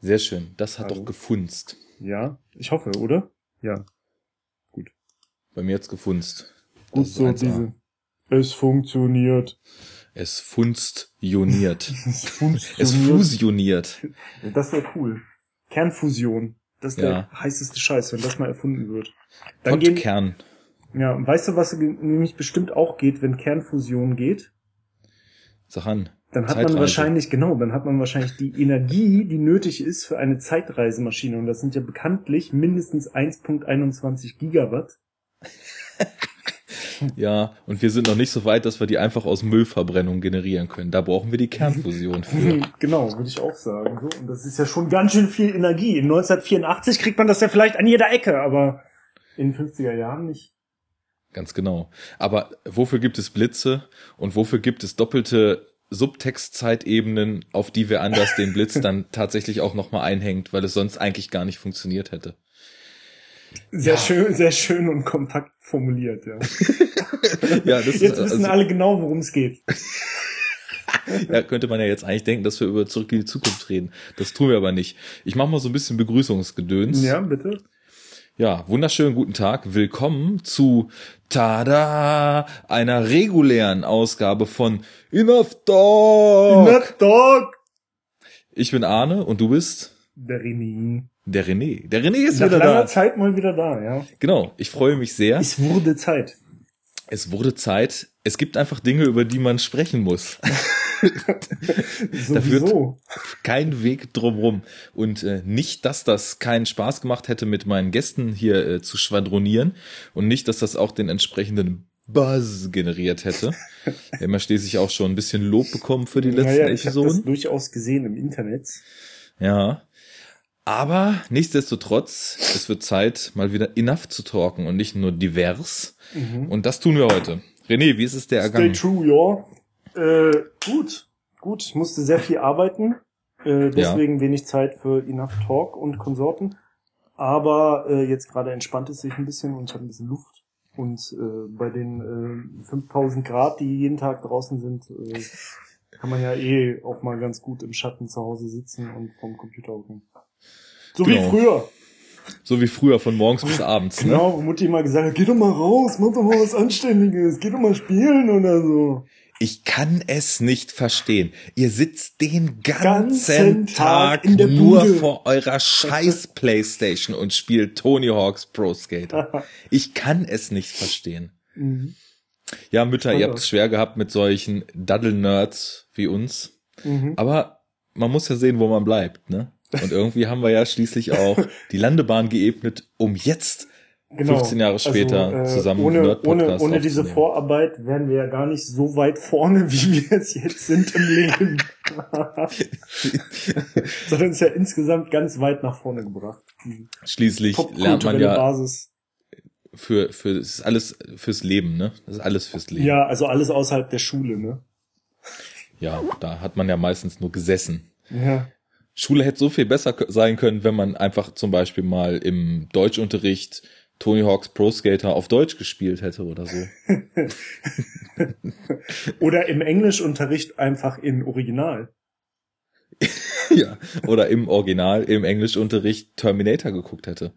Sehr schön. Das hat Also. doch gefunzt. Ja, ich hoffe, oder? Ja. Bei mir hat's gefunzt. Gut Das so 1A. diese. Es funktioniert. Es funzt ioniert. Es funktioniert. es fusioniert. Das wäre cool. Kernfusion. Das ist Ja. der heißeste Scheiß, wenn das mal erfunden wird. Dann gehen, Podkern. ja, weißt du, was nämlich bestimmt auch geht, wenn Kernfusion geht? Sag an. Dann hat Zeitreise. man wahrscheinlich, genau, dann hat man wahrscheinlich die Energie, die nötig ist für eine Zeitreisemaschine. Und das sind ja bekanntlich mindestens 1.21 Gigawatt. Ja, und wir sind noch nicht so weit, dass wir die einfach aus Müllverbrennung generieren können. Da brauchen wir die Kernfusion für. genau, würde ich auch sagen. So. Und das ist ja schon ganz schön viel Energie. In 1984 kriegt man das ja vielleicht an jeder Ecke, aber in den 50er Jahren nicht. Ganz genau. Aber wofür gibt es Blitze und wofür gibt es doppelte Subtextzeitebenen, auf die wir anders den Blitz dann tatsächlich auch nochmal einhängt, weil es sonst eigentlich gar nicht funktioniert hätte. Sehr Ja. schön, sehr schön und kompakt formuliert, ja. Ja, das Jetzt wissen also, alle genau, worum es geht. ja, könnte man ja jetzt eigentlich denken, dass wir über Zurück in die Zukunft reden. Das tun wir aber nicht. Ich mache mal so ein bisschen Begrüßungsgedöns. Ja, bitte. Ja, wunderschönen guten Tag. Willkommen zu Tada, einer regulären Ausgabe von Enough Talk. Enough Dog! Ich bin Arne und du bist Der René. der René. Der René ist Nach wieder langer da. Zeit mal wieder da, ja. Genau, ich freue mich sehr. Es wurde Zeit. Es wurde Zeit. Es gibt einfach Dinge, über die man sprechen muss. Sowieso. Kein Weg drumrum. Und äh, nicht, dass das keinen Spaß gemacht hätte, mit meinen Gästen hier äh, zu schwadronieren. Und nicht, dass das auch den entsprechenden Buzz generiert hätte. Ja schließlich auch schon ein bisschen Lob bekommen für die letzten naja, ich habe das Episoden. durchaus gesehen im Internet. Ja. Aber nichtsdestotrotz, es wird Zeit, mal wieder enough zu talken und nicht nur divers. Mhm. Und das tun wir heute. René, wie ist es der Stay ergangen? true, ja. Äh, gut. Gut, ich musste sehr viel arbeiten. Äh, deswegen wenig Zeit für Enough Talk und Konsorten. Aber äh, jetzt gerade entspannt es sich ein bisschen und ich habe ein bisschen Luft. Und äh, bei den äh, 5000 Grad, die jeden Tag draußen sind, äh, kann man ja eh auch mal ganz gut im Schatten zu Hause sitzen und vom Computer hocken. So Genau. wie früher. So wie früher von morgens bis abends. Ne? Genau, wo Mutti immer gesagt hat, geh doch mal raus, mach doch mal was Anständiges, geh doch mal spielen oder so. Ich kann es nicht verstehen. Ihr sitzt den ganzen, Ganzen Tag Tag, in der nur Bude. vor eurer scheiß Playstation und spielt Tony Hawks Pro Skater. Ich kann es nicht verstehen. Mhm. Ja, Mütter, ihr habt es schwer gehabt mit solchen Daddle-Nerds wie uns. Mhm. Aber man muss ja sehen, wo man bleibt, ne? Und irgendwie haben wir ja schließlich auch die Landebahn geebnet, um jetzt 15 Jahre später zusammen Genau. Also, äh, ohne, Nerd-Podcast ohne, ohne diese. Vorarbeit wären wir ja gar nicht so weit vorne, wie wir es jetzt sind im Leben. das hat uns ja insgesamt ganz weit nach vorne gebracht. Schließlich lernt man ja Basis. für, für, das ist alles fürs Leben, ne? Das ist alles fürs Leben. Ja, also alles außerhalb der Schule, ne? Ja, da hat man ja meistens nur gesessen. Ja. Schule hätte so viel besser sein können, wenn man einfach zum Beispiel mal im Deutschunterricht Tony Hawks Pro Skater auf Deutsch gespielt hätte oder so. Oder im Englischunterricht einfach in Original. ja. Oder im Original, im Englischunterricht Terminator geguckt hätte.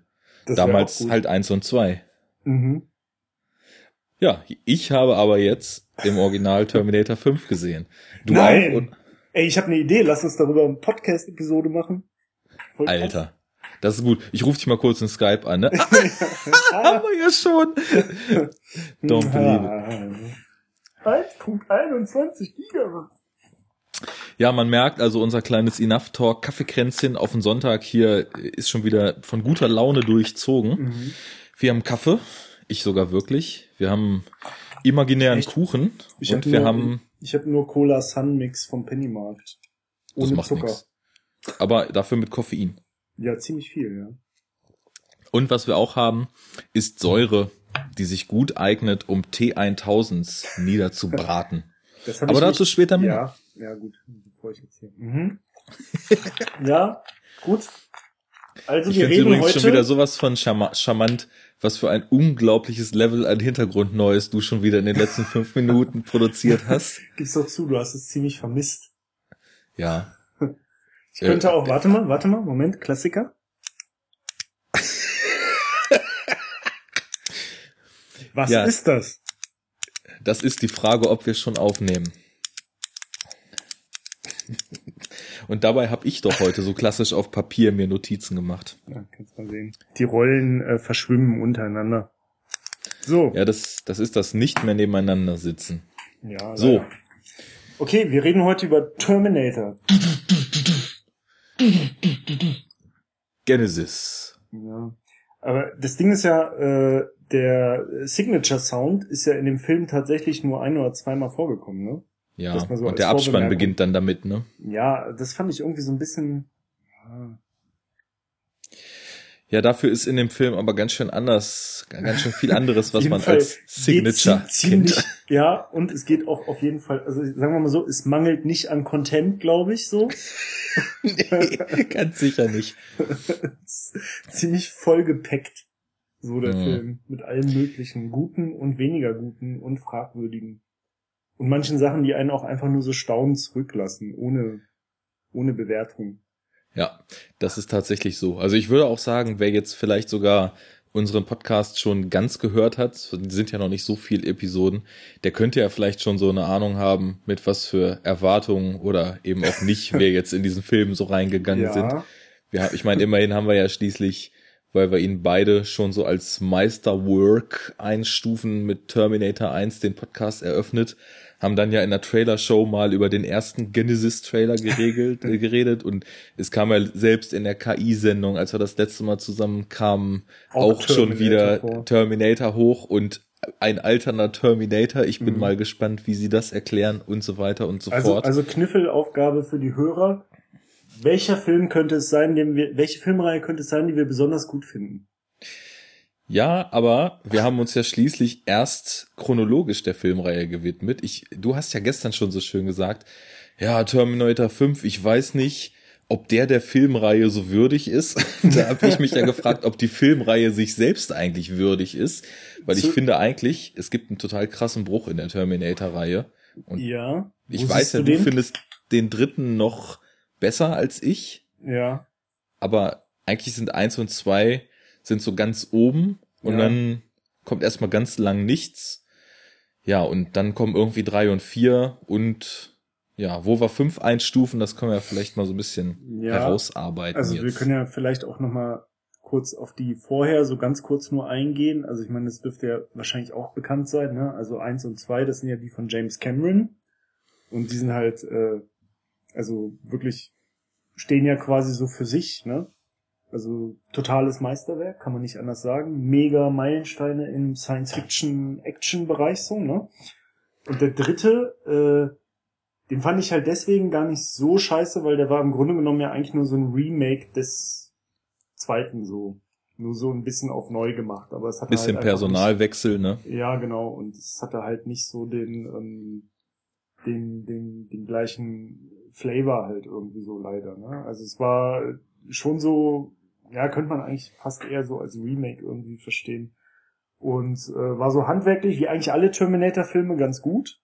Das Damals halt eins und zwei. Mhm. Ja, ich habe aber jetzt im Original Terminator 5 gesehen. Du Nein. Ey, ich habe eine Idee. Lass uns darüber eine Podcast-Episode machen. Voll. Alter. Das ist gut. Ich rufe dich mal kurz in Skype an, ne? haben wir ja schon. Don't believe it. 1.21 Gigawatt. Ja, man merkt also unser kleines Enough Talk Kaffeekränzchen auf den Sonntag hier ist schon wieder von guter Laune durchzogen. Mhm. Wir haben Kaffee, ich sogar wirklich. Wir haben imaginären Echt? Kuchen Ich und hab wir nur, haben Ich habe nur Cola Sun Mix vom Pennymarkt. das Ohne macht Zucker. nix. Aber dafür mit Koffein. Ja, ziemlich viel, ja. Und was wir auch haben, ist Säure, die sich gut eignet, um T1000s niederzubraten. Aber dazu nicht- später mehr. Ja, ja gut, bevor ich jetzt hier. Mhm. ja, gut. Also Ich wir reden übrigens heute. schon wieder sowas von charma charmant, was für ein unglaubliches Level an Hintergrundneues du schon wieder in den letzten fünf Minuten produziert hast. Gib's doch zu, du hast es ziemlich vermisst. Ja. Ich könnte äh, auch, warte mal, warte mal, Moment, Klassiker. Was ja, ist das? Das ist die Frage, ob wir schon aufnehmen. Und dabei habe ich doch heute so klassisch auf Papier mir Notizen gemacht. Ja, kannst mal sehen. Die Rollen äh, verschwimmen untereinander. So. Ja, das, das ist das nicht mehr nebeneinander sitzen. Ja. So. Leider. Okay, wir reden heute über Terminator. Genesis. Ja. Aber das Ding ist ja, äh, der Signature Sound ist ja in dem Film tatsächlich nur ein oder zweimal vorgekommen, ne? Ja, so und der Abspann beginnt dann damit, ne? Ja, das fand ich irgendwie so ein bisschen. Ja. Ja, dafür ist in dem Film aber ganz schön anders, ganz schön viel anderes, was man Fall als Signature ziemlich, kennt. Ja, und es geht auch auf jeden Fall, also sagen wir mal so, es mangelt nicht an Content, glaube ich, so. nee, ganz sicher nicht. ziemlich vollgepackt, so der mhm. Film, mit allen möglichen guten und weniger guten und fragwürdigen. Und manchen Sachen, die einen auch einfach nur so staunend zurücklassen, ohne, ohne Bewertung. Ja, das ist tatsächlich so. Also ich würde auch sagen, wer jetzt vielleicht sogar unseren Podcast schon ganz gehört hat, sind ja noch nicht so viele Episoden, der könnte ja vielleicht schon so eine Ahnung haben, mit was für Erwartungen oder eben auch nicht, wer jetzt in diesen Film so reingegangen ja. sind. Wir, ich meine, immerhin haben wir ja schließlich, weil wir ihn beide schon so als Meisterwork einstufen, mit Terminator 1 den Podcast eröffnet haben dann ja in der Trailer-Show mal über den ersten Genesis-Trailer geregelt, äh, geredet und es kam ja selbst in der KI-Sendung, als wir das letzte Mal zusammenkamen, auch, auch schon wieder vor. Terminator hoch und ein alterner Terminator. Ich bin mhm. mal gespannt, wie sie das erklären und so weiter und so also, fort. Also Kniffelaufgabe für die Hörer. Welcher Film könnte es sein, den wir, welche Filmreihe könnte es sein, die wir besonders gut finden? Ja, aber wir haben uns ja schließlich erst chronologisch der Filmreihe gewidmet. Ich, du hast ja gestern schon so schön gesagt, ja, Terminator 5, ich weiß nicht, ob der der Filmreihe so würdig ist. da habe ich mich ja gefragt, ob die Filmreihe sich selbst eigentlich würdig ist, weil ich finde eigentlich, es gibt einen total krassen Bruch in der Terminator-Reihe. Und ja. Ich weiß ja, du, du findest den dritten noch besser als ich. Ja. Aber eigentlich sind eins und zwei sind so ganz oben und ja. dann kommt erstmal ganz lang nichts. Ja, und dann kommen irgendwie drei und vier und ja, wo wir fünf einstufen, das können wir vielleicht mal so ein bisschen ja, herausarbeiten. Also jetzt. wir können ja vielleicht auch noch mal kurz auf die vorher so ganz kurz nur eingehen. Also ich meine, das dürfte ja wahrscheinlich auch bekannt sein. Ne? Also eins und zwei, das sind ja die von James Cameron und die sind halt äh, also wirklich stehen ja quasi so für sich. Ne? Also totales Meisterwerk, kann man nicht anders sagen. Mega Meilensteine im Science-Fiction-Action-Bereich so, ne? Und der dritte, äh, den fand ich halt deswegen gar nicht so scheiße, weil der war im Grunde genommen ja eigentlich nur so ein Remake des zweiten so. Nur so ein bisschen auf neu gemacht. Aber es hat bisschen halt Personalwechsel, nicht, ne? Ja, genau. Und es hatte halt nicht so den, ähm, den, den, den gleichen Flavor halt irgendwie so leider, ne? Also es war schon so ja, könnte man eigentlich fast eher so als Remake irgendwie verstehen. Und äh, war so handwerklich, wie eigentlich alle Terminator-Filme, ganz gut.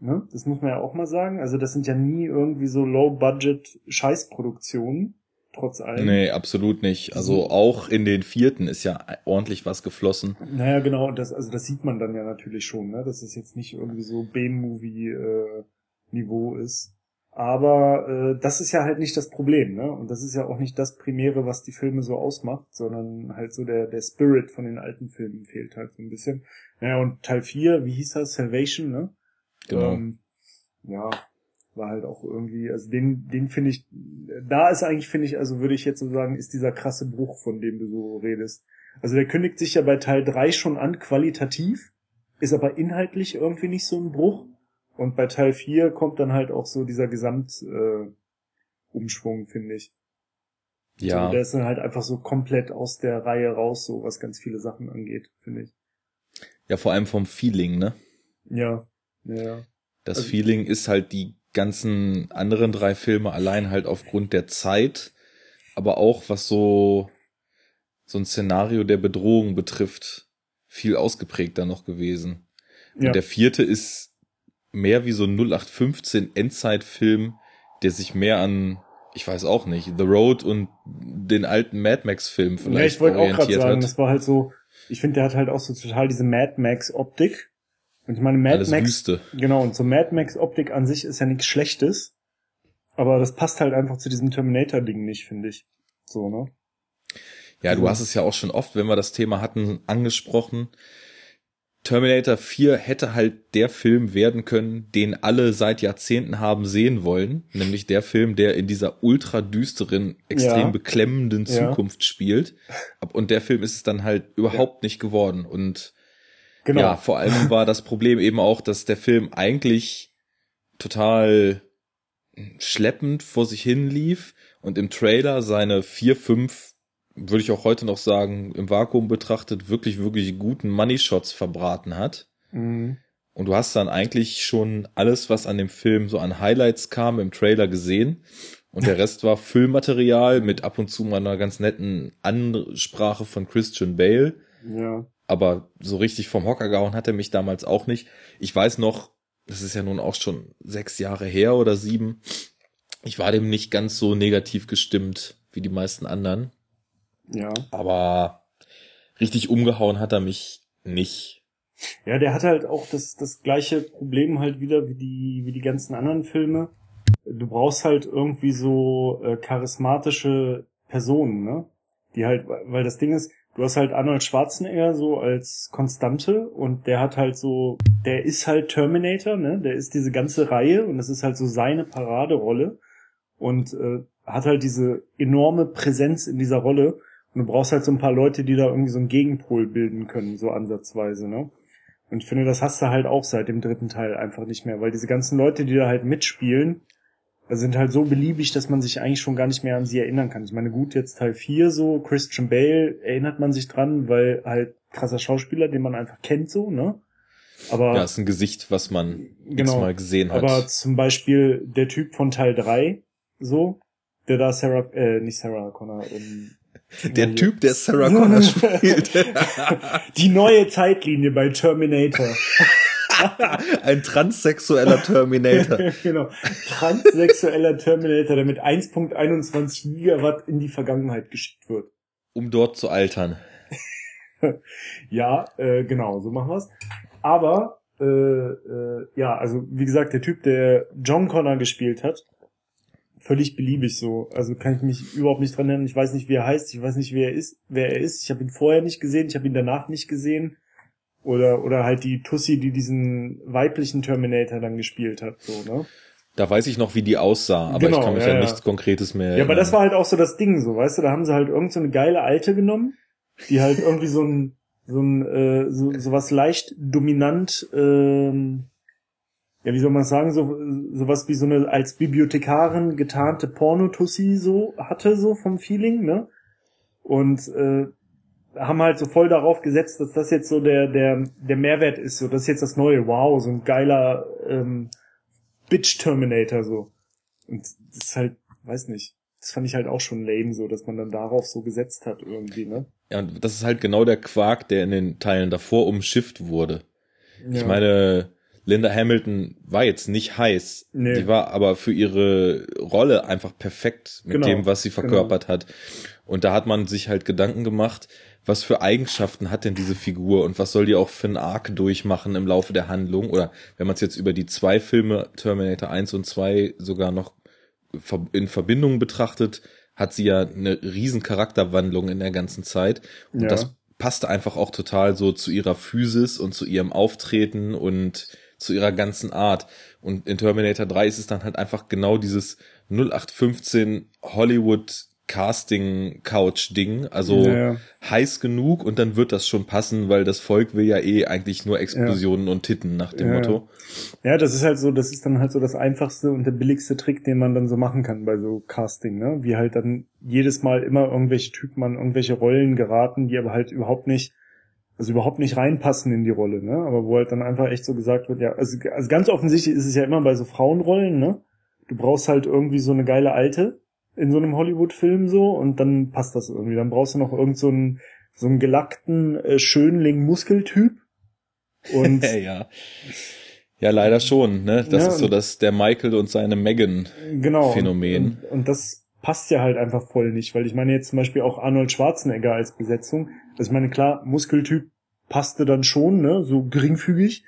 Ne? Das muss man ja auch mal sagen. Also das sind ja nie irgendwie so Low-Budget-Scheißproduktionen, trotz allem. Nee, absolut nicht. Also auch in den vierten ist ja ordentlich was geflossen. Naja, genau, das, also das sieht man dann ja natürlich schon, ne? dass es jetzt nicht irgendwie so B-Movie-Niveau äh, ist. Aber äh, das ist ja halt nicht das Problem, ne? Und das ist ja auch nicht das Primäre, was die Filme so ausmacht, sondern halt so der, der Spirit von den alten Filmen fehlt halt so ein bisschen. Naja, und Teil 4, wie hieß das? Salvation, ne? Genau. Ähm, ja, war halt auch irgendwie, also den, den finde ich, da ist eigentlich, finde ich, also würde ich jetzt so sagen, ist dieser krasse Bruch, von dem du so redest. Also der kündigt sich ja bei Teil 3 schon an, qualitativ, ist aber inhaltlich irgendwie nicht so ein Bruch. Und bei Teil 4 kommt dann halt auch so dieser Gesamtumschwung, äh, finde ich. Ja. Also der ist dann halt einfach so komplett aus der Reihe raus, so was ganz viele Sachen angeht, finde ich. Ja, vor allem vom Feeling, ne? Ja, ja. Das also, Feeling ist halt die ganzen anderen drei Filme allein halt aufgrund der Zeit, aber auch was so so ein Szenario der Bedrohung betrifft, viel ausgeprägter noch gewesen. Und ja. der vierte ist mehr wie so ein 0815 Endzeitfilm, der sich mehr an ich weiß auch nicht, The Road und den alten Mad Max Film vielleicht ja, ich wollte auch gerade sagen, hat. das war halt so, ich finde, der hat halt auch so total diese Mad Max Optik. Und ich meine, Mad Alles Max, Wüste. genau, und so Mad Max Optik an sich ist ja nichts Schlechtes. Aber das passt halt einfach zu diesem Terminator-Ding nicht, finde ich. So, ne? Ja, du hast es ja auch schon oft, wenn wir das Thema hatten, angesprochen. Terminator 4 hätte halt der Film werden können, den alle seit Jahrzehnten haben sehen wollen, nämlich der Film, der in dieser ultra düsteren, extrem Ja. beklemmenden Ja. Zukunft spielt. Ab- Und der Film ist es dann halt überhaupt nicht geworden. Und Genau. ja, vor allem war das Problem eben auch, dass der Film eigentlich total schleppend vor sich hin lief und im Trailer seine vier, fünf, würde ich auch heute noch sagen, im Vakuum betrachtet, wirklich, wirklich guten Money Shots verbraten hat. Mhm. Und du hast dann eigentlich schon alles, was an dem Film so an Highlights kam, im Trailer gesehen. Und der Rest war Füllmaterial mit ab und zu mal einer ganz netten Ansprache von Christian Bale Ja. aber so richtig vom Hocker gehauen hat er mich damals auch nicht. Ich weiß noch, das ist ja nun auch schon sechs Jahre her oder sieben. Ich war dem nicht ganz so negativ gestimmt wie die meisten anderen, Ja. aber richtig umgehauen hat er mich nicht. Ja, der hat halt auch das, das gleiche Problem halt wieder wie die, wie die ganzen anderen Filme. Du brauchst halt irgendwie so äh, charismatische Personen, ne? Die halt, weil das Ding ist, du hast halt Arnold Schwarzenegger so als Konstante und der hat halt so, der ist halt Terminator, ne? Der ist diese ganze Reihe und das ist halt so seine Paraderolle und äh, hat halt diese enorme Präsenz in dieser Rolle und du brauchst halt so ein paar Leute, die da irgendwie so einen Gegenpol bilden können, so ansatzweise, ne? Und ich finde, das hast du halt auch seit dem dritten Teil einfach nicht mehr, weil diese ganzen Leute, die da halt mitspielen, sind halt so beliebig, dass man sich eigentlich schon gar nicht mehr an sie erinnern kann. Ich meine, gut, jetzt Teil 4 so, Christian Bale erinnert man sich dran, weil halt krasser Schauspieler, den man einfach kennt so, ne? Aber, Ja, ist ein Gesicht, was man Genau. mal gesehen hat. aber zum Beispiel der Typ von Teil 3, so, der da Sarah, äh, nicht Sarah Connor, ähm, der ja, Typ, der Sarah Connor spielt. die neue Zeitlinie bei Terminator. ein transsexueller Terminator. genau. Transsexueller Terminator, der mit 1.21 Gigawatt in die Vergangenheit geschickt wird. Um dort zu altern. Ja, äh, genau, so machen wir's. Aber, äh, äh, ja, also wie gesagt, der Typ, der John Connor gespielt hat, völlig beliebig so. Also kann ich mich überhaupt nicht dran erinnern. Ich weiß nicht, wie er heißt, ich weiß nicht, wer er ist, wer er ist. Ich habe ihn vorher nicht gesehen, ich habe ihn danach nicht gesehen. Oder, oder halt die Tussi, die diesen weiblichen Terminator dann gespielt hat, so, ne? Da weiß ich noch, wie die aussah, aber Genau, ich kann mich ja, an ja. nichts Konkretes mehr Ja, aber das erinnern. war halt auch so das Ding, so, weißt du, da haben sie halt irgend so eine geile Alte genommen, die halt irgendwie so ein, so ein, äh, so, so was leicht dominant, ähm, ja, wie soll man sagen, so, sowas wie so eine als Bibliothekarin getarnte Pornotussi so hatte, so vom Feeling, ne? Und, äh, haben halt so voll darauf gesetzt, dass das jetzt so der, der, der Mehrwert ist, so, das ist jetzt das Neue, wow, so ein geiler, ähm, Bitch-Terminator, so. Und das ist halt, weiß nicht. Das fand ich halt auch schon lame, so, dass man dann darauf so gesetzt hat irgendwie, ne? Ja, und das ist halt genau der Quark, der in den Teilen davor umschifft wurde. Ja. Ich meine, Linda Hamilton war jetzt nicht heiß. Nee. Die war aber für ihre Rolle einfach perfekt mit Genau, dem, was sie verkörpert hat. Und da hat man sich halt Gedanken gemacht, was für Eigenschaften hat denn diese Figur und was soll die auch für einen Arc durchmachen im Laufe der Handlung? Oder wenn man es jetzt über die zwei Filme, Terminator 1 und 2, sogar noch in Verbindung betrachtet, hat sie ja eine riesen Charakterwandlung in der ganzen Zeit. Und Ja. das passte einfach auch total so zu ihrer Physis und zu ihrem Auftreten und zu ihrer ganzen Art. Und in Terminator 3 ist es dann halt einfach genau dieses 0815 Hollywood Casting Couch Ding, also Ja, ja. heiß genug und dann wird das schon passen, weil das Volk will ja eh eigentlich nur Explosionen und Titten nach dem Ja, ja. Motto. Ja, das ist halt so, das ist dann halt so das einfachste und der billigste Trick, den man dann so machen kann bei so Casting, ne? Wie halt dann jedes Mal immer irgendwelche Typen an irgendwelche Rollen geraten, die aber halt überhaupt nicht, also überhaupt nicht reinpassen in die Rolle, ne? Aber wo halt dann einfach echt so gesagt wird, ja, also, also ganz offensichtlich ist es ja immer bei so Frauenrollen, ne? Du brauchst halt irgendwie so eine geile Alte in so einem Hollywood-Film so und dann passt das irgendwie. Dann brauchst du noch irgend so einen, so einen gelackten äh, Schönling-Muskeltyp und ja. Ja, leider schon, ne? Das ja, ist so das der Michael und seine Megan genau, Phänomen. Und, und, das passt ja halt einfach voll nicht, weil ich meine jetzt zum Beispiel auch Arnold Schwarzenegger als Besetzung. Also ich meine, klar, Muskeltyp passte dann schon, ne? So geringfügig,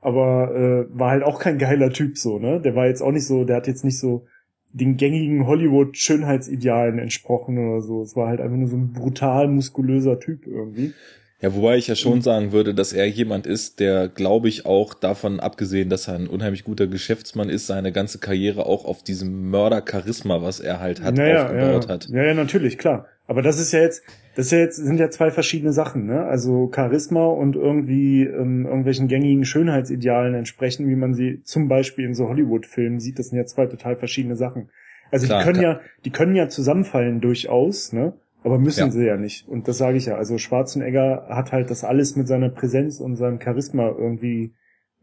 aber äh, war halt auch kein geiler Typ so, ne? Der war jetzt auch nicht so, der hat jetzt nicht so den gängigen Hollywood-Schönheitsidealen entsprochen oder so. Es war halt einfach nur so ein brutal muskulöser Typ irgendwie. Ja, wobei ich ja schon sagen würde, dass er jemand ist, der, glaube ich, auch davon abgesehen, dass er ein unheimlich guter Geschäftsmann ist, seine ganze Karriere auch auf diesem Mörder-Charisma, was er halt hat, naja, aufgebaut ja. hat. Ja, ja, natürlich, klar. Aber das ist ja jetzt, das ist ja jetzt, sind ja zwei verschiedene Sachen, ne? Also Charisma und irgendwie ähm, irgendwelchen gängigen Schönheitsidealen entsprechen, wie man sie zum Beispiel in so Hollywood-Filmen sieht, das sind ja zwei total verschiedene Sachen. Also klar, die können klar. ja, die können ja zusammenfallen durchaus, ne? Aber müssen ja. sie ja nicht. Und das sage ich ja. Also Schwarzenegger hat halt das alles mit seiner Präsenz und seinem Charisma irgendwie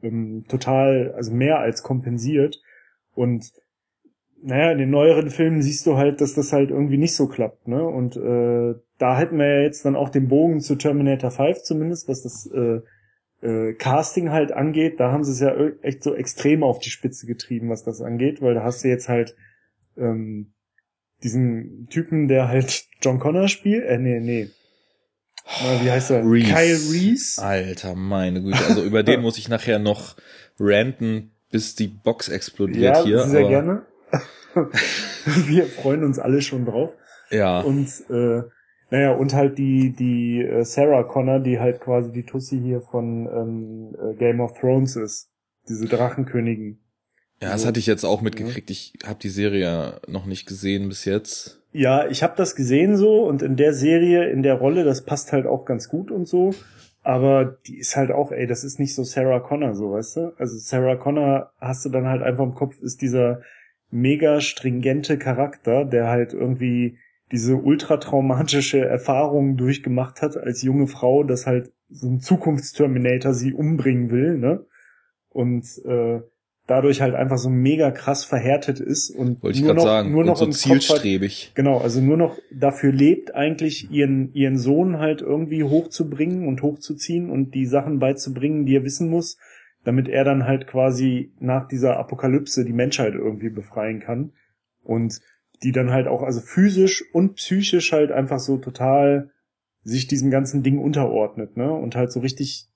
ähm, total, also mehr als kompensiert. Und naja, in den neueren Filmen siehst du halt, dass das halt irgendwie nicht so klappt, ne? Und äh, da hätten wir ja jetzt dann auch den Bogen zu Terminator 5 zumindest, was das äh, äh, Casting halt angeht. Da haben sie es ja echt so extrem auf die Spitze getrieben, was das angeht, weil da hast du jetzt halt ähm, diesen Typen, der halt John Connor spielt. Äh, nee, nee. Na, wie heißt er? Reese. Kyle Reese. Alter, meine Güte. Also über den muss ich nachher noch ranten, bis die Box explodiert ja, hier. Ja, sehr gerne. Wir freuen uns alle schon drauf. Ja. Und äh, naja, und halt die die äh, Sarah Connor, die halt quasi die Tussi hier von ähm, äh, Game of Thrones ist. Diese Drachenkönigin. Ja, das hatte ich jetzt auch mitgekriegt. Ich habe die Serie noch nicht gesehen bis jetzt. Ja, ich habe das gesehen so und in der Serie, in der Rolle, das passt halt auch ganz gut und so. Aber die ist halt auch, ey, das ist nicht so Sarah Connor, so, weißt du? Also Sarah Connor hast du dann halt einfach im Kopf, ist dieser mega stringente Charakter, der halt irgendwie diese ultra traumatische Erfahrung durchgemacht hat als junge Frau, dass halt so ein Zukunftsterminator sie umbringen will, ne? Und äh, dadurch halt einfach so mega krass verhärtet ist und Wollte nur noch, sagen, nur noch so zielstrebig. Hat, genau, also nur noch dafür lebt, eigentlich ihren, ihren Sohn halt irgendwie hochzubringen und hochzuziehen und die Sachen beizubringen, die er wissen muss, damit er dann halt quasi nach dieser Apokalypse die Menschheit irgendwie befreien kann. Und die dann halt auch, also physisch und psychisch halt einfach so total sich diesem ganzen Ding unterordnet, ne? Und halt so richtig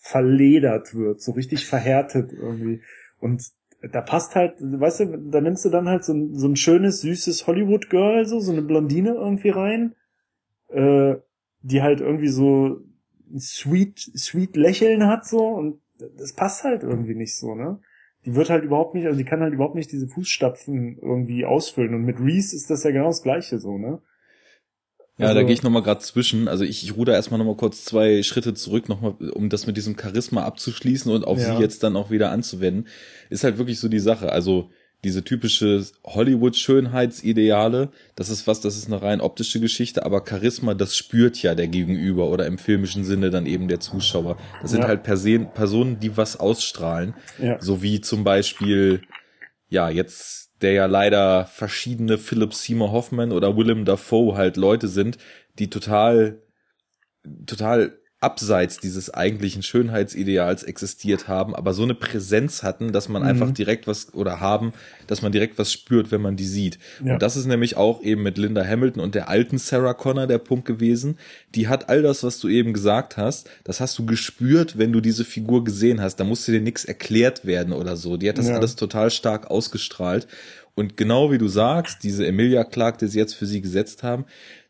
verledert wird, so richtig verhärtet irgendwie. Und da passt halt, weißt du, da nimmst du dann halt so ein, so ein schönes, süßes Hollywood-Girl, so, so eine Blondine irgendwie rein, äh, die halt irgendwie so ein sweet, sweet Lächeln hat, so, und das passt halt irgendwie nicht so, ne? Die wird halt überhaupt nicht, also die kann halt überhaupt nicht diese Fußstapfen irgendwie ausfüllen. Und mit Reese ist das ja genau das Gleiche, so, ne? Ja, also, da gehe ich nochmal gerade zwischen. Also ich, ich ruder erstmal nochmal kurz zwei Schritte zurück, nochmal, um das mit diesem Charisma abzuschließen und auf ja. sie jetzt dann auch wieder anzuwenden. Ist halt wirklich so die Sache. Also diese typische Hollywood-Schönheitsideale, das ist was, das ist eine rein optische Geschichte, aber Charisma, das spürt ja der Gegenüber oder im filmischen Sinne dann eben der Zuschauer. Das sind ja. halt Personen, die was ausstrahlen. Ja. So wie zum Beispiel, ja, jetzt der ja leider verschiedene Philip Seymour Hoffman oder Willem Dafoe halt Leute sind, die total, total abseits dieses eigentlichen Schönheitsideals existiert haben, aber so eine Präsenz hatten, dass man mhm. einfach direkt was oder haben, dass man direkt was spürt, wenn man die sieht. Ja. Und das ist nämlich auch eben mit Linda Hamilton und der alten Sarah Connor der Punkt gewesen. Die hat all das, was du eben gesagt hast, das hast du gespürt, wenn du diese Figur gesehen hast. Da musste dir nichts erklärt werden oder so. Die hat das ja. alles total stark ausgestrahlt. Und genau wie du sagst, diese Emilia Clark, die sie jetzt für sie gesetzt haben,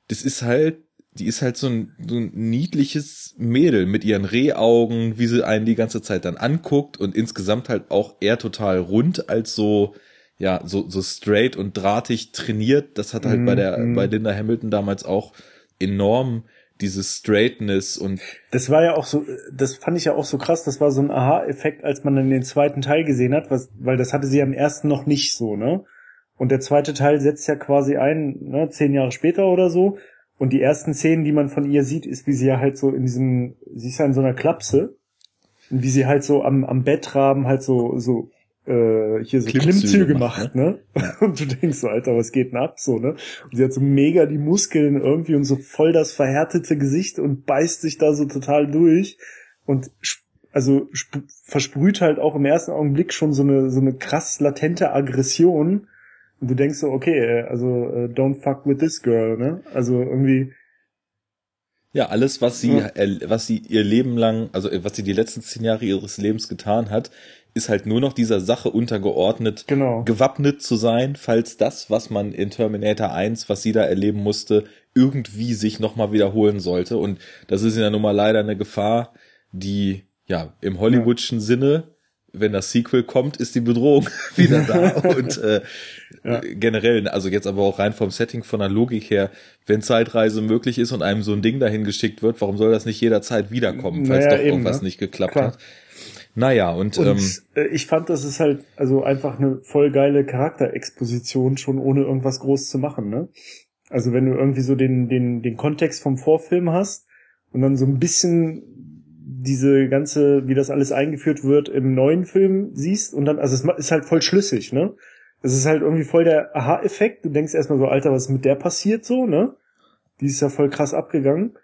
das ist halt die ist halt so ein, so ein niedliches Mädel mit ihren Rehaugen, wie sie einen die ganze Zeit dann anguckt und insgesamt halt auch eher total rund als so, ja, so, so straight und drahtig trainiert. Das hat halt mm, bei der, mm. bei Linda Hamilton damals auch enorm dieses Straightness und das war ja auch so, das fand ich ja auch so krass, das war so ein Aha-Effekt, als man dann den zweiten Teil gesehen hat, was, weil das hatte sie am ersten noch nicht so, ne? Und der zweite Teil setzt ja quasi ein, ne, zehn Jahre später oder so, und die ersten Szenen, die man von ihr sieht, ist, wie sie ja halt so in diesem, sie ist ja in so einer Klapse. Und wie sie halt so am, am Bettrahmen halt so, so, äh, hier so Klimmzüge, Klimmzüge macht, ne? ne? Und du denkst so, Alter, was geht denn ab, so, ne? Und sie hat so mega die Muskeln irgendwie und so voll das verhärtete Gesicht und beißt sich da so total durch und also versprüht halt auch im ersten Augenblick schon so eine, so eine krass latente Aggression. Und du denkst so, okay, äh, also uh, don't fuck with this girl, ne? Also irgendwie. Ja, alles, was sie, ja. was sie ihr Leben lang, also äh, was sie die letzten zehn Jahre ihres Lebens getan hat, ist halt nur noch dieser Sache untergeordnet, genau. gewappnet zu sein, falls das, was man in Terminator 1, was sie da erleben musste, irgendwie sich nochmal wiederholen sollte. Und das ist ja nun mal leider eine Gefahr, die ja im Hollywoodschen ja. Sinne, wenn das Sequel kommt, ist die Bedrohung wieder da. Und äh, ja. generell, also jetzt aber auch rein vom Setting, von der Logik her, wenn Zeitreise möglich ist und einem so ein Ding dahin geschickt wird, warum soll das nicht jederzeit wiederkommen, falls naja, doch eben, irgendwas ne? nicht geklappt Klar. hat? Naja, und, und ähm, äh, ich fand, das ist halt also einfach eine voll geile Charakterexposition, schon ohne irgendwas groß zu machen, ne? Also wenn du irgendwie so den, den, den Kontext vom Vorfilm hast und dann so ein bisschen diese ganze, wie das alles eingeführt wird im neuen Film siehst und dann, also es ist halt voll schlüssig, ne? Es ist halt irgendwie voll der Aha-Effekt. Du denkst erstmal so, Alter, was ist mit der passiert so, ne? Die ist ja voll krass abgegangen.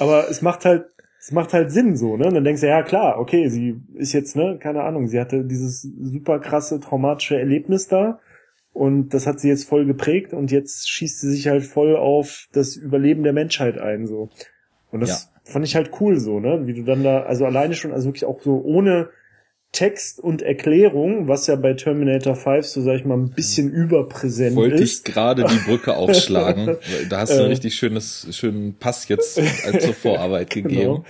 Aber es macht halt es macht halt Sinn so, ne? Und dann denkst du, ja klar, okay, sie ist jetzt, ne, keine Ahnung, sie hatte dieses super krasse traumatische Erlebnis da und das hat sie jetzt voll geprägt und jetzt schießt sie sich halt voll auf das Überleben der Menschheit ein, so. Und das. Fand ich halt cool so, ne? Wie du dann da, also alleine schon, also wirklich auch so ohne Text und Erklärung, was ja bei Terminator 5 so sag ich mal ein bisschen überpräsent Wollte ist. Wollte ich gerade die Brücke aufschlagen. da hast du ein äh. richtig schönes, schönen Pass jetzt zur Vorarbeit gegeben.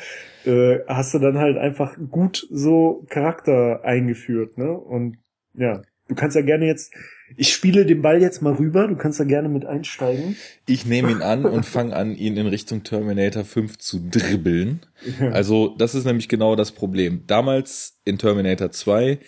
Genau. Äh, hast du dann halt einfach gut so Charakter eingeführt, ne? Und ja, du kannst ja gerne jetzt, ich spiele den Ball jetzt mal rüber, du kannst da gerne mit einsteigen. Ich nehme ihn an und fange an, ihn in Richtung Terminator 5 zu dribbeln. Also, das ist nämlich genau das Problem. Damals in Terminator 2,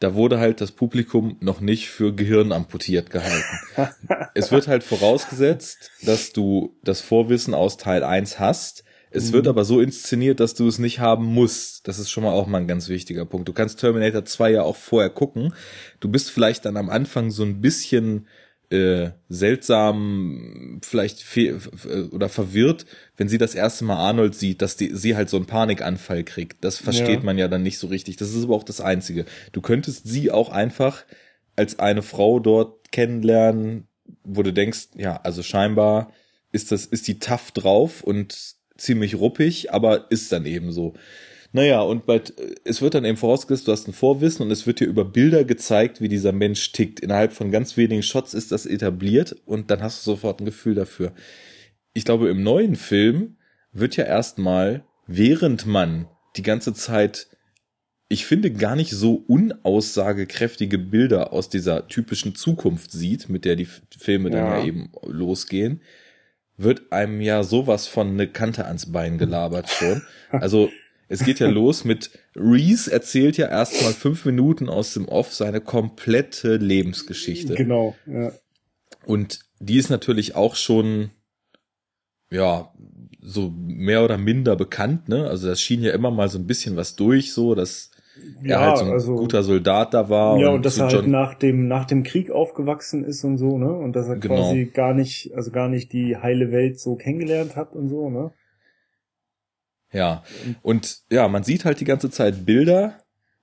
da wurde halt das Publikum noch nicht für Gehirn amputiert gehalten. es wird halt vorausgesetzt, dass du das Vorwissen aus Teil 1 hast, es mhm. wird aber so inszeniert, dass du es nicht haben musst. Das ist schon mal auch mal ein ganz wichtiger Punkt. Du kannst Terminator 2 ja auch vorher gucken. Du bist vielleicht dann am Anfang so ein bisschen äh, seltsam, vielleicht oder verwirrt, wenn sie das erste Mal Arnold sieht, dass die, sie halt so einen Panikanfall kriegt. Das versteht ja. man ja dann nicht so richtig. Das ist aber auch das Einzige. Du könntest sie auch einfach als eine Frau dort kennenlernen, wo du denkst, ja, also scheinbar ist das, ist die tough drauf und ziemlich ruppig, aber ist dann eben so. Naja, und bald, es wird dann eben vorausgesetzt, du hast ein Vorwissen und es wird dir über Bilder gezeigt, wie dieser Mensch tickt. Innerhalb von ganz wenigen Shots ist das etabliert und dann hast du sofort ein Gefühl dafür. Ich glaube, im neuen Film wird ja erstmal, während man die ganze Zeit, ich finde, gar nicht so unaussagekräftige Bilder aus dieser typischen Zukunft sieht, mit der die Filme dann ja eben losgehen, wird einem ja sowas von eine Kante ans Bein gelabert schon. Also es geht ja los mit Reese erzählt ja erstmal fünf Minuten aus dem Off seine komplette Lebensgeschichte. Genau, ja. Und die ist natürlich auch schon, ja, so mehr oder minder bekannt, ne? Also das schien ja immer mal so ein bisschen was durch, so, dass ja, halt so ein also, guter Soldat da war. Ja, und, und dass er halt nach dem, nach dem Krieg aufgewachsen ist und so, ne? Und dass er genau. quasi gar nicht, also gar nicht die heile Welt so kennengelernt hat und so, ne? Ja. Und ja, man sieht halt die ganze Zeit Bilder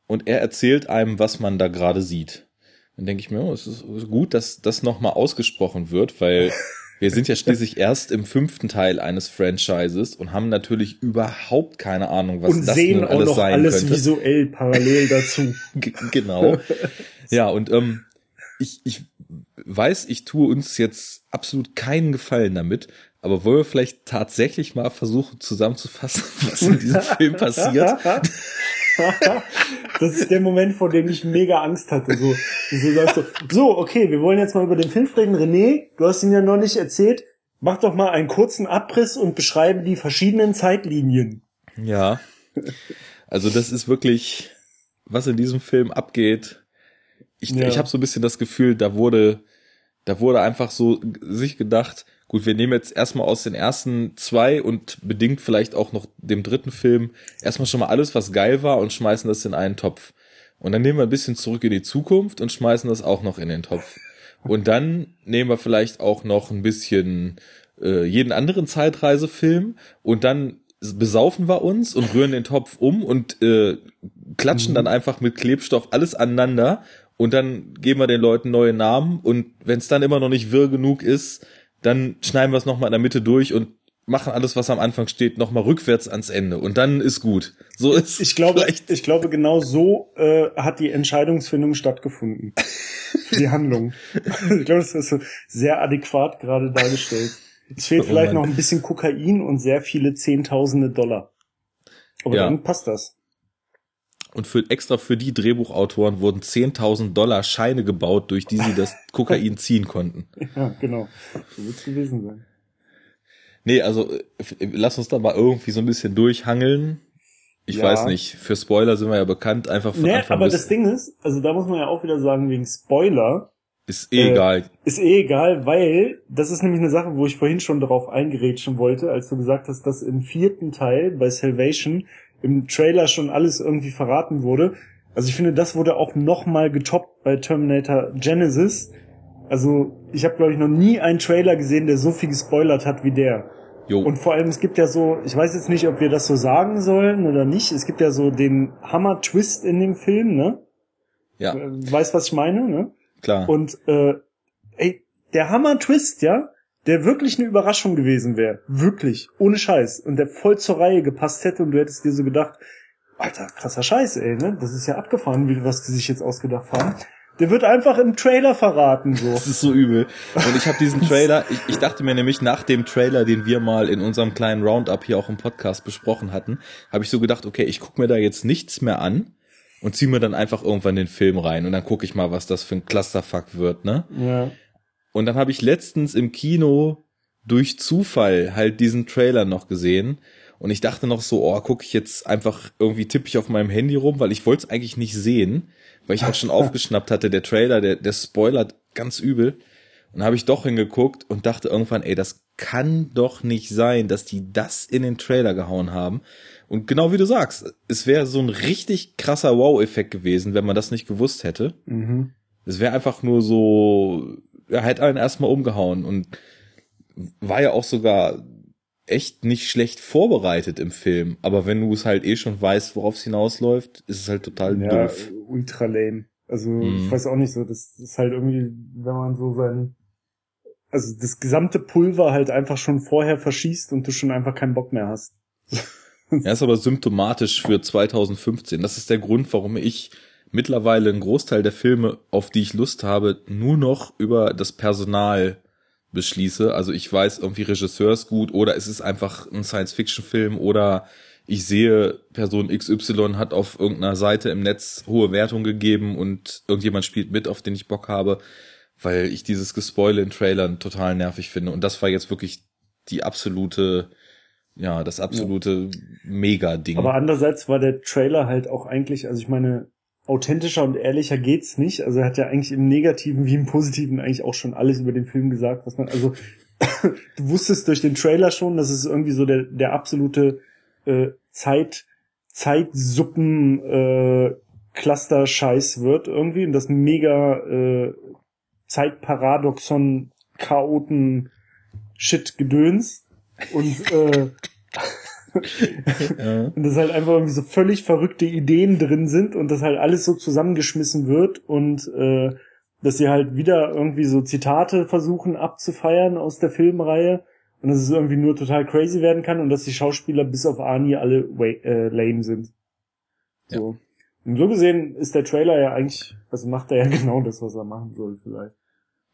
und er erzählt einem, was man da gerade sieht. Dann denke ich mir, oh, es ist gut, dass das nochmal ausgesprochen wird, weil Wir sind ja schließlich erst im fünften Teil eines Franchises und haben natürlich überhaupt keine Ahnung, was und das sehen nun alles auch noch sein alles könnte. visuell parallel dazu. genau. Ja, und ähm, ich, ich weiß, ich tue uns jetzt absolut keinen Gefallen damit, aber wollen wir vielleicht tatsächlich mal versuchen zusammenzufassen, was in diesem Film passiert? das ist der Moment, vor dem ich mega Angst hatte. So, so sagst du, so, okay, wir wollen jetzt mal über den Film reden. René, du hast ihn ja noch nicht erzählt. Mach doch mal einen kurzen Abriss und beschreibe die verschiedenen Zeitlinien. Ja. Also das ist wirklich, was in diesem Film abgeht. Ich, ja. ich habe so ein bisschen das Gefühl, da wurde, da wurde einfach so sich gedacht, gut, wir nehmen jetzt erstmal aus den ersten zwei und bedingt vielleicht auch noch dem dritten Film erstmal schon mal alles, was geil war und schmeißen das in einen Topf. Und dann nehmen wir ein bisschen zurück in die Zukunft und schmeißen das auch noch in den Topf. Und dann nehmen wir vielleicht auch noch ein bisschen äh, jeden anderen Zeitreisefilm und dann besaufen wir uns und rühren den Topf um und äh, klatschen mhm. dann einfach mit Klebstoff alles aneinander und dann geben wir den Leuten neue Namen und wenn es dann immer noch nicht wirr genug ist, dann schneiden wir es nochmal in der Mitte durch und machen alles, was am Anfang steht, nochmal rückwärts ans Ende und dann ist gut. So ist ich glaube, vielleicht. ich glaube genau so äh, hat die Entscheidungsfindung stattgefunden. die Handlung. ich glaube, das ist so sehr adäquat gerade dargestellt. Es fehlt oh vielleicht noch ein bisschen Kokain und sehr viele Zehntausende Dollar. Aber ja. dann passt das. Und für, extra für die Drehbuchautoren wurden 10.000 Dollar Scheine gebaut, durch die sie das Kokain ziehen konnten. Ja, genau. So wird es gewesen sein. Nee, also lass uns da mal irgendwie so ein bisschen durchhangeln. Ich ja. weiß nicht, für Spoiler sind wir ja bekannt, einfach von nee, Anfang aber das Ding ist, also da muss man ja auch wieder sagen, wegen Spoiler. Ist eh äh, egal. Ist eh egal, weil das ist nämlich eine Sache, wo ich vorhin schon darauf eingerätschen wollte, als du gesagt hast, dass im vierten Teil bei Salvation im Trailer schon alles irgendwie verraten wurde. Also ich finde, das wurde auch nochmal getoppt bei Terminator Genesis. Also ich habe, glaube ich, noch nie einen Trailer gesehen, der so viel gespoilert hat wie der. Jo. Und vor allem, es gibt ja so, ich weiß jetzt nicht, ob wir das so sagen sollen oder nicht, es gibt ja so den Hammer-Twist in dem Film, ne? Ja. Äh, weißt, was ich meine, ne? Klar. Und, äh, ey, der Hammer-Twist, ja, der wirklich eine Überraschung gewesen wäre. Wirklich. Ohne Scheiß. Und der voll zur Reihe gepasst hätte und du hättest dir so gedacht, Alter, krasser Scheiß, ey, ne? Das ist ja abgefahren, wie was die sich jetzt ausgedacht haben. Der wird einfach im Trailer verraten, so. Das ist so übel. Und ich habe diesen Trailer, ich, ich dachte mir nämlich nach dem Trailer, den wir mal in unserem kleinen Roundup hier auch im Podcast besprochen hatten, habe ich so gedacht, okay, ich guck mir da jetzt nichts mehr an und zieh mir dann einfach irgendwann den Film rein und dann gucke ich mal, was das für ein Clusterfuck wird, ne? Ja. Und dann habe ich letztens im Kino durch Zufall halt diesen Trailer noch gesehen und ich dachte noch so, oh, gucke ich jetzt einfach irgendwie tippe ich auf meinem Handy rum, weil ich wollte es eigentlich nicht sehen weil ich auch schon aufgeschnappt hatte, der Trailer, der, der spoilert ganz übel. Und habe ich doch hingeguckt und dachte irgendwann, ey, das kann doch nicht sein, dass die das in den Trailer gehauen haben. Und genau wie du sagst, es wäre so ein richtig krasser Wow-Effekt gewesen, wenn man das nicht gewusst hätte. Mhm. Es wäre einfach nur so, er hätte einen erstmal umgehauen und war ja auch sogar echt nicht schlecht vorbereitet im Film. Aber wenn du es halt eh schon weißt, worauf es hinausläuft, ist es halt total ja, doof. ultra lame. Also mhm. ich weiß auch nicht so, das ist halt irgendwie, wenn man so sein, also das gesamte Pulver halt einfach schon vorher verschießt und du schon einfach keinen Bock mehr hast. ja, ist aber symptomatisch für 2015. Das ist der Grund, warum ich mittlerweile einen Großteil der Filme, auf die ich Lust habe, nur noch über das Personal beschließe. Also ich weiß irgendwie Regisseur ist gut oder es ist einfach ein Science-Fiction-Film oder ich sehe, Person XY hat auf irgendeiner Seite im Netz hohe Wertung gegeben und irgendjemand spielt mit, auf den ich Bock habe, weil ich dieses Gespoile in Trailern total nervig finde. Und das war jetzt wirklich die absolute, ja, das absolute ja. Mega-Ding. Aber andererseits war der Trailer halt auch eigentlich, also ich meine, authentischer und ehrlicher geht's nicht. Also er hat ja eigentlich im Negativen wie im Positiven eigentlich auch schon alles über den Film gesagt, was man, also du wusstest durch den Trailer schon, dass es irgendwie so der, der absolute äh, Zeit, Zeitsuppen äh, Cluster-Scheiß wird irgendwie und das mega äh, Zeitparadoxon Chaoten Shit Gedöns und äh, ja. Und dass halt einfach irgendwie so völlig verrückte Ideen drin sind und das halt alles so zusammengeschmissen wird und äh, dass sie halt wieder irgendwie so Zitate versuchen abzufeiern aus der Filmreihe und dass es irgendwie nur total crazy werden kann und dass die Schauspieler bis auf Arnie alle äh, lame sind. So. Ja. Und so gesehen ist der Trailer ja eigentlich, also macht er ja genau das, was er machen soll vielleicht.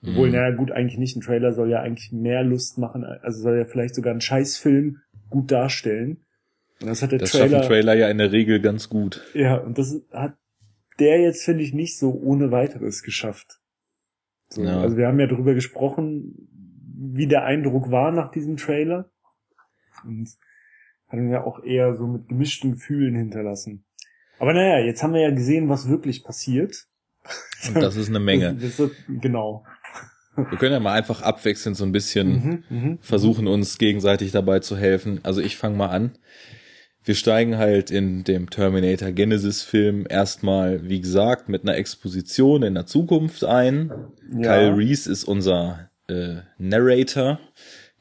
Obwohl, mhm. naja, gut, eigentlich nicht. Ein Trailer soll ja eigentlich mehr Lust machen, also soll ja vielleicht sogar ein Scheißfilm gut darstellen. Und das hat der das Trailer. Das Trailer ja in der Regel ganz gut. Ja, und das hat der jetzt, finde ich, nicht so ohne weiteres geschafft. So, ja. Also wir haben ja darüber gesprochen, wie der Eindruck war nach diesem Trailer. Und hat ihn ja auch eher so mit gemischten Gefühlen hinterlassen. Aber naja, jetzt haben wir ja gesehen, was wirklich passiert. Und das ist eine Menge. Das, das, genau. Wir können ja mal einfach abwechselnd so ein bisschen mhm, mhm, versuchen, uns gegenseitig dabei zu helfen. Also ich fange mal an. Wir steigen halt in dem Terminator Genesis Film erstmal, wie gesagt, mit einer Exposition in der Zukunft ein. Ja. Kyle Reese ist unser äh, Narrator,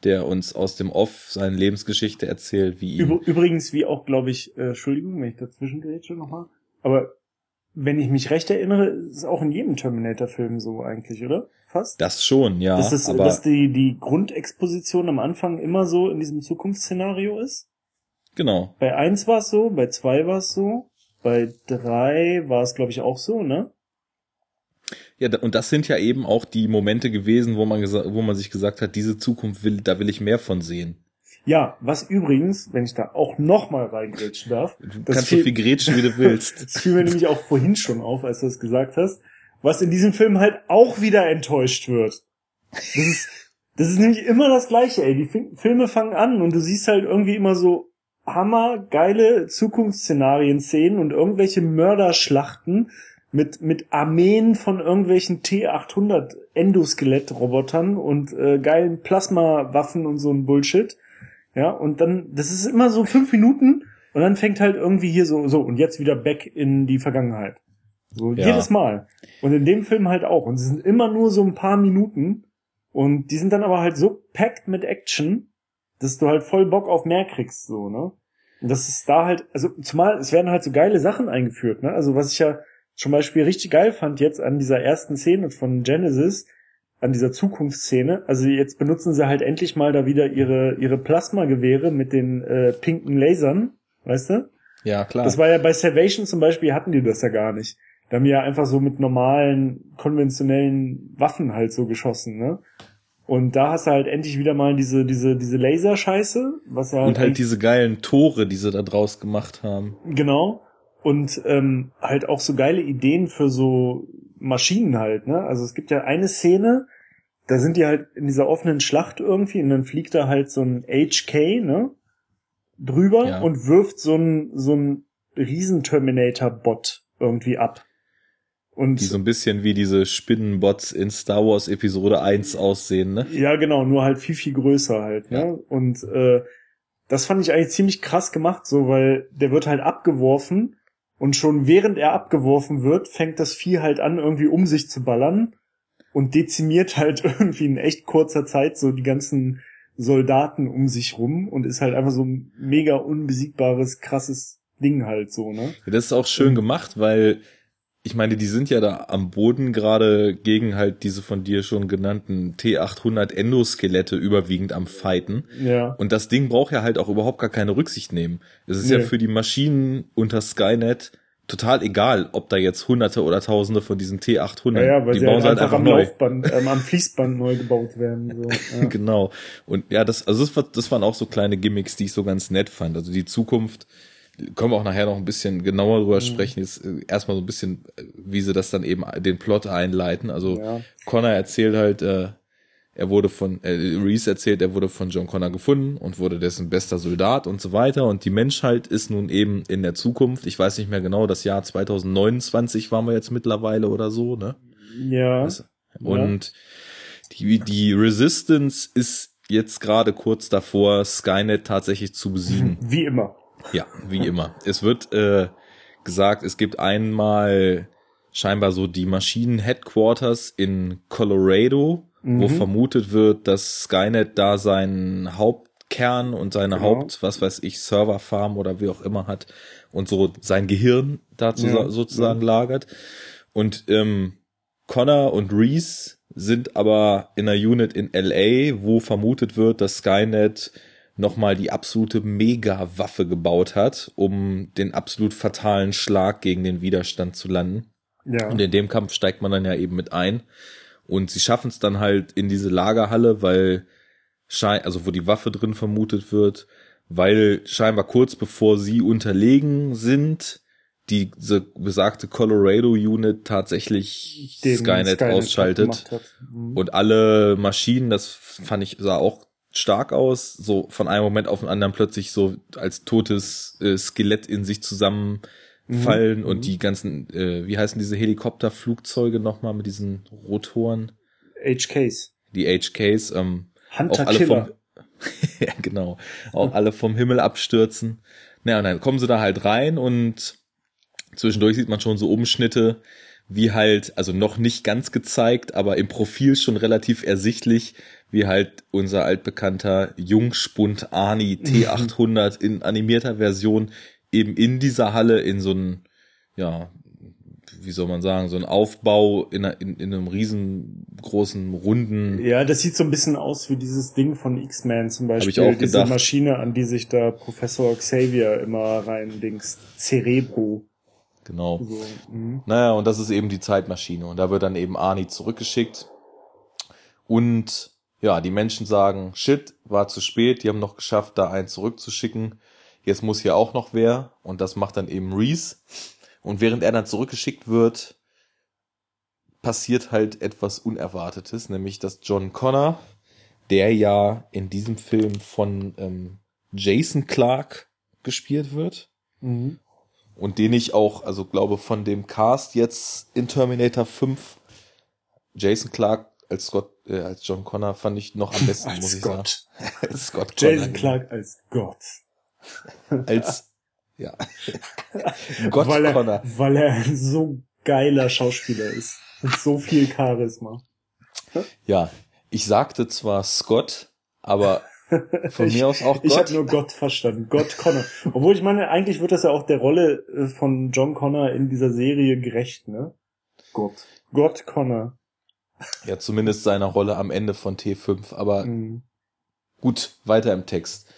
der uns aus dem Off seine Lebensgeschichte erzählt, wie ihm. Übrigens, wie auch, glaube ich, äh, Entschuldigung, wenn ich dazwischen grätsche nochmal, aber wenn ich mich recht erinnere, ist es auch in jedem Terminator-Film so eigentlich, oder? Fast? Das schon, ja. Dass, das, aber dass die, die Grundexposition am Anfang immer so in diesem Zukunftsszenario ist? Genau. Bei eins war es so, bei zwei war es so, bei drei war es, glaube ich, auch so, ne? Ja, und das sind ja eben auch die Momente gewesen, wo man, wo man sich gesagt hat, diese Zukunft will, da will ich mehr von sehen. Ja, was übrigens, wenn ich da auch noch mal reingrätschen darf. Du kannst so viel grätschen, wie du willst. das fiel mir nämlich auch vorhin schon auf, als du das gesagt hast. Was in diesem Film halt auch wieder enttäuscht wird. Das ist, das ist nämlich immer das Gleiche, ey. Die Filme fangen an und du siehst halt irgendwie immer so hammergeile Zukunftsszenarien-Szenen und irgendwelche Mörderschlachten mit, mit Armeen von irgendwelchen T800 Endoskelett-Robotern und äh, geilen Plasmawaffen und so ein Bullshit. Ja, und dann, das ist immer so fünf Minuten und dann fängt halt irgendwie hier so, so, und jetzt wieder back in die Vergangenheit. So, ja. jedes Mal. Und in dem Film halt auch. Und es sind immer nur so ein paar Minuten. Und die sind dann aber halt so packed mit Action, dass du halt voll Bock auf mehr kriegst, so, ne? Und das ist da halt, also zumal, es werden halt so geile Sachen eingeführt, ne? Also was ich ja zum Beispiel richtig geil fand jetzt an dieser ersten Szene von Genesis, an dieser Zukunftsszene. Also jetzt benutzen sie halt endlich mal da wieder ihre, ihre Plasmagewehre mit den äh, pinken Lasern, weißt du? Ja, klar. Das war ja bei Salvation zum Beispiel, hatten die das ja gar nicht. Da haben ja einfach so mit normalen, konventionellen Waffen halt so geschossen, ne? Und da hast du halt endlich wieder mal diese, diese, diese Laserscheiße, was ja halt. Und halt diese geilen Tore, die sie da draus gemacht haben. Genau. Und ähm, halt auch so geile Ideen für so Maschinen halt, ne? Also es gibt ja eine Szene, da sind die halt in dieser offenen Schlacht irgendwie und dann fliegt da halt so ein HK, ne? Drüber ja. und wirft so ein, so ein Riesen-Terminator-Bot irgendwie ab. Und die so ein bisschen wie diese Spinnenbots in Star Wars Episode 1 aussehen, ne? Ja, genau, nur halt viel, viel größer halt, ne? Ja. Und äh, das fand ich eigentlich ziemlich krass gemacht, so, weil der wird halt abgeworfen und schon während er abgeworfen wird, fängt das Vieh halt an, irgendwie um sich zu ballern und dezimiert halt irgendwie in echt kurzer Zeit so die ganzen Soldaten um sich rum und ist halt einfach so ein mega unbesiegbares, krasses Ding halt so, ne? Ja, das ist auch schön gemacht, weil ich meine, die sind ja da am Boden gerade gegen halt diese von dir schon genannten T800 Endoskelette überwiegend am Fighten. Ja. Und das Ding braucht ja halt auch überhaupt gar keine Rücksicht nehmen. Es ist nee. ja für die Maschinen unter Skynet total egal, ob da jetzt Hunderte oder Tausende von diesen T800, ja, ja, weil die sie bauen halt einfach, einfach am neu. Laufband, ähm, am Fließband neu gebaut werden. So. Ja. genau. Und ja, das, also das, das waren auch so kleine Gimmicks, die ich so ganz nett fand. Also die Zukunft, können wir auch nachher noch ein bisschen genauer drüber mhm. sprechen. Jetzt äh, erstmal so ein bisschen, wie sie das dann eben den Plot einleiten. Also ja. Connor erzählt halt, äh, er wurde von, äh, Reese erzählt, er wurde von John Connor gefunden und wurde dessen bester Soldat und so weiter. Und die Menschheit ist nun eben in der Zukunft. Ich weiß nicht mehr genau, das Jahr 2029 waren wir jetzt mittlerweile oder so, ne? Ja. Und ja. die, die Resistance ist jetzt gerade kurz davor, Skynet tatsächlich zu besiegen. Wie immer. Ja, wie immer. Es wird äh, gesagt, es gibt einmal scheinbar so die Maschinen-Headquarters in Colorado, mhm. wo vermutet wird, dass Skynet da seinen Hauptkern und seine genau. Haupt, was weiß ich, Serverfarm oder wie auch immer hat und so sein Gehirn dazu ja, sozusagen ja. lagert. Und ähm, Connor und Reese sind aber in einer Unit in LA, wo vermutet wird, dass Skynet nochmal die absolute Mega-Waffe gebaut hat, um den absolut fatalen Schlag gegen den Widerstand zu landen. Ja. Und in dem Kampf steigt man dann ja eben mit ein. Und sie schaffen es dann halt in diese Lagerhalle, weil also wo die Waffe drin vermutet wird, weil scheinbar kurz bevor sie unterlegen sind, diese besagte Colorado Unit tatsächlich Skynet, Skynet ausschaltet mhm. und alle Maschinen, das fand ich sah auch stark aus, so von einem Moment auf den anderen plötzlich so als totes äh, Skelett in sich zusammenfallen mhm. und die ganzen, äh, wie heißen diese Helikopterflugzeuge nochmal mit diesen Rotoren? HKs. Die HKs, ähm, Hunter auch alle Killer. vom, ja, genau, auch mhm. alle vom Himmel abstürzen. Na, und dann kommen sie da halt rein und zwischendurch sieht man schon so Umschnitte, wie halt, also noch nicht ganz gezeigt, aber im Profil schon relativ ersichtlich, wie halt unser altbekannter Jungspund Ani T800 in animierter Version eben in dieser Halle in so einen, ja, wie soll man sagen, so ein Aufbau in, in, in einem riesengroßen, runden. Ja, das sieht so ein bisschen aus wie dieses Ding von X-Men zum Beispiel. ich auch diese gedacht. Maschine, an die sich da Professor Xavier immer rein dings. Cerebro. Genau. So, mhm. Naja, und das ist eben die Zeitmaschine. Und da wird dann eben Arnie zurückgeschickt. Und ja, die Menschen sagen, shit, war zu spät, die haben noch geschafft, da einen zurückzuschicken. Jetzt muss hier auch noch wer. Und das macht dann eben Reese. Und während er dann zurückgeschickt wird, passiert halt etwas Unerwartetes, nämlich dass John Connor, der ja in diesem Film von ähm, Jason Clark gespielt wird, Mhm. Und den ich auch, also glaube von dem Cast jetzt in Terminator 5, Jason Clark als Scott, äh, als John Connor fand ich noch am besten, muss ich Gott. sagen. als Scott Connor. Jason Clark als Gott. Als, ja. Gott weil er, Connor. Weil er ein so geiler Schauspieler ist. Mit so viel Charisma. Ja, ich sagte zwar Scott, aber von Ich- mir aus auch Ich habe Gott. nur Gott verstanden. Gott Connor. Obwohl ich meine, eigentlich wird das ja auch der Rolle äh, von John Connor in dieser Serie gerecht, ne? Gott. Gott Connor. Ja, zumindest seiner Rolle am Ende von T5, aber Mhm. gut, weiter im Text.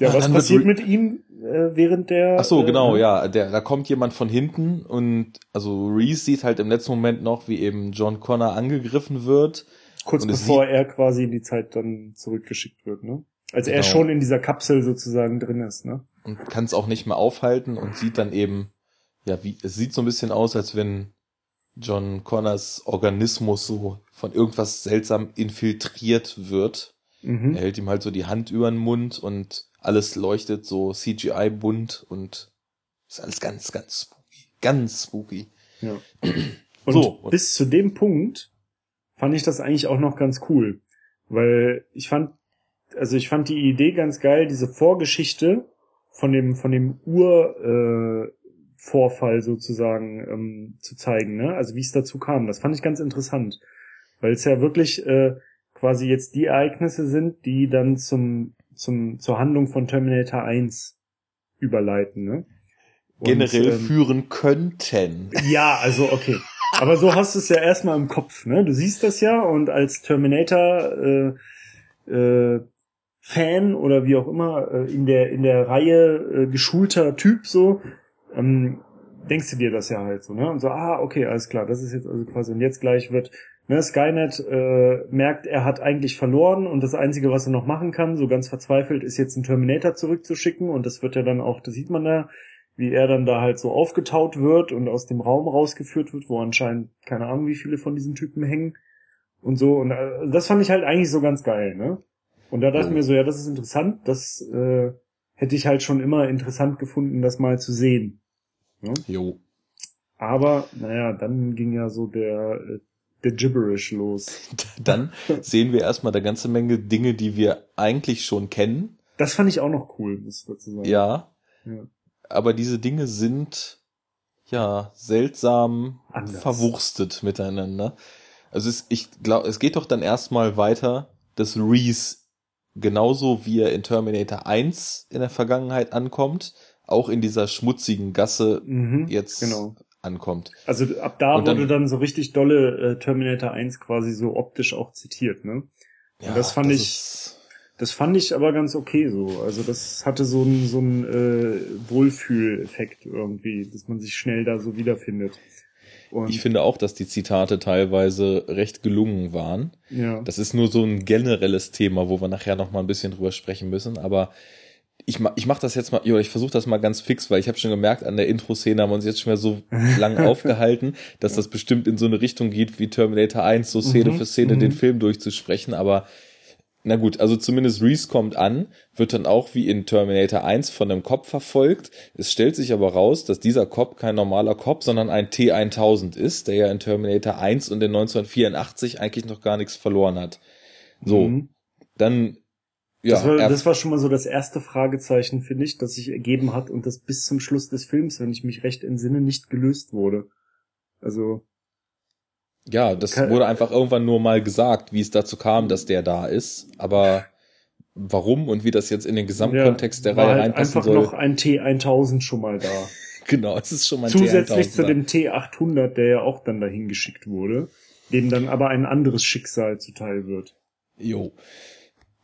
Ja, Ja, was passiert mit ihm äh, während der... Ach so, äh, genau, ja, der, da kommt jemand von hinten und also Reese sieht halt im letzten Moment noch, wie eben John Connor angegriffen wird. Kurz Und bevor er quasi in die Zeit dann zurückgeschickt wird, ne? Als er Genau. schon in dieser Kapsel sozusagen drin ist, ne? und kann es auch nicht mehr aufhalten und sieht dann eben, ja, wie, es sieht so ein bisschen aus, als wenn John Connors Organismus so von irgendwas seltsam infiltriert wird. Mhm. Er hält ihm halt so die Hand über den Mund und alles leuchtet so CGI bunt und ist alles ganz, ganz spooky. Ganz spooky. Ja. Und So, und- bis zu dem Punkt fand ich das eigentlich auch noch ganz cool. Weil ich fand, also ich fand die Idee ganz geil, diese Vorgeschichte von dem, von dem Ur, äh, Vorfall sozusagen ähm, zu zeigen, ne? Also wie es dazu kam. Das fand ich ganz interessant. Weil es ja wirklich äh, quasi jetzt die Ereignisse sind, die dann zum, zum, zur Handlung von Terminator 1 überleiten, ne? Und, Generell ähm, führen könnten. ja, also okay. Aber so hast du es ja erstmal im Kopf, ne? Du siehst das ja und als Terminator äh, äh, Fan oder wie auch immer äh, in der in der Reihe äh, geschulter Typ so ähm, denkst du dir das ja halt so, ne? Und so ah okay alles klar, das ist jetzt also quasi und jetzt gleich wird ne, Skynet äh, merkt, er hat eigentlich verloren und das einzige, was er noch machen kann, so ganz verzweifelt, ist jetzt einen Terminator zurückzuschicken und das wird ja dann auch, das sieht man da, wie er dann da halt so aufgetaut wird und aus dem Raum rausgeführt wird, wo anscheinend keine Ahnung, wie viele von diesen Typen hängen und so. Und äh, das fand ich halt eigentlich so ganz geil, ne? Und da dachte ich mir so, ja, das ist interessant, das äh, hätte ich halt schon immer interessant gefunden, das mal zu sehen. Ne? Jo. Aber, naja, dann ging ja so der, äh, der Gibberish los. Dann sehen wir erstmal eine ganze Menge Dinge, die wir eigentlich schon kennen. Das fand ich auch noch cool, muss ich dazu sagen. Ja. Ja. Aber diese Dinge sind ja seltsam Anders. verwurstet miteinander. Also es, ich glaube, es geht doch dann erstmal weiter, dass Reese genauso wie er in Terminator 1 in der Vergangenheit ankommt, auch in dieser schmutzigen Gasse Mhm, jetzt genau. ankommt. Also ab da dann- wurde dann so richtig dolle äh, Terminator 1 quasi so optisch auch zitiert, ne? Ja, das fand ich- ist- Das fand ich aber ganz okay so. Also das hatte so einen so einen äh, Wohlfühleffekt irgendwie, dass man sich schnell da so wiederfindet. Und Ich finde auch, dass die Zitate teilweise recht gelungen waren. ja. Das ist nur so ein generelles Thema, wo wir nachher noch mal ein bisschen drüber sprechen müssen. Aber ich, ma- ich mache das jetzt mal, ich versuche das mal ganz fix, weil ich habe schon gemerkt, an der Intro-Szene haben wir uns jetzt schon mal so lang aufgehalten, dass das bestimmt in so eine Richtung geht wie Terminator 1, so Szene Mhm, für Szene mhm. den Film durchzusprechen. Aber na gut, also zumindest Reese kommt an, wird dann auch wie in Terminator 1 von einem Cop verfolgt. Es stellt sich aber raus, dass dieser Cop kein normaler Cop, sondern ein T1000 ist, der ja in Terminator 1 und in 1984 eigentlich noch gar nichts verloren hat. So, Mhm. dann ja, das, war, das war schon mal so das erste Fragezeichen, finde ich, das sich ergeben hat und das bis zum Schluss des Films, wenn ich mich recht entsinne, nicht gelöst wurde. Also. Ja, das wurde einfach irgendwann nur mal gesagt, wie es dazu kam, dass der da ist. Aber warum und wie das jetzt in den Gesamtkontext ja, der Reihe halt reinpassen einfach soll. Einfach noch ein T1000 schon mal da. genau, es ist schon mal ein Zusätzlich T1000 zu dem T800, der ja auch dann dahin geschickt wurde, dem dann aber ein anderes Schicksal zuteil wird. Jo.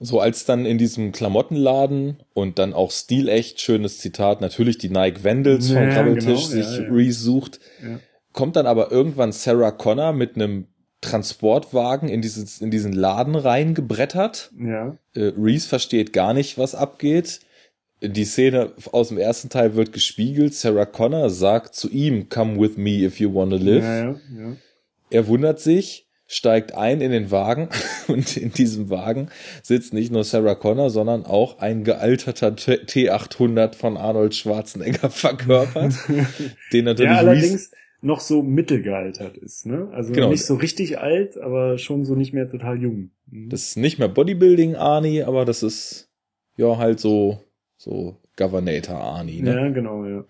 So als dann in diesem Klamottenladen und dann auch stilecht, schönes Zitat, natürlich die Nike Vandals ja, von Krabbeltisch genau, sich ja, ja. Reese sucht, ja. Kommt dann aber irgendwann Sarah Connor mit einem Transportwagen in, dieses, in diesen Laden reingebrettert. Ja. Äh, Reese versteht gar nicht, was abgeht. Die Szene aus dem ersten Teil wird gespiegelt. Sarah Connor sagt zu ihm, come with me if you want to live. Ja, ja, ja. Er wundert sich, steigt ein in den Wagen und in diesem Wagen sitzt nicht nur Sarah Connor, sondern auch ein gealterter T800 von Arnold Schwarzenegger verkörpert, den natürlich ja, allerdings noch so mittelgealtert ist, ne? Also genau. nicht so richtig alt, aber schon so nicht mehr total jung. Mhm. Das ist nicht mehr Bodybuilding Arnie, aber das ist ja halt so so Governator Arnie, ne? Ja, genau, ja.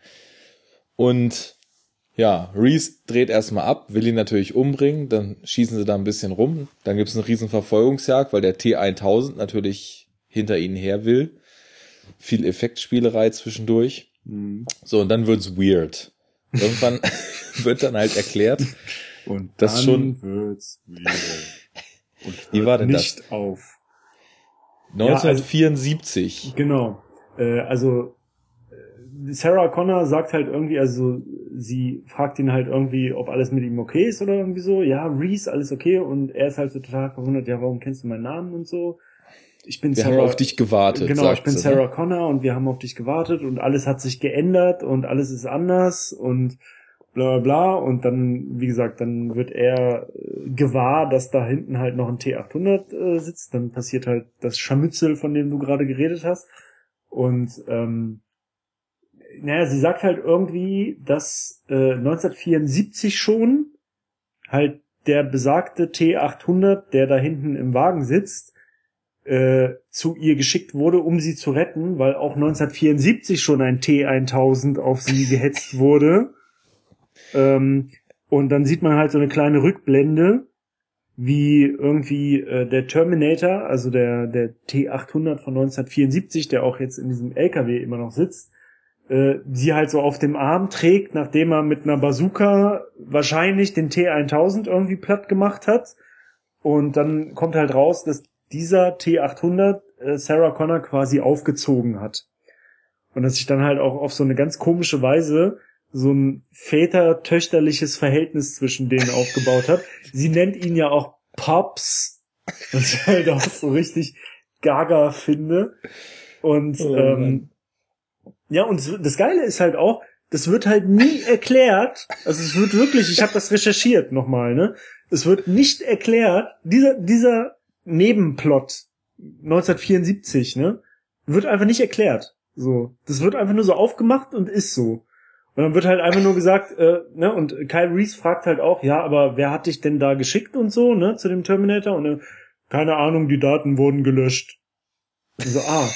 Und ja, Reese dreht erstmal ab, will ihn natürlich umbringen, dann schießen sie da ein bisschen rum, dann gibt's eine riesen Verfolgungsjagd, weil der T1000 natürlich hinter ihnen her will. Viel Effektspielerei zwischendurch. Mhm. So, und dann wird's weird. Irgendwann wird dann halt erklärt, und das schon wird's. Und Wie war denn nicht das? auf. 1974. Ja, also, genau. Äh, also Sarah Connor sagt halt irgendwie, also sie fragt ihn halt irgendwie, ob alles mit ihm okay ist oder irgendwie so. Ja, Reese, alles okay. Und er ist halt so total verwundert, ja, warum kennst du meinen Namen und so. Ich bin wir Sarah, haben auf dich gewartet. Genau, ich bin sie, ne? Sarah ne? Connor und wir haben auf dich gewartet und alles hat sich geändert und alles ist anders und bla bla bla. Und dann, wie gesagt, dann wird er äh, gewahr, dass da hinten halt noch ein T800 äh, sitzt. Dann passiert halt das Scharmützel, von dem du gerade geredet hast. Und ähm, naja, sie sagt halt irgendwie, dass äh, 1974 schon halt der besagte T800, der da hinten im Wagen sitzt, äh, zu ihr geschickt wurde, um sie zu retten, weil auch 1974 schon ein T1000 auf sie gehetzt wurde. Ähm, und dann sieht man halt so eine kleine Rückblende, wie irgendwie äh, der Terminator, also der, der T800 von 1974, der auch jetzt in diesem LKW immer noch sitzt, äh, sie halt so auf dem Arm trägt, nachdem er mit einer Bazooka wahrscheinlich den T1000 irgendwie platt gemacht hat. Und dann kommt halt raus, dass dieser T800 äh, Sarah Connor quasi aufgezogen hat. Und dass sich dann halt auch auf so eine ganz komische Weise so ein väter-töchterliches Verhältnis zwischen denen aufgebaut hat. Sie nennt ihn ja auch Pops, was ich halt auch so richtig gaga finde. Und oh, ähm, ja, und das Geile ist halt auch, das wird halt nie erklärt. Also es wird wirklich, ich habe das recherchiert nochmal, ne? Es wird nicht erklärt, dieser, dieser Nebenplot 1974, ne? Wird einfach nicht erklärt. So. Das wird einfach nur so aufgemacht und ist so. Und dann wird halt einfach nur gesagt, äh, ne, und Kyle Reese fragt halt auch, ja, aber wer hat dich denn da geschickt und so, ne, zu dem Terminator? Und äh, keine Ahnung, die Daten wurden gelöscht. Und so, ah,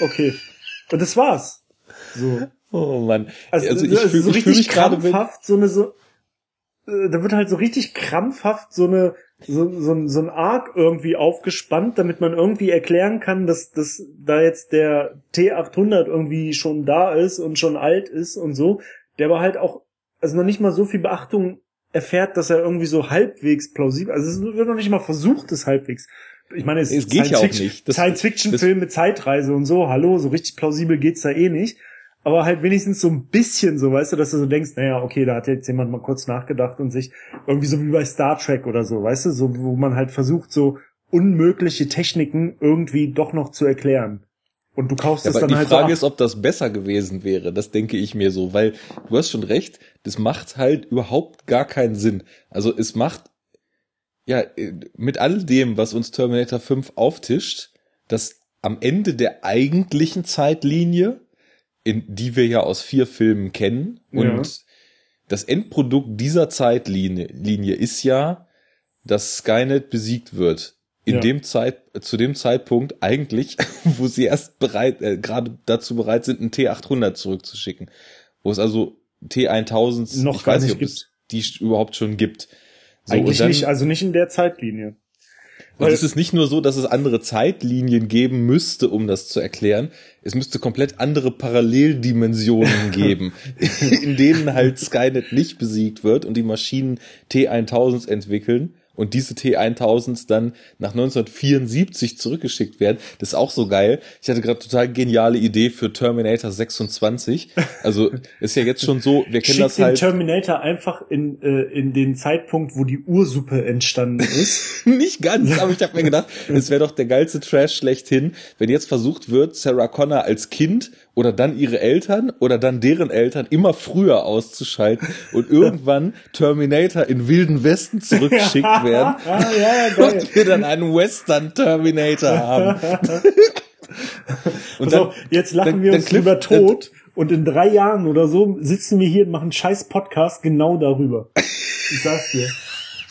okay. Und das war's. So. Oh Mann. Also, also ich, fühle so ich richtig krampfhaft, so eine so, da wird halt so richtig krampfhaft so eine so, so, so ein Arc irgendwie aufgespannt, damit man irgendwie erklären kann, dass, dass da jetzt der T800 irgendwie schon da ist und schon alt ist und so, der aber halt auch, also noch nicht mal so viel Beachtung erfährt, dass er irgendwie so halbwegs plausibel, also es wird noch nicht mal versucht, es halbwegs. Ich meine, es, es geht ja auch nicht. Science-Fiction-Film mit Zeitreise und so, hallo, so richtig plausibel geht's da eh nicht aber halt wenigstens so ein bisschen so, weißt du, dass du so denkst, naja, okay, da hat jetzt jemand mal kurz nachgedacht und sich irgendwie so wie bei Star Trek oder so, weißt du, so, wo man halt versucht, so unmögliche Techniken irgendwie doch noch zu erklären. Und du kaufst ja, es dann die halt Die Frage so ist, ob das besser gewesen wäre. Das denke ich mir so, weil du hast schon recht, das macht halt überhaupt gar keinen Sinn. Also es macht, ja, mit all dem, was uns Terminator 5 auftischt, dass am Ende der eigentlichen Zeitlinie in, die wir ja aus vier Filmen kennen. Und ja. das Endprodukt dieser Zeitlinie Linie ist ja, dass Skynet besiegt wird. In ja. dem Zeit, zu dem Zeitpunkt eigentlich, wo sie erst bereit, äh, gerade dazu bereit sind, einen T800 zurückzuschicken. Wo es also T1000, noch ich weiß nicht, ob es die überhaupt schon gibt. So, Eigentlich dann, nicht, also nicht in der Zeitlinie. Und es ist nicht nur so, dass es andere Zeitlinien geben müsste, um das zu erklären. Es müsste komplett andere Paralleldimensionen geben, in denen halt Skynet nicht besiegt wird und die Maschinen T1000 entwickeln und diese T1000 dann nach 1974 zurückgeschickt werden. Das ist auch so geil. Ich hatte gerade total geniale Idee für Terminator 26. Also ist ja jetzt schon so, wir kennen Schick das halt. den Terminator einfach in, äh, in den Zeitpunkt, wo die Ursuppe entstanden ist. Nicht ganz, aber ich habe mir gedacht, es wäre doch der geilste Trash schlechthin, wenn jetzt versucht wird, Sarah Connor als Kind oder dann ihre Eltern oder dann deren Eltern immer früher auszuschalten und irgendwann Terminator in wilden Westen zurückgeschickt werden ah, ja, und wir dann einen Western Terminator haben. und dann, jetzt lachen dann, wir uns Cliff, über Tod und in drei Jahren oder so sitzen wir hier und machen einen scheiß Podcast genau darüber. Ich sag's dir.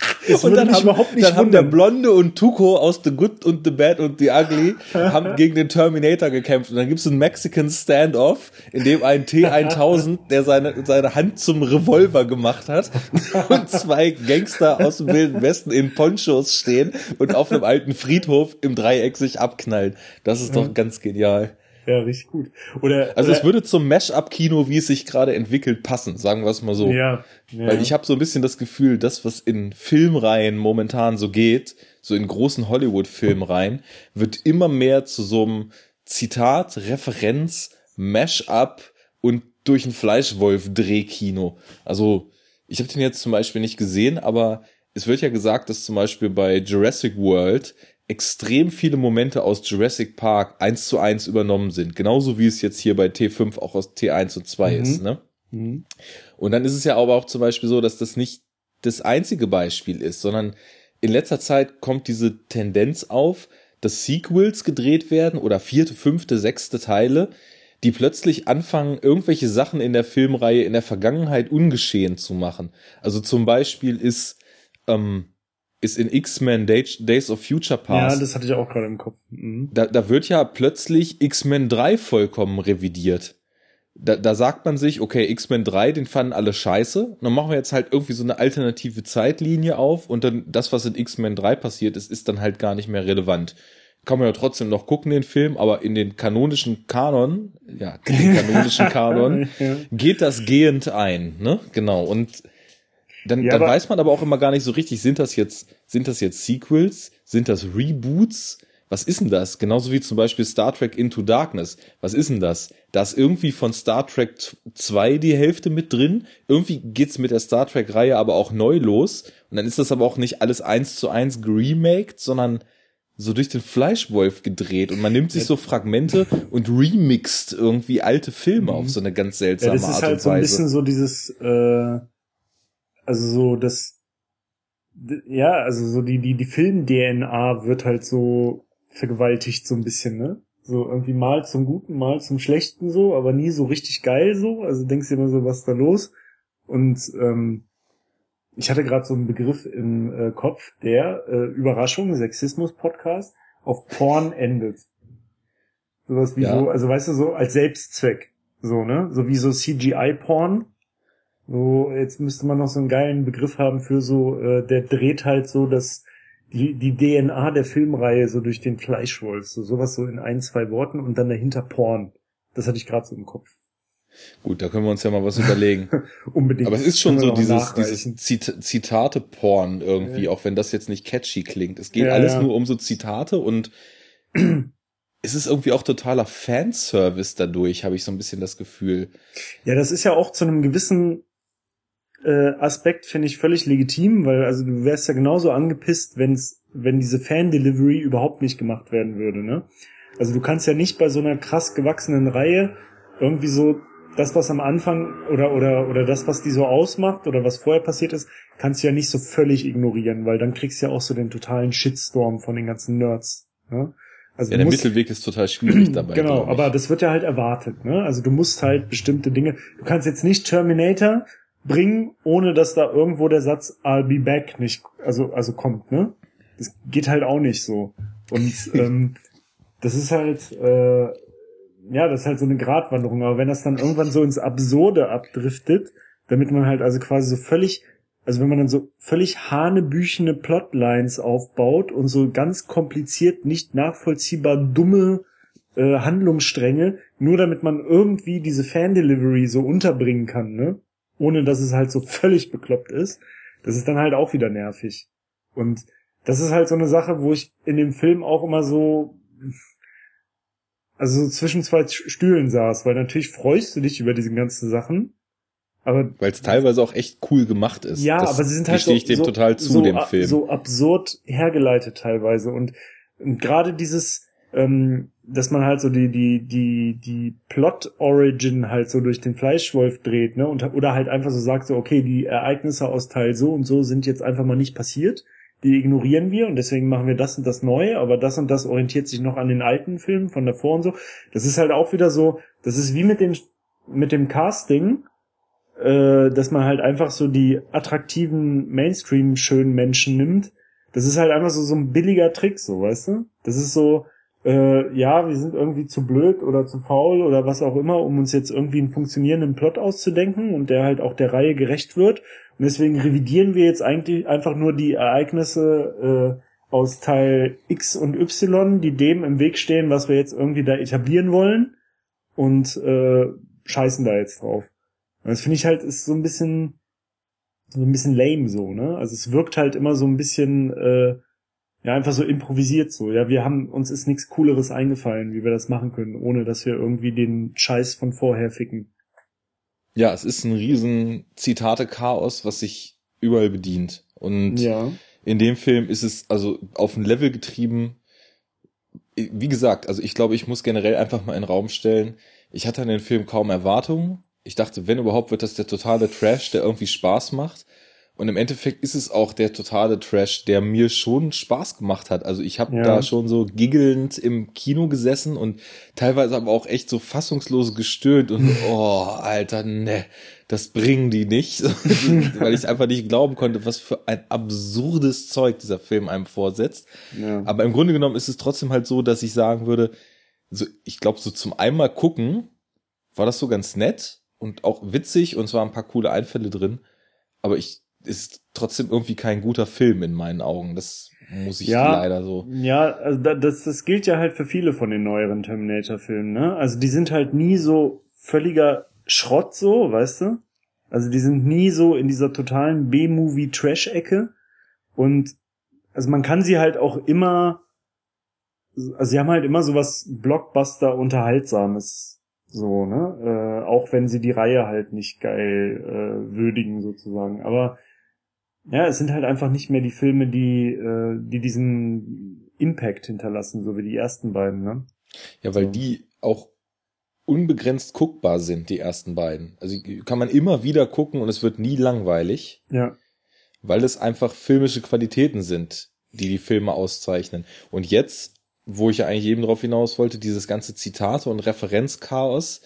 Es und dann, haben, überhaupt nicht dann haben der Blonde und Tuco aus The Good und The Bad und The Ugly haben gegen den Terminator gekämpft. Und dann gibt's einen Mexican Standoff, in dem ein T-1000, der seine, seine Hand zum Revolver gemacht hat und zwei Gangster aus dem Wilden Westen in Ponchos stehen und auf einem alten Friedhof im Dreieck sich abknallen. Das ist doch ganz genial. Ja, richtig gut. Oder also oder, es würde zum Mash-up-Kino, wie es sich gerade entwickelt, passen, sagen wir es mal so. Ja, ja. Weil ich habe so ein bisschen das Gefühl, das, was in Filmreihen momentan so geht, so in großen Hollywood-Filmreihen, wird immer mehr zu so einem Zitat, Referenz, Mash-up und durch ein Fleischwolf-Drehkino. Also ich habe den jetzt zum Beispiel nicht gesehen, aber es wird ja gesagt, dass zum Beispiel bei Jurassic World extrem viele Momente aus Jurassic Park eins zu eins übernommen sind. Genauso wie es jetzt hier bei T5 auch aus T1 und 2 mhm. ist, ne? Mhm. Und dann ist es ja aber auch zum Beispiel so, dass das nicht das einzige Beispiel ist, sondern in letzter Zeit kommt diese Tendenz auf, dass Sequels gedreht werden oder vierte, fünfte, sechste Teile, die plötzlich anfangen, irgendwelche Sachen in der Filmreihe in der Vergangenheit ungeschehen zu machen. Also zum Beispiel ist ähm, ist in X-Men Days of Future Past. Ja, das hatte ich auch gerade im Kopf. Mhm. Da, da wird ja plötzlich X-Men 3 vollkommen revidiert. Da, da sagt man sich, okay, X-Men 3, den fanden alle scheiße. Dann machen wir jetzt halt irgendwie so eine alternative Zeitlinie auf und dann das, was in X-Men 3 passiert ist, ist dann halt gar nicht mehr relevant. Kann man ja trotzdem noch gucken, den Film, aber in den kanonischen Kanon, ja, den kanonischen Kanon, ja. geht das gehend ein, ne? Genau. Und dann, ja, dann weiß man aber auch immer gar nicht so richtig, sind das jetzt, sind das jetzt Sequels? Sind das Reboots? Was ist denn das? Genauso wie zum Beispiel Star Trek Into Darkness. Was ist denn das? Da ist irgendwie von Star Trek 2 die Hälfte mit drin. Irgendwie geht's mit der Star Trek Reihe aber auch neu los. Und dann ist das aber auch nicht alles eins zu eins geremaked, sondern so durch den Fleischwolf gedreht und man nimmt sich so Fragmente und remixt irgendwie alte Filme auf mhm. so eine ganz seltsame ja, Art und Weise. Das ist halt so ein bisschen so dieses äh, also so das, ja, also so die, die, die Film-DNA wird halt so vergewaltigt so ein bisschen, ne? So irgendwie mal zum Guten, mal zum Schlechten so, aber nie so richtig geil so. Also denkst du immer so, was ist da los? Und ähm, ich hatte gerade so einen Begriff im äh, Kopf, der äh, Überraschung, Sexismus-Podcast, auf Porn endet. Sowas wie ja. so, also weißt du, so als Selbstzweck. So, ne? So wie so CGI-Porn, so, jetzt müsste man noch so einen geilen Begriff haben für so, äh, der dreht halt so dass die, die DNA der Filmreihe so durch den Fleischwolf, so sowas so in ein, zwei Worten und dann dahinter Porn. Das hatte ich gerade so im Kopf. Gut, da können wir uns ja mal was überlegen. Unbedingt. Aber es ist schon so dieses, dieses Zit Zitate-Porn irgendwie, ja. auch wenn das jetzt nicht catchy klingt. Es geht ja, alles ja. nur um so Zitate und es ist irgendwie auch totaler Fanservice dadurch, habe ich so ein bisschen das Gefühl. Ja, das ist ja auch zu einem gewissen äh, Aspekt finde ich völlig legitim, weil also du wärst ja genauso angepisst, wenn's, wenn diese Fan-Delivery überhaupt nicht gemacht werden würde, ne? Also du kannst ja nicht bei so einer krass gewachsenen Reihe irgendwie so das, was am Anfang oder oder oder das, was die so ausmacht oder was vorher passiert ist, kannst du ja nicht so völlig ignorieren, weil dann kriegst du ja auch so den totalen Shitstorm von den ganzen Nerds. Ne? Also ja, der musst, Mittelweg ist total schwierig dabei. Genau, aber das wird ja halt erwartet. Ne? Also du musst halt bestimmte Dinge. Du kannst jetzt nicht Terminator bringen, ohne dass da irgendwo der Satz I'll be back nicht, also, also kommt, ne? Das geht halt auch nicht so. Und ähm, das ist halt, äh, ja, das ist halt so eine Gratwanderung. Aber wenn das dann irgendwann so ins Absurde abdriftet, damit man halt also quasi so völlig also wenn man dann so völlig hanebüchene Plotlines aufbaut und so ganz kompliziert, nicht nachvollziehbar dumme äh, Handlungsstränge, nur damit man irgendwie diese Fan-Delivery so unterbringen kann, ne? Ohne dass es halt so völlig bekloppt ist. Das ist dann halt auch wieder nervig. Und das ist halt so eine Sache, wo ich in dem Film auch immer so, also so zwischen zwei Stühlen saß, weil natürlich freust du dich über diese ganzen Sachen, aber weil es teilweise auch echt cool gemacht ist. Ja, das aber sie sind halt so, ich dem so, total zu so, dem Film. so absurd hergeleitet teilweise und, und gerade dieses ähm, dass man halt so die die die die Plot Origin halt so durch den Fleischwolf dreht, ne und oder halt einfach so sagt so okay, die Ereignisse aus Teil so und so sind jetzt einfach mal nicht passiert. Die ignorieren wir und deswegen machen wir das und das neu, aber das und das orientiert sich noch an den alten Filmen von davor und so. Das ist halt auch wieder so, das ist wie mit den mit dem Casting, äh, dass man halt einfach so die attraktiven Mainstream schönen Menschen nimmt. Das ist halt einfach so so ein billiger Trick, so weißt du? Das ist so, äh, ja, wir sind irgendwie zu blöd oder zu faul oder was auch immer, um uns jetzt irgendwie einen funktionierenden Plot auszudenken und der halt auch der Reihe gerecht wird. Und deswegen revidieren wir jetzt eigentlich einfach nur die Ereignisse äh, aus Teil X und Y, die dem im Weg stehen, was wir jetzt irgendwie da etablieren wollen und äh, scheißen da jetzt drauf. Und das finde ich halt ist so ein bisschen so ein bisschen lame so, ne? Also es wirkt halt immer so ein bisschen äh, ja einfach so improvisiert so. Ja, wir haben uns ist nichts cooleres eingefallen, wie wir das machen können, ohne dass wir irgendwie den Scheiß von vorher ficken. Ja, es ist ein riesen Zitate Chaos, was sich überall bedient und ja. in dem Film ist es also auf ein Level getrieben. Wie gesagt, also ich glaube, ich muss generell einfach mal in den Raum stellen, ich hatte an den Film kaum Erwartungen ich dachte, wenn überhaupt, wird das der totale Trash, der irgendwie Spaß macht. Und im Endeffekt ist es auch der totale Trash, der mir schon Spaß gemacht hat. Also ich habe ja. da schon so giggelnd im Kino gesessen und teilweise aber auch echt so fassungslos gestöhnt und oh, Alter, ne, das bringen die nicht, weil ich einfach nicht glauben konnte, was für ein absurdes Zeug dieser Film einem vorsetzt. Ja. Aber im Grunde genommen ist es trotzdem halt so, dass ich sagen würde, so ich glaube so zum einmal gucken war das so ganz nett und auch witzig und zwar ein paar coole Einfälle drin, aber ich ist trotzdem irgendwie kein guter Film in meinen Augen. Das muss ich ja, leider so. Ja, also das, das gilt ja halt für viele von den neueren Terminator-Filmen, ne? Also die sind halt nie so völliger Schrott so, weißt du? Also die sind nie so in dieser totalen B-Movie-Trash-Ecke. Und also man kann sie halt auch immer, also sie haben halt immer so was Blockbuster-Unterhaltsames so, ne? Äh, auch wenn sie die Reihe halt nicht geil äh, würdigen, sozusagen. Aber ja, es sind halt einfach nicht mehr die Filme, die, äh, die diesen Impact hinterlassen, so wie die ersten beiden, ne? Ja, weil so. die auch unbegrenzt guckbar sind, die ersten beiden. Also kann man immer wieder gucken und es wird nie langweilig. Ja. Weil es einfach filmische Qualitäten sind, die die Filme auszeichnen. Und jetzt wo ich ja eigentlich eben drauf hinaus wollte, dieses ganze Zitate und Referenzchaos,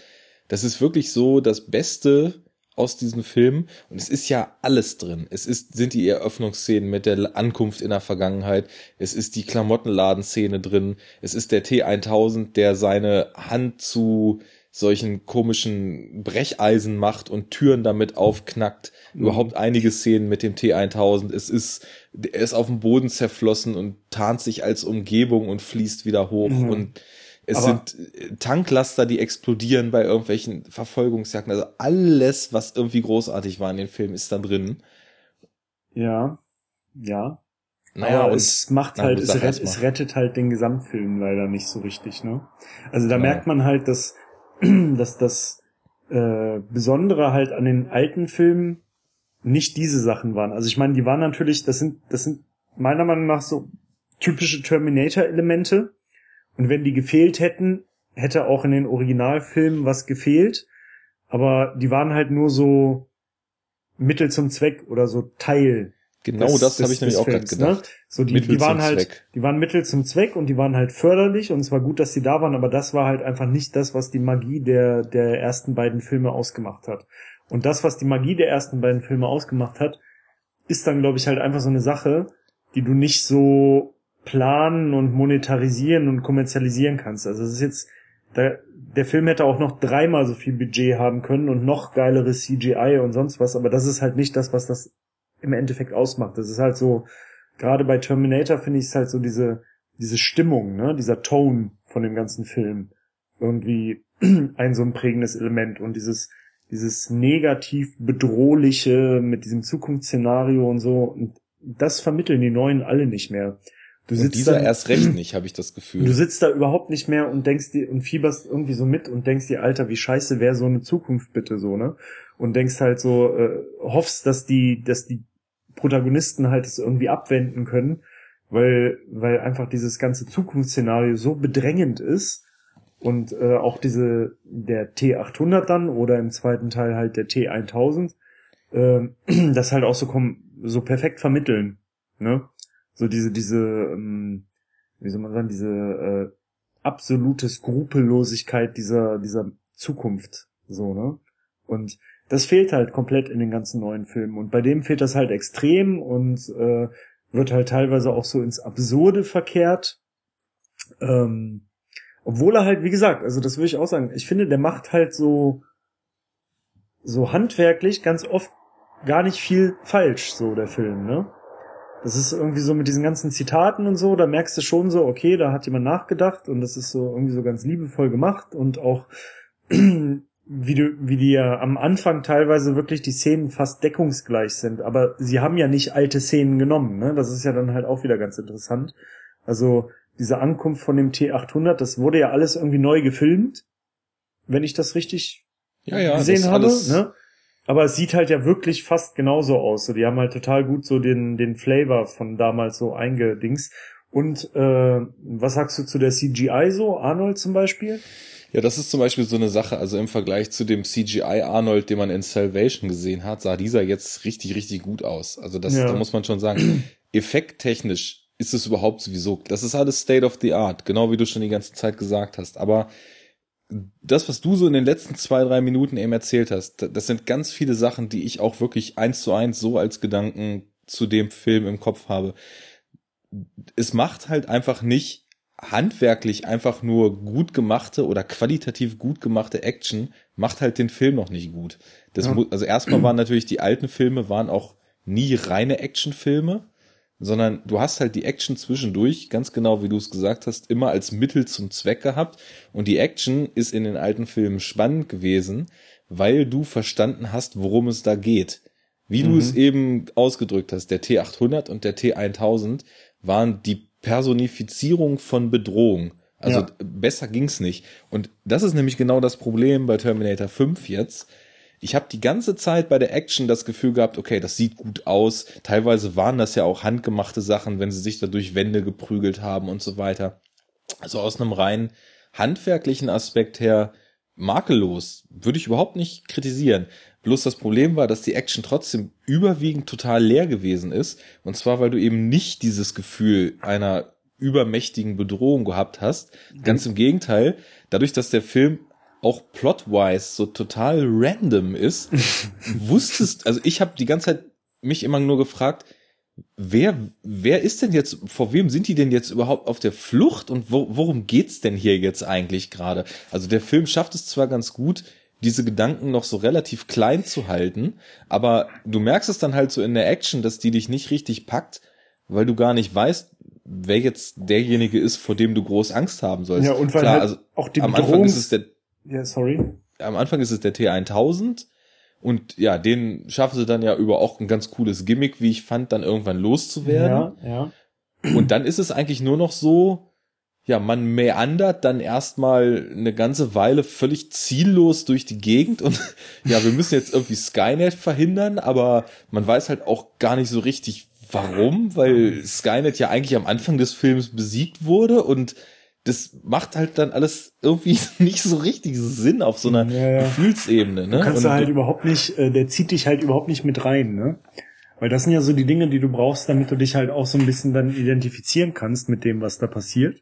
das ist wirklich so das Beste aus diesem Film. Und es ist ja alles drin. Es ist, sind die Eröffnungsszenen mit der Ankunft in der Vergangenheit. Es ist die Klamottenladenszene drin. Es ist der T1000, der seine Hand zu solchen komischen Brecheisen macht und Türen damit aufknackt. Mhm. Überhaupt einige Szenen mit dem T1000. Es ist, er ist auf dem Boden zerflossen und tarnt sich als Umgebung und fließt wieder hoch mhm. und es Aber sind äh, Tanklaster, die explodieren bei irgendwelchen Verfolgungsjagden. Also alles, was irgendwie großartig war in dem Film, ist da drin. Ja, ja. Naja, Aber es macht halt, es, rett, es rettet halt den Gesamtfilm leider nicht so richtig, ne? Also da ja. merkt man halt, dass dass das äh, Besondere halt an den alten Filmen nicht diese Sachen waren. Also ich meine, die waren natürlich, das sind, das sind meiner Meinung nach so typische Terminator-Elemente. Und wenn die gefehlt hätten, hätte auch in den Originalfilmen was gefehlt. Aber die waren halt nur so Mittel zum Zweck oder so Teil Genau des, das habe ich nämlich auch gerade ne? gedacht. Ne? So die, die waren halt, Zweck. die waren Mittel zum Zweck und die waren halt förderlich und es war gut, dass sie da waren, aber das war halt einfach nicht das, was die Magie der der ersten beiden Filme ausgemacht hat. Und das, was die Magie der ersten beiden Filme ausgemacht hat, ist dann, glaube ich, halt einfach so eine Sache, die du nicht so planen und monetarisieren und kommerzialisieren kannst. Also es ist jetzt, der, der Film hätte auch noch dreimal so viel Budget haben können und noch geilere CGI und sonst was, aber das ist halt nicht das, was das im Endeffekt ausmacht. Das ist halt so, gerade bei Terminator finde ich es halt so diese, diese Stimmung, ne, dieser Tone von dem ganzen Film. Irgendwie ein so ein prägendes Element und dieses, dieses negativ bedrohliche mit diesem Zukunftsszenario und so. Und das vermitteln die Neuen alle nicht mehr. Du sitzt und dieser dann, erst recht nicht, habe ich das Gefühl. Du sitzt da überhaupt nicht mehr und denkst dir und fieberst irgendwie so mit und denkst dir, Alter, wie scheiße wäre so eine Zukunft bitte so, ne? Und denkst halt so, äh, hoffst, dass die, dass die Protagonisten halt es irgendwie abwenden können, weil, weil einfach dieses ganze Zukunftsszenario so bedrängend ist und äh, auch diese, der T800 dann oder im zweiten Teil halt der T1000, äh, das halt auch so, kom so perfekt vermitteln, ne? So diese, diese, ähm, wie soll man sagen, diese äh, absolute Skrupellosigkeit dieser, dieser Zukunft, so, ne? Und das fehlt halt komplett in den ganzen neuen Filmen. Und bei dem fehlt das halt extrem und äh, wird halt teilweise auch so ins Absurde verkehrt. Ähm, obwohl er halt, wie gesagt, also das würde ich auch sagen, ich finde, der macht halt so, so handwerklich ganz oft gar nicht viel falsch, so der Film, ne? Das ist irgendwie so mit diesen ganzen Zitaten und so, da merkst du schon so, okay, da hat jemand nachgedacht und das ist so irgendwie so ganz liebevoll gemacht und auch wie du, wie die ja am Anfang teilweise wirklich die Szenen fast deckungsgleich sind, aber sie haben ja nicht alte Szenen genommen, ne? Das ist ja dann halt auch wieder ganz interessant. Also diese Ankunft von dem T800, das wurde ja alles irgendwie neu gefilmt, wenn ich das richtig ja, ja, gesehen habe, ne? Aber es sieht halt ja wirklich fast genauso aus. So, die haben halt total gut so den, den Flavor von damals so eingedings. Und äh, was sagst du zu der CGI so, Arnold zum Beispiel? Ja, das ist zum Beispiel so eine Sache, also im Vergleich zu dem CGI Arnold, den man in Salvation gesehen hat, sah dieser jetzt richtig, richtig gut aus. Also das, ja. da muss man schon sagen, effekttechnisch ist es überhaupt sowieso, das ist alles State of the Art, genau wie du schon die ganze Zeit gesagt hast. Aber das, was du so in den letzten zwei, drei Minuten eben erzählt hast, das sind ganz viele Sachen, die ich auch wirklich eins zu eins so als Gedanken zu dem Film im Kopf habe. Es macht halt einfach nicht handwerklich einfach nur gut gemachte oder qualitativ gut gemachte Action macht halt den Film noch nicht gut. Das ja. also erstmal waren natürlich die alten Filme waren auch nie reine Actionfilme, sondern du hast halt die Action zwischendurch, ganz genau wie du es gesagt hast, immer als Mittel zum Zweck gehabt und die Action ist in den alten Filmen spannend gewesen, weil du verstanden hast, worum es da geht. Wie mhm. du es eben ausgedrückt hast, der T800 und der T1000 waren die Personifizierung von Bedrohung. Also ja. besser ging's nicht. Und das ist nämlich genau das Problem bei Terminator 5 jetzt. Ich habe die ganze Zeit bei der Action das Gefühl gehabt, okay, das sieht gut aus. Teilweise waren das ja auch handgemachte Sachen, wenn sie sich da durch Wände geprügelt haben und so weiter. Also aus einem rein handwerklichen Aspekt her makellos, würde ich überhaupt nicht kritisieren. Bloß das Problem war, dass die Action trotzdem überwiegend total leer gewesen ist. Und zwar, weil du eben nicht dieses Gefühl einer übermächtigen Bedrohung gehabt hast. Ganz im Gegenteil, dadurch, dass der Film auch plotwise so total random ist, wusstest, also ich habe die ganze Zeit mich immer nur gefragt, wer, wer ist denn jetzt, vor wem sind die denn jetzt überhaupt auf der Flucht und wo, worum geht's denn hier jetzt eigentlich gerade? Also der Film schafft es zwar ganz gut, diese Gedanken noch so relativ klein zu halten, aber du merkst es dann halt so in der Action, dass die dich nicht richtig packt, weil du gar nicht weißt, wer jetzt derjenige ist, vor dem du groß Angst haben sollst. Ja, und weil Klar, halt also auch die am Anfang ist es der Ja, sorry. Am Anfang ist es der T1000 und ja, den schaffen sie dann ja über auch ein ganz cooles Gimmick, wie ich fand, dann irgendwann loszuwerden. Ja, ja. Und dann ist es eigentlich nur noch so, ja, man meandert dann erstmal eine ganze Weile völlig ziellos durch die Gegend und ja, wir müssen jetzt irgendwie Skynet verhindern, aber man weiß halt auch gar nicht so richtig warum, weil Skynet ja eigentlich am Anfang des Films besiegt wurde und das macht halt dann alles irgendwie nicht so richtig Sinn auf so einer ja, ja. Gefühlsebene. Ne? Du kannst und, halt überhaupt nicht, äh, der zieht dich halt überhaupt nicht mit rein, ne? Weil das sind ja so die Dinge, die du brauchst, damit du dich halt auch so ein bisschen dann identifizieren kannst mit dem, was da passiert.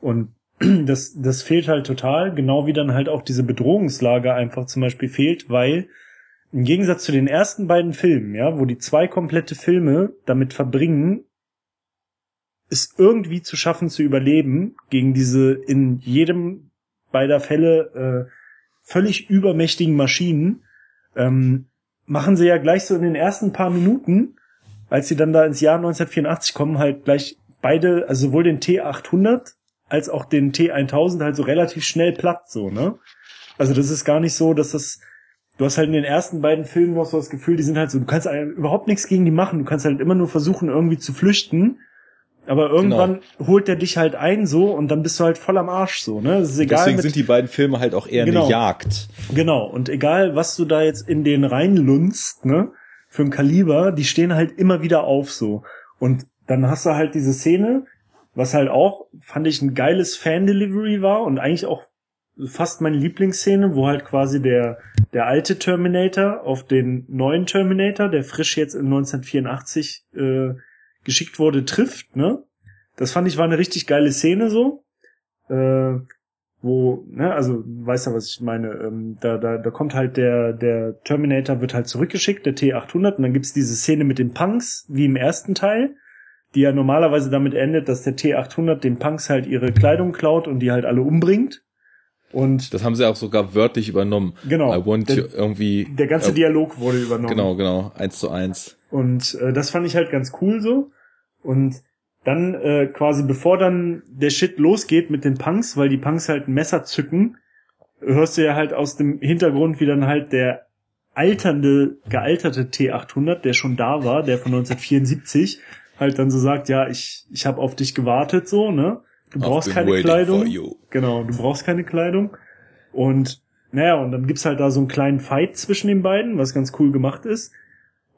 Und das, das fehlt halt total, genau wie dann halt auch diese Bedrohungslage einfach zum Beispiel fehlt, weil im Gegensatz zu den ersten beiden Filmen, ja, wo die zwei komplette Filme damit verbringen, es irgendwie zu schaffen zu überleben gegen diese in jedem beider Fälle äh, völlig übermächtigen Maschinen, ähm, machen sie ja gleich so in den ersten paar Minuten als sie dann da ins Jahr 1984 kommen, halt gleich beide, also sowohl den T800 als auch den T1000 halt so relativ schnell platt, so, ne? Also das ist gar nicht so, dass das, du hast halt in den ersten beiden Filmen noch so das Gefühl, die sind halt so, du kannst überhaupt nichts gegen die machen, du kannst halt immer nur versuchen, irgendwie zu flüchten. Aber irgendwann genau. holt der dich halt ein so und dann bist du halt voll am Arsch so, ne? Das ist egal Deswegen mit, sind die beiden Filme halt auch eher genau, eine Jagd. Genau, und egal, was du da jetzt in den reinlunst, ne? Für ein Kaliber, die stehen halt immer wieder auf so. Und dann hast du halt diese Szene, was halt auch, fand ich, ein geiles Fan-Delivery war und eigentlich auch fast meine Lieblingsszene, wo halt quasi der, der alte Terminator auf den neuen Terminator, der frisch jetzt in 1984 äh, geschickt wurde, trifft, ne? Das fand ich war eine richtig geile Szene so. Äh, wo, ne, also weißt du, was ich meine, ähm, da, da, da kommt halt der, der Terminator wird halt zurückgeschickt, der T800, und dann gibt's diese Szene mit den Punks, wie im ersten Teil, die ja normalerweise damit endet, dass der T800 den Punks halt ihre Kleidung klaut und die halt alle umbringt. Und das haben sie auch sogar wörtlich übernommen. Genau. I want der, you irgendwie. Der ganze äh, Dialog wurde übernommen. Genau, genau, eins zu eins. Und äh, das fand ich halt ganz cool so. Und dann äh, quasi bevor dann der Shit losgeht mit den Punks, weil die Punks halt ein Messer zücken, hörst du ja halt aus dem Hintergrund, wie dann halt der alternde, gealterte T800, der schon da war, der von 1974, halt dann so sagt, ja, ich, ich habe auf dich gewartet, so, ne? Du brauchst keine Kleidung. Genau, du brauchst keine Kleidung. Und naja, und dann gibt's halt da so einen kleinen Fight zwischen den beiden, was ganz cool gemacht ist.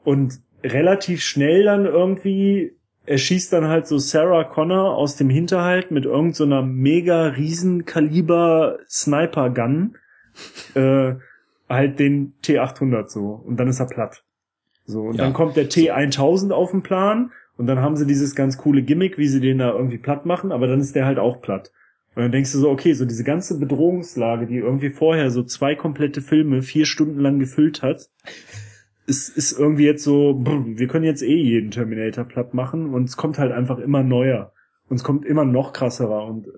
Und relativ schnell dann irgendwie erschießt dann halt so Sarah Connor aus dem Hinterhalt mit irgendeiner so mega riesen Kaliber Sniper Gun äh, halt den T800 so und dann ist er platt. So und ja. dann kommt der T1000 auf den Plan und dann haben sie dieses ganz coole Gimmick, wie sie den da irgendwie platt machen, aber dann ist der halt auch platt. Und dann denkst du so, okay, so diese ganze Bedrohungslage, die irgendwie vorher so zwei komplette Filme vier Stunden lang gefüllt hat, ist, ist irgendwie jetzt so, wir können jetzt eh jeden Terminator platt machen und es kommt halt einfach immer neuer. Und es kommt immer noch krasserer und äh,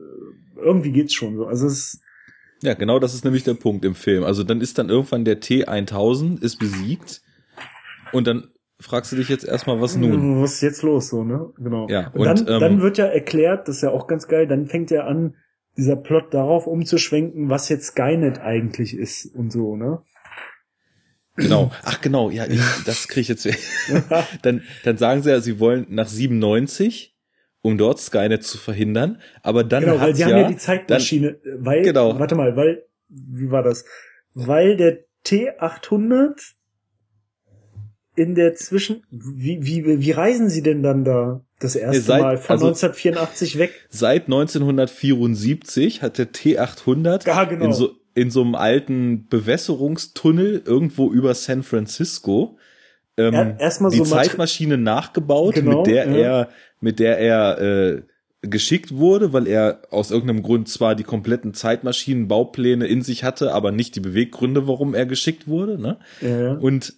irgendwie geht's schon so. Also es ja, genau das ist nämlich der Punkt im Film. Also dann ist dann irgendwann der T1000 ist besiegt und dann fragst du dich jetzt erstmal, was nun? Was ist jetzt los, so, ne? Genau. Ja, und, und dann, ähm, dann wird ja erklärt, das ist ja auch ganz geil, dann fängt ja an, dieser Plot darauf umzuschwenken, was jetzt Skynet eigentlich ist und so, ne? Genau. Ach genau, ja, ich, das kriege ich jetzt. dann, dann sagen sie ja, sie wollen nach 97, um dort Skynet zu verhindern. Aber dann genau, weil sie ja, haben ja die Zeitmaschine, dann, weil, genau. warte mal, weil, wie war das? Weil der T800 in der Zwischen, wie, wie, wie reisen sie denn dann da das erste seit, Mal von also 1984 weg? Seit 1974 hat der T800 ja, genau. in so in so einem alten Bewässerungstunnel irgendwo über San Francisco ähm, er, erstmal die so Zeitmaschine nachgebaut, genau, mit der ja. er mit der er äh, geschickt wurde, weil er aus irgendeinem Grund zwar die kompletten Zeitmaschinenbaupläne in sich hatte, aber nicht die Beweggründe, warum er geschickt wurde. Ne? Ja. Und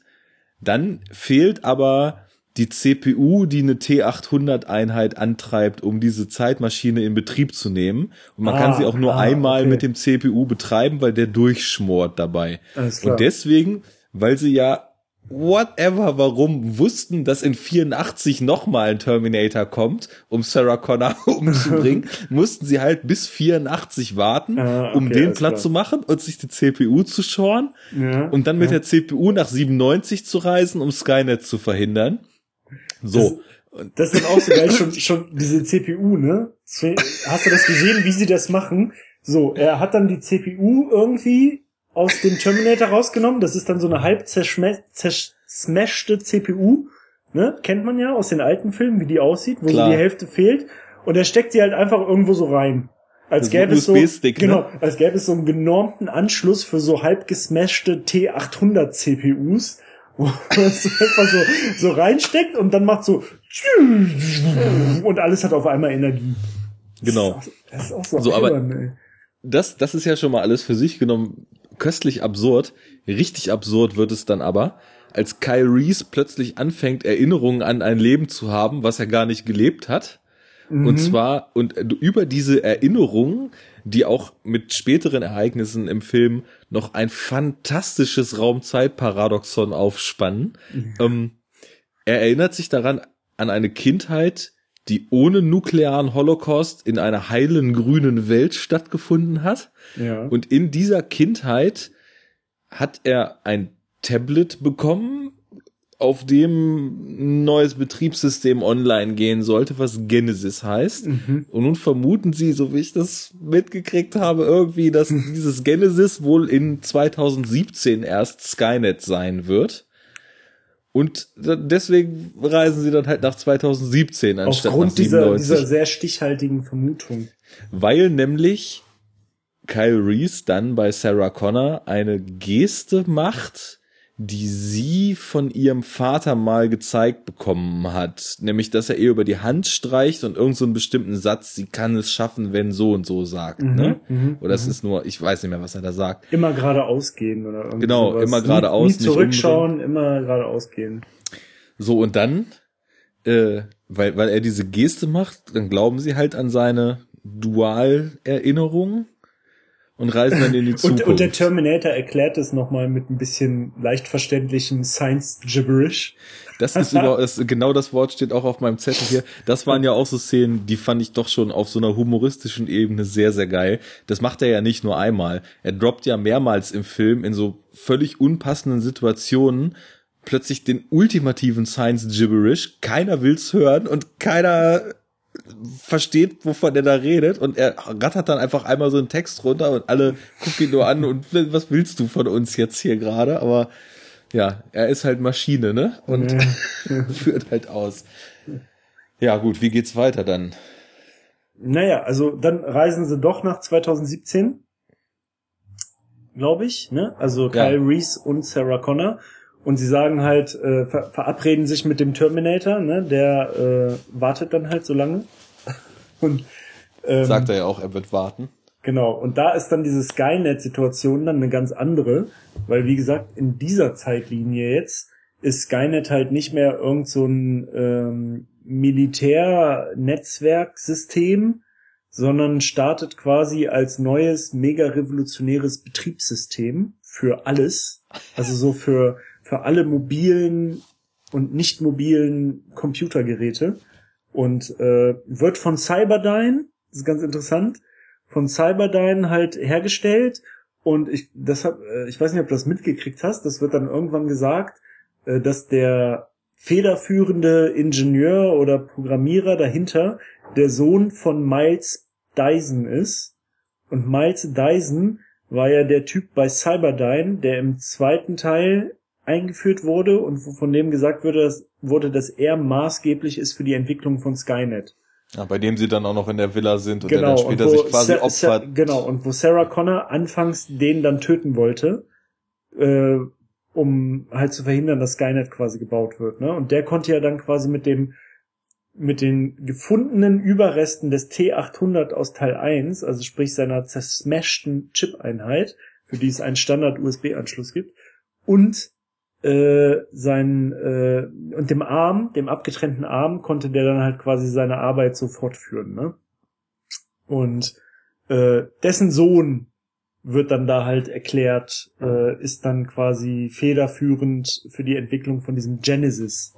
dann fehlt aber die CPU, die eine T800-Einheit antreibt, um diese Zeitmaschine in Betrieb zu nehmen. Und man ah, kann sie auch nur ah, einmal okay. mit dem CPU betreiben, weil der durchschmort dabei. Und deswegen, weil sie ja whatever, warum wussten, dass in 84 nochmal ein Terminator kommt, um Sarah Connor umzubringen, mussten sie halt bis 84 warten, ah, okay, um den Platz klar. zu machen und sich die CPU zu schoren ja, und dann mit ja. der CPU nach 97 zu reisen, um Skynet zu verhindern. So. Das, das ist dann auch so geil, schon, schon diese CPU, ne? Hast du das gesehen, wie sie das machen? So, er hat dann die CPU irgendwie aus dem Terminator rausgenommen. Das ist dann so eine halb zersmashte CPU. Ne? Kennt man ja aus den alten Filmen, wie die aussieht, wo Klar. die Hälfte fehlt. Und er steckt sie halt einfach irgendwo so rein. Als gäbe es so, ne? genau, ne? als gäbe es so einen genormten Anschluss für so halb gesmashte T800 CPUs wo es einfach so, so reinsteckt und dann macht so und alles hat auf einmal Energie. Genau. Das ist auch, das ist auch so, so albern, aber ey. das, das ist ja schon mal alles für sich genommen köstlich absurd. Richtig absurd wird es dann aber, als Kyle Reese plötzlich anfängt, Erinnerungen an ein Leben zu haben, was er gar nicht gelebt hat. Mhm. Und zwar, und über diese Erinnerungen die auch mit späteren Ereignissen im Film noch ein fantastisches Raumzeitparadoxon aufspannen. Mhm. Ähm, er erinnert sich daran an eine Kindheit, die ohne nuklearen Holocaust in einer heilen grünen Welt stattgefunden hat. Ja. Und in dieser Kindheit hat er ein Tablet bekommen, auf dem ein neues Betriebssystem online gehen sollte, was Genesis heißt. Mhm. Und nun vermuten sie, so wie ich das mitgekriegt habe, irgendwie, dass dieses Genesis wohl in 2017 erst Skynet sein wird. Und deswegen reisen sie dann halt nach 2017 anstatt Aufgrund nach dieser, 97. dieser sehr stichhaltigen Vermutung. Weil nämlich Kyle Reese dann bei Sarah Connor eine Geste macht, die sie von ihrem Vater mal gezeigt bekommen hat. Nämlich, dass er ihr über die Hand streicht und irgend so einen bestimmten Satz, sie kann es schaffen, wenn so und so sagt. Mhm, ne? mhm, Oder es ist nur, ich weiß nicht mehr, was er da sagt. Immer geradeaus gehen oder irgendwie Genau, sowas. immer geradeaus, Nie, nie nicht zurückschauen, immer geradeaus gehen. So, und dann, äh, weil, weil er diese Geste macht, dann glauben sie halt an seine Dualerinnerung und reisen dann in die Zukunft. Und, und der Terminator erklärt es nochmal mit ein bisschen leicht verständlichem Science Gibberish. Das ist über, das, genau das Wort steht auch auf meinem Zettel hier. Das waren ja auch so Szenen, die fand ich doch schon auf so einer humoristischen Ebene sehr, sehr geil. Das macht er ja nicht nur einmal. Er droppt ja mehrmals im Film in so völlig unpassenden Situationen plötzlich den ultimativen Science Gibberish. Keiner will's hören und keiner versteht, wovon er da redet und er rattert dann einfach einmal so einen Text runter und alle gucken ihn nur an und was willst du von uns jetzt hier gerade? Aber ja, er ist halt Maschine, ne? Und Ja. führt halt aus. Ja, gut, wie geht's weiter dann? Naja, also dann reisen sie doch nach 2017, glaube ich, ne? Also Ja. Kyle Reese und Sarah Connor. Und sie sagen halt, äh, ver verabreden sich mit dem Terminator, ne? Der äh, wartet dann halt so lange. Und ähm, Sagt er ja auch, er wird warten. Genau, und da ist dann diese Skynet-Situation dann eine ganz andere, weil wie gesagt, in dieser Zeitlinie jetzt ist Skynet halt nicht mehr irgend so ein ähm, Militärnetzwerksystem, sondern startet quasi als neues, mega revolutionäres Betriebssystem für alles. Also so für, für alle mobilen und nicht mobilen Computergeräte. Und äh, wird von Cyberdyne, das ist ganz interessant, von Cyberdyne halt hergestellt. Und ich, das hab, äh, ich weiß nicht, ob du das mitgekriegt hast, das wird dann irgendwann gesagt, äh, dass der federführende Ingenieur oder Programmierer dahinter der Sohn von Miles Dyson ist. Und Miles Dyson war ja der Typ bei Cyberdyne, der im zweiten Teil eingeführt wurde und von dem gesagt wurde, dass, wurde, dass er maßgeblich ist für die Entwicklung von Skynet. Ja, bei dem sie dann auch noch in der Villa sind und Genau, der dann später und sich quasi Sa- Sa- opfert. Genau, und wo Sarah Connor anfangs den dann töten wollte, äh, um halt zu verhindern, dass Skynet quasi gebaut wird. Ne? Und der konnte ja dann quasi mit dem mit den gefundenen Überresten des T800 aus Teil 1, also sprich seiner zersmashten Chip-Einheit, für die es einen Standard-USB-Anschluss gibt, und äh, sein äh, und dem Arm, dem abgetrennten Arm, konnte der dann halt quasi seine Arbeit so fortführen, ne? Und äh, dessen Sohn wird dann da halt erklärt, äh, ist dann quasi federführend für die Entwicklung von diesem Genesis.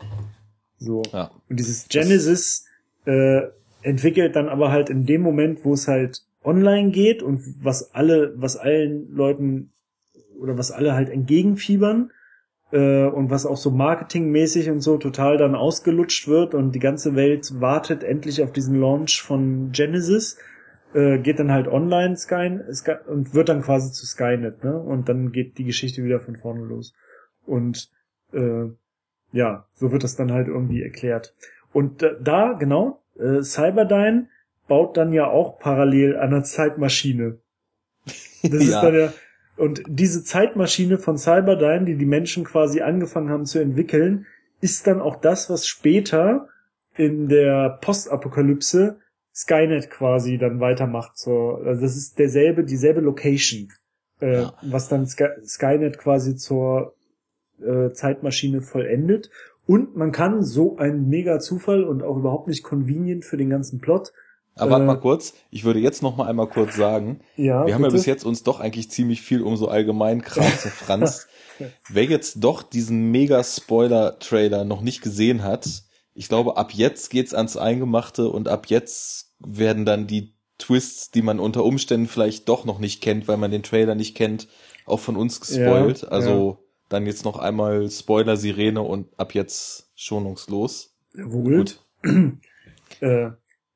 So. Ja. Und dieses Genesis äh, entwickelt dann aber halt in dem Moment, wo es halt online geht und was alle, was allen Leuten oder was alle halt entgegenfiebern äh, und was auch so marketingmäßig und so total dann ausgelutscht wird und die ganze Welt wartet endlich auf diesen Launch von Genesis, äh, geht dann halt online Sky, Sky und wird dann quasi zu Skynet, ne? Und dann geht die Geschichte wieder von vorne los. Und äh, ja, so wird das dann halt irgendwie erklärt. Und äh, da, genau, äh, Cyberdyne baut dann ja auch parallel an einer Zeitmaschine. Das ist Ja. dann ja, und diese Zeitmaschine von Cyberdyne, die die Menschen quasi angefangen haben zu entwickeln, ist dann auch das, was später in der Postapokalypse Skynet quasi dann weitermacht. So, also das ist derselbe, dieselbe Location, äh, Ja. was dann Sky, Skynet quasi zur äh, Zeitmaschine vollendet. Und man kann so ein mega Zufall und auch überhaupt nicht convenient für den ganzen Plot. Aber warte Äh, mal kurz, ich würde jetzt noch mal einmal kurz sagen, Ja, wir haben ja bitte? bis jetzt uns doch eigentlich ziemlich viel um so allgemein Kram zerfranst. wer jetzt doch diesen Mega-Spoiler-Trailer noch nicht gesehen hat, ich glaube, ab jetzt geht's ans Eingemachte und ab jetzt werden dann die Twists, die man unter Umständen vielleicht doch noch nicht kennt, weil man den Trailer nicht kennt, auch von uns gespoilt. Ja, also ja. dann jetzt noch einmal Spoiler-Sirene und ab jetzt schonungslos. Wohl. Gut. äh,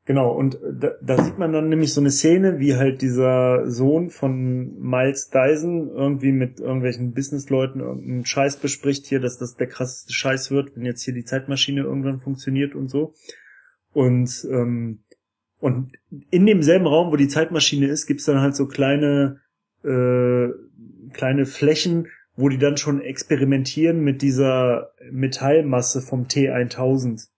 genau, und da, da sieht man dann nämlich so eine Szene, wie halt dieser Sohn von Miles Dyson irgendwie mit irgendwelchen Businessleuten irgendeinen Scheiß bespricht hier, dass das der krasseste Scheiß wird, wenn jetzt hier die Zeitmaschine irgendwann funktioniert und so. Und ähm, und in demselben Raum, wo die Zeitmaschine ist, gibt's dann halt so kleine, äh, kleine Flächen, wo die dann schon experimentieren mit dieser Metallmasse vom T1000.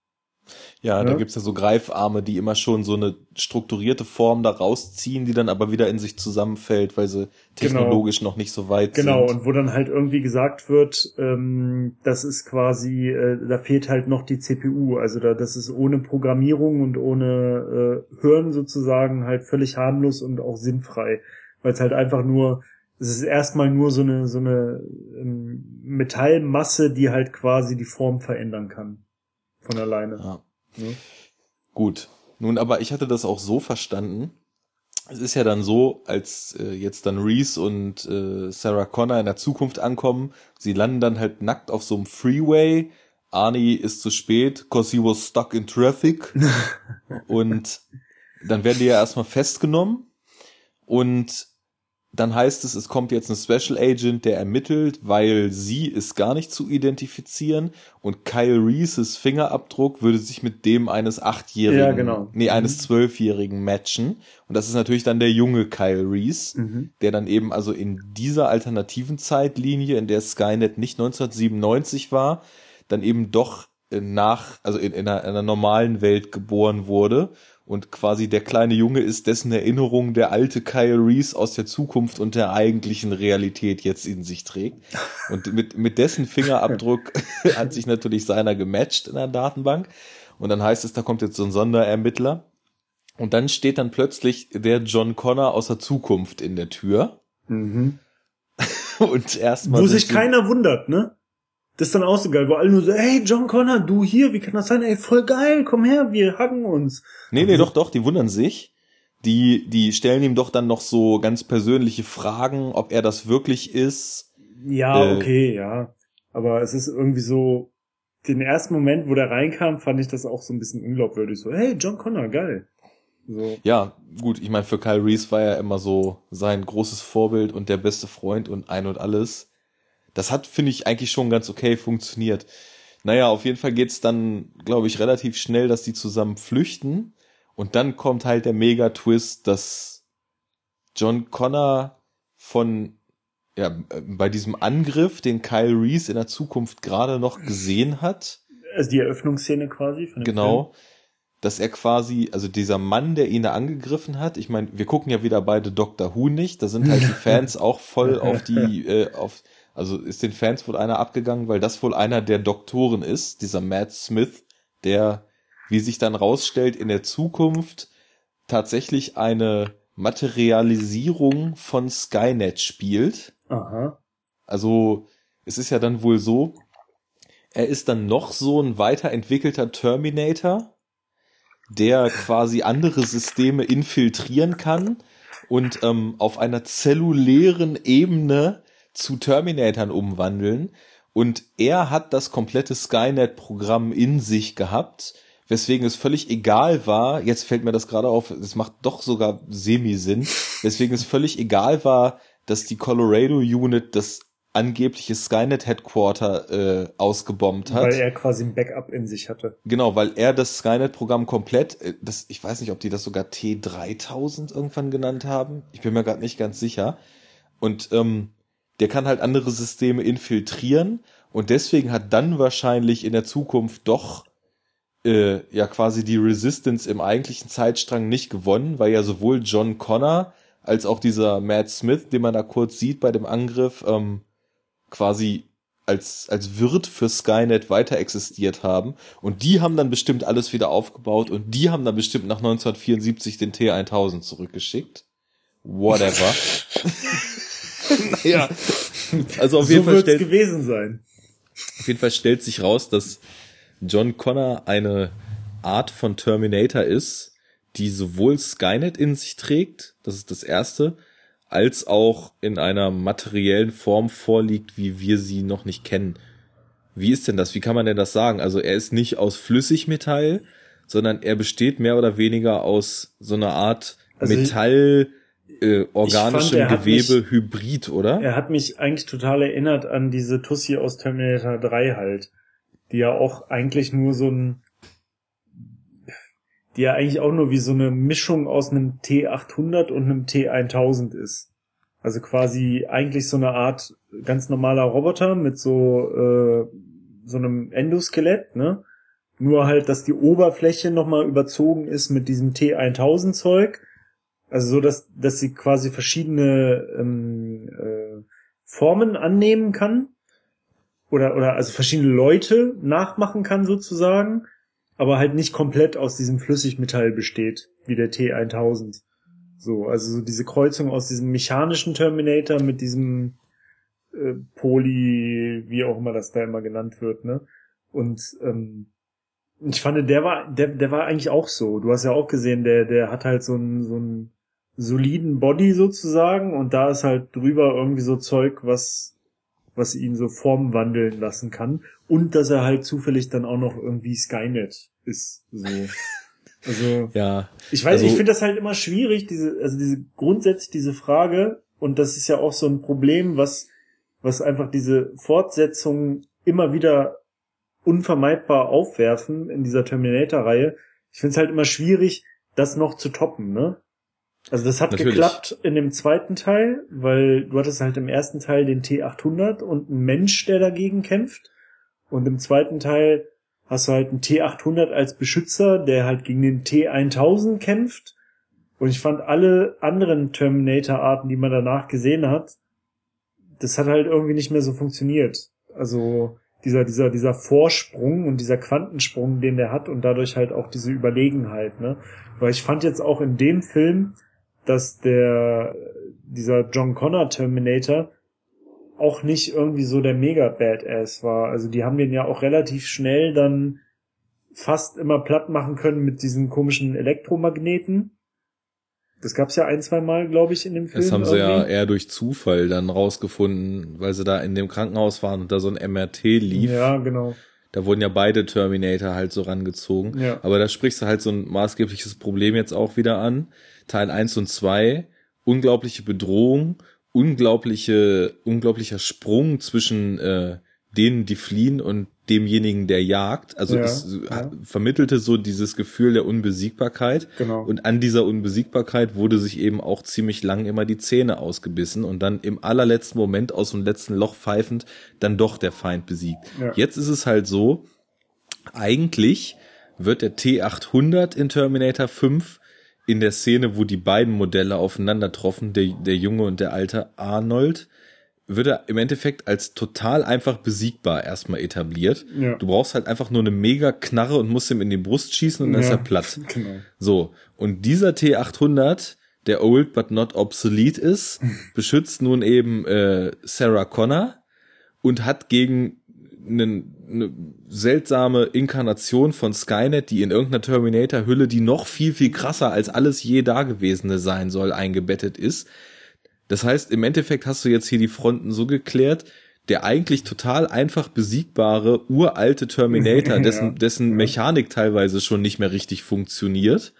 Ja, ja, da gibt's ja so Greifarme, die immer schon so eine strukturierte Form da rausziehen, die dann aber wieder in sich zusammenfällt, weil sie genau. technologisch genau. noch nicht so weit genau, sind. Genau, und wo dann halt irgendwie gesagt wird, ähm, das ist quasi, äh, da fehlt halt noch die CPU, also da, das ist ohne Programmierung und ohne äh, Hören sozusagen halt völlig harmlos und auch sinnfrei, weil es halt einfach nur es ist erstmal nur so eine so eine ähm, Metallmasse, die halt quasi die Form verändern kann von alleine. Ja. Ja. Gut. Nun, aber ich hatte das auch so verstanden. Es ist ja dann so, als äh, jetzt dann Reese und äh, Sarah Connor in der Zukunft ankommen, sie landen dann halt nackt auf so einem Freeway. Arnie ist zu spät, cause he was stuck in traffic. und dann werden die ja erstmal festgenommen. Und dann heißt es, es kommt jetzt ein Special Agent, der ermittelt, weil sie ist gar nicht zu identifizieren und Kyle Reeses Fingerabdruck würde sich mit dem eines achtjährigen, ja, genau. nee, eines mhm. zwölfjährigen matchen. Und das ist natürlich dann der junge Kyle Reese, mhm. der dann eben also in dieser alternativen Zeitlinie, in der Skynet nicht 1997 war, dann eben doch nach, also in, in, einer, in einer normalen Welt geboren wurde und quasi der kleine Junge ist dessen Erinnerung der alte Kyle Reese aus der Zukunft und der eigentlichen Realität jetzt in sich trägt. Und mit, mit dessen Fingerabdruck hat sich natürlich seiner gematcht in der Datenbank. Und dann heißt es, da kommt jetzt so ein Sonderermittler. Und dann steht dann plötzlich der John Connor aus der Zukunft in der Tür. Mhm. und erstmal. Wo sich keiner wundert, ne? Das ist dann auch so geil, wo alle nur so, hey, John Connor, du hier, wie kann das sein? Ey, voll geil, komm her, wir hacken uns. Nee, nee, doch, doch, die wundern sich. Die, die stellen ihm doch dann noch so ganz persönliche Fragen, ob er das wirklich ist. Ja, äh, okay, ja. Aber es ist irgendwie so, den ersten Moment, wo der reinkam, fand ich das auch so ein bisschen unglaubwürdig. So, hey, John Connor, geil. So. Ja, gut, ich meine, für Kyle Reese war er immer so sein großes Vorbild und der beste Freund und ein und alles. Das hat, finde ich, eigentlich schon ganz okay funktioniert. Naja, auf jeden Fall geht's dann, glaube ich, relativ schnell, dass die zusammen flüchten. Und dann kommt halt der Mega-Twist, dass John Connor von, ja, bei diesem Angriff, den Kyle Reese in der Zukunft gerade noch gesehen hat. Also die Eröffnungsszene quasi von dem Genau. Film. Dass er quasi, also dieser Mann, der ihn da angegriffen hat, ich meine, wir gucken ja wieder beide Doctor Who nicht, da sind halt die Fans auch voll auf die, äh, auf, also ist den Fans wohl einer abgegangen, weil das wohl einer der Doktoren ist, dieser Matt Smith, der, wie sich dann rausstellt, in der Zukunft tatsächlich eine Materialisierung von Skynet spielt. Aha. Also es ist ja dann wohl so, er ist dann noch so ein weiterentwickelter Terminator, der quasi andere Systeme infiltrieren kann und ähm, auf einer zellulären Ebene zu Terminatoren umwandeln. Und er hat das komplette Skynet-Programm in sich gehabt, weswegen es völlig egal war, jetzt fällt mir das gerade auf, es macht doch sogar Semi-Sinn, weswegen es völlig egal war, dass die Colorado Unit das angebliche Skynet Headquarter äh, ausgebombt hat. Weil er quasi ein Backup in sich hatte. Genau, weil er das Skynet Programm komplett, äh, das, ich weiß nicht, ob die das sogar T3000 irgendwann genannt haben. Ich bin mir gerade nicht ganz sicher. Und ähm, der kann halt andere Systeme infiltrieren und deswegen hat dann wahrscheinlich in der Zukunft doch äh, ja quasi die Resistance im eigentlichen Zeitstrang nicht gewonnen, weil ja sowohl John Connor als auch dieser Matt Smith, den man da kurz sieht bei dem Angriff, ähm, quasi als, als Wirt für Skynet weiter existiert haben. Und die haben dann bestimmt alles wieder aufgebaut und die haben dann bestimmt nach 1974 den T1000 zurückgeschickt. Whatever. naja. Also auf jeden so Fall wird's stellt, gewesen sein. auf jeden Fall stellt sich raus, dass John Connor eine Art von Terminator ist, die sowohl Skynet in sich trägt, das ist das erste, als auch in einer materiellen Form vorliegt, wie wir sie noch nicht kennen. Wie ist denn das? Wie kann man denn das sagen? Also er ist nicht aus Flüssigmetall, sondern er besteht mehr oder weniger aus so einer Art Also Metall, äh, organischem hat Gewebe, mich- Hybrid, oder? Er hat mich eigentlich total erinnert an diese Tussi aus Terminator 3 halt, die ja auch eigentlich nur so ein, die ja eigentlich auch nur wie so eine Mischung aus einem T800 und einem T1000 ist. Also quasi eigentlich so eine Art ganz normaler Roboter mit so, äh, so einem Endoskelett, ne? Nur halt, dass die Oberfläche nochmal überzogen ist mit diesem T1000 Zeug. Also so, dass, dass sie quasi verschiedene ähm, äh, Formen annehmen kann. Oder, oder also verschiedene Leute nachmachen kann sozusagen. Aber halt nicht komplett aus diesem Flüssigmetall besteht, wie der T1000. So, also so diese Kreuzung aus diesem mechanischen Terminator mit diesem äh, Poly, wie auch immer das da immer genannt wird, ne? Und ähm, ich fand, der war, der, der war eigentlich auch so. Du hast ja auch gesehen, der, der hat halt so einen, so einen soliden Body sozusagen und da ist halt drüber irgendwie so Zeug, was, was ihn so Form wandeln lassen kann. Und dass er halt zufällig dann auch noch irgendwie Skynet ist. So. Also. Ja, Ich weiß, Also- ich finde das halt immer schwierig, diese, also diese grundsätzlich diese Frage, und das ist ja auch so ein Problem, was, was einfach diese Fortsetzungen immer wieder unvermeidbar aufwerfen in dieser Terminator-Reihe. Ich finde es halt immer schwierig, das noch zu toppen, ne? Also das hat Natürlich. geklappt in dem zweiten Teil, weil du hattest halt im ersten Teil den T800 und einen Mensch, der dagegen kämpft. Und im zweiten Teil hast du halt einen T800 als Beschützer, der halt gegen den T1000 kämpft. Und ich fand alle anderen Terminator-Arten, die man danach gesehen hat, das hat halt irgendwie nicht mehr so funktioniert. Also dieser, dieser, dieser Vorsprung und dieser Quantensprung, den der hat und dadurch halt auch diese Überlegenheit, ne? Weil ich fand jetzt auch in dem Film, dass der, dieser John Connor Terminator auch nicht irgendwie so der mega Badass war. Also die haben den ja auch relativ schnell dann fast immer platt machen können mit diesen komischen Elektromagneten. Das gab's ja ein, zwei Mal, glaube ich, in dem Film. das haben sie ja irgendwie. eher durch Zufall dann rausgefunden, weil sie da in dem Krankenhaus waren und da so ein MRT lief. Ja, genau. Da wurden ja beide Terminator halt so rangezogen. Ja. Aber da sprichst du halt so ein maßgebliches Problem jetzt auch wieder an. Teil 1 und 2, unglaubliche Bedrohung, unglaubliche, unglaublicher Sprung zwischen äh, denen, die fliehen und demjenigen, der jagt. Also Ja, es ja. vermittelte so dieses Gefühl der Unbesiegbarkeit. Genau. Und an dieser Unbesiegbarkeit wurde sich eben auch ziemlich lang immer die Zähne ausgebissen und dann im allerletzten Moment aus dem letzten Loch pfeifend dann doch der Feind besiegt. Ja. Jetzt ist es halt so, eigentlich wird der T800 in Terminator 5 in der Szene, wo die beiden Modelle aufeinander troffen, der, der junge und der alte Arnold, wird er im Endeffekt als total einfach besiegbar erstmal etabliert. Ja. Du brauchst halt einfach nur eine mega Knarre und musst ihm in die Brust schießen und dann ist Ja. er platt. Genau. So, und dieser T800, der old but not obsolete ist, beschützt nun eben äh, Sarah Connor und hat gegen eine, eine seltsame Inkarnation von Skynet, die in irgendeiner Terminator-Hülle, die noch viel, viel krasser als alles je Dagewesene sein soll, eingebettet ist. Das heißt, im Endeffekt hast du jetzt hier die Fronten so geklärt, der eigentlich total einfach besiegbare, uralte Terminator, dessen, dessen Mechanik teilweise schon nicht mehr richtig funktioniert,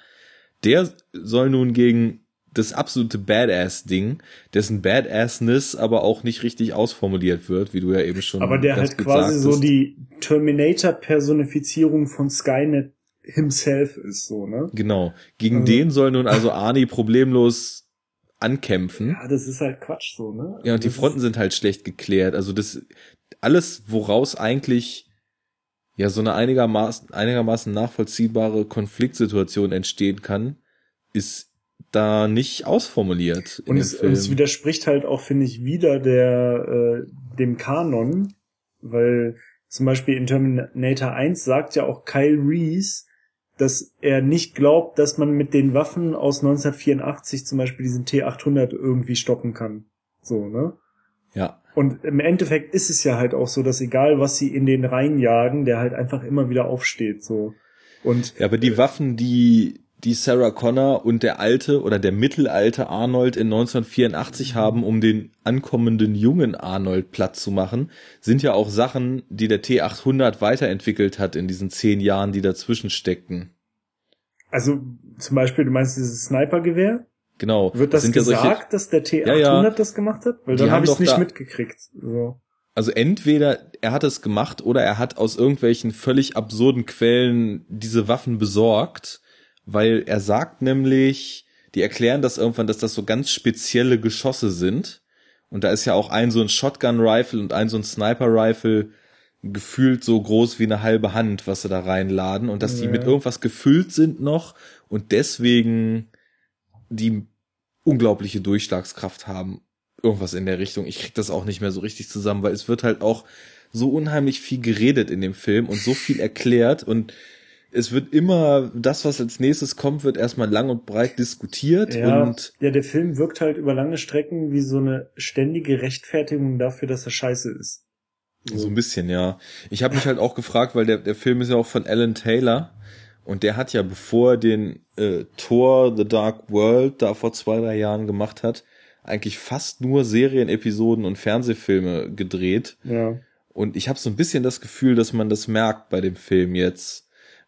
der soll nun gegen das absolute Badass-Ding, dessen Badassness aber auch nicht richtig ausformuliert wird, wie du ja eben schon Aber der halt quasi so die Terminator-Personifizierung von Skynet himself ist, so, ne? Genau. Gegen Also- den soll nun also Arnie problemlos ankämpfen. Ja, das ist halt Quatsch, so, ne? Ja, und die Das Fronten sind halt schlecht geklärt. Also das alles, woraus eigentlich ja so eine einigermaßen, einigermaßen nachvollziehbare Konfliktsituation entstehen kann, ist da nicht ausformuliert. Und es, es widerspricht halt auch, finde ich, wieder der, äh, dem Kanon, weil zum Beispiel in Terminator 1 sagt ja auch Kyle Reese, dass er nicht glaubt, dass man mit den Waffen aus 1984 zum Beispiel diesen T800 irgendwie stoppen kann. So, ne? ja. Und im Endeffekt ist es ja halt auch so, dass egal was sie in den Reihen jagen, der halt einfach immer wieder aufsteht, so. Und. Ja, aber die Waffen, die, die Sarah Connor und der alte oder der mittelalte Arnold in 1984 haben, um den ankommenden jungen Arnold platt zu machen, sind ja auch Sachen, die der T800 weiterentwickelt hat in diesen zehn Jahren, die dazwischen steckten. Also zum Beispiel, du meinst dieses Snipergewehr? Genau. Wird das, das gesagt, ja solche, dass der T800 ja, ja. das gemacht hat? Weil dann habe ich es nicht da, mitgekriegt. So. Also entweder er hat es gemacht oder er hat aus irgendwelchen völlig absurden Quellen diese Waffen besorgt, weil er sagt nämlich, die erklären das irgendwann, dass das so ganz spezielle Geschosse sind. Und da ist ja auch ein so ein Shotgun-Rifle und ein so ein Sniper-Rifle gefühlt so groß wie eine halbe Hand, was sie da reinladen und dass ja. die mit irgendwas gefüllt sind noch und deswegen die unglaubliche Durchschlagskraft haben. Irgendwas in der Richtung. Ich krieg das auch nicht mehr so richtig zusammen, weil es wird halt auch so unheimlich viel geredet in dem Film und so viel erklärt und es wird immer das, was als nächstes kommt, wird erstmal lang und breit diskutiert ja, und ja, der Film wirkt halt über lange Strecken wie so eine ständige Rechtfertigung dafür, dass er scheiße ist. So, ein bisschen, ja. Ich habe mich halt auch gefragt, weil der der Film ist ja auch von Alan Taylor und der hat ja, bevor er den äh, Tor The Dark World da vor zwei, drei Jahren gemacht hat, eigentlich fast nur Serienepisoden und Fernsehfilme gedreht. Ja. Und ich habe so ein bisschen das Gefühl, dass man das merkt bei dem Film jetzt.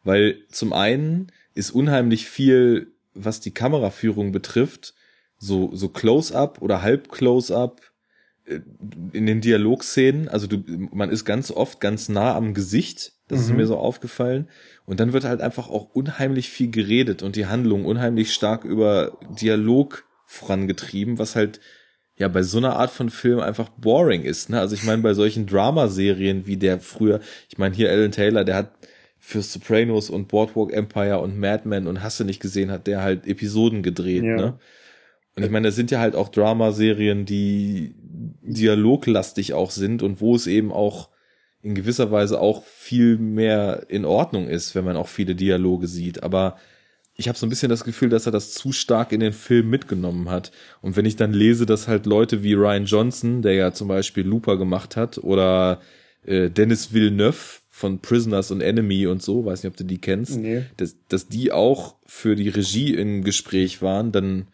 Weil zum einen ist unheimlich viel, was die Kameraführung betrifft, so, so Close-up oder halb Close-up äh, in den Dialogszenen. Also du, man ist ganz oft ganz nah am Gesicht. Das mhm. ist mir so aufgefallen. Und dann wird halt einfach auch unheimlich viel geredet und die Handlung unheimlich stark über Dialog vorangetrieben, was halt ja bei so einer Art von Film einfach boring ist. Ne? Also ich meine, bei solchen Dramaserien wie der früher, ich meine hier Alan Taylor, der hat für Sopranos und Boardwalk Empire und Mad Men und hast du nicht gesehen, hat der halt Episoden gedreht. Ja. Ne? Und ich meine, das sind ja halt auch Dramaserien, die dialoglastig auch sind und wo es eben auch in gewisser Weise auch viel mehr in Ordnung ist, wenn man auch viele Dialoge sieht. Aber ich habe so ein bisschen das Gefühl, dass er das zu stark in den Film mitgenommen hat. Und wenn ich dann lese, dass halt Leute wie Ryan Johnson, der ja zum Beispiel Looper gemacht hat, oder äh, Dennis Villeneuve von Prisoners und Enemy und so, weiß nicht, ob du die kennst, nee. dass, dass die auch für die Regie im Gespräch waren, dann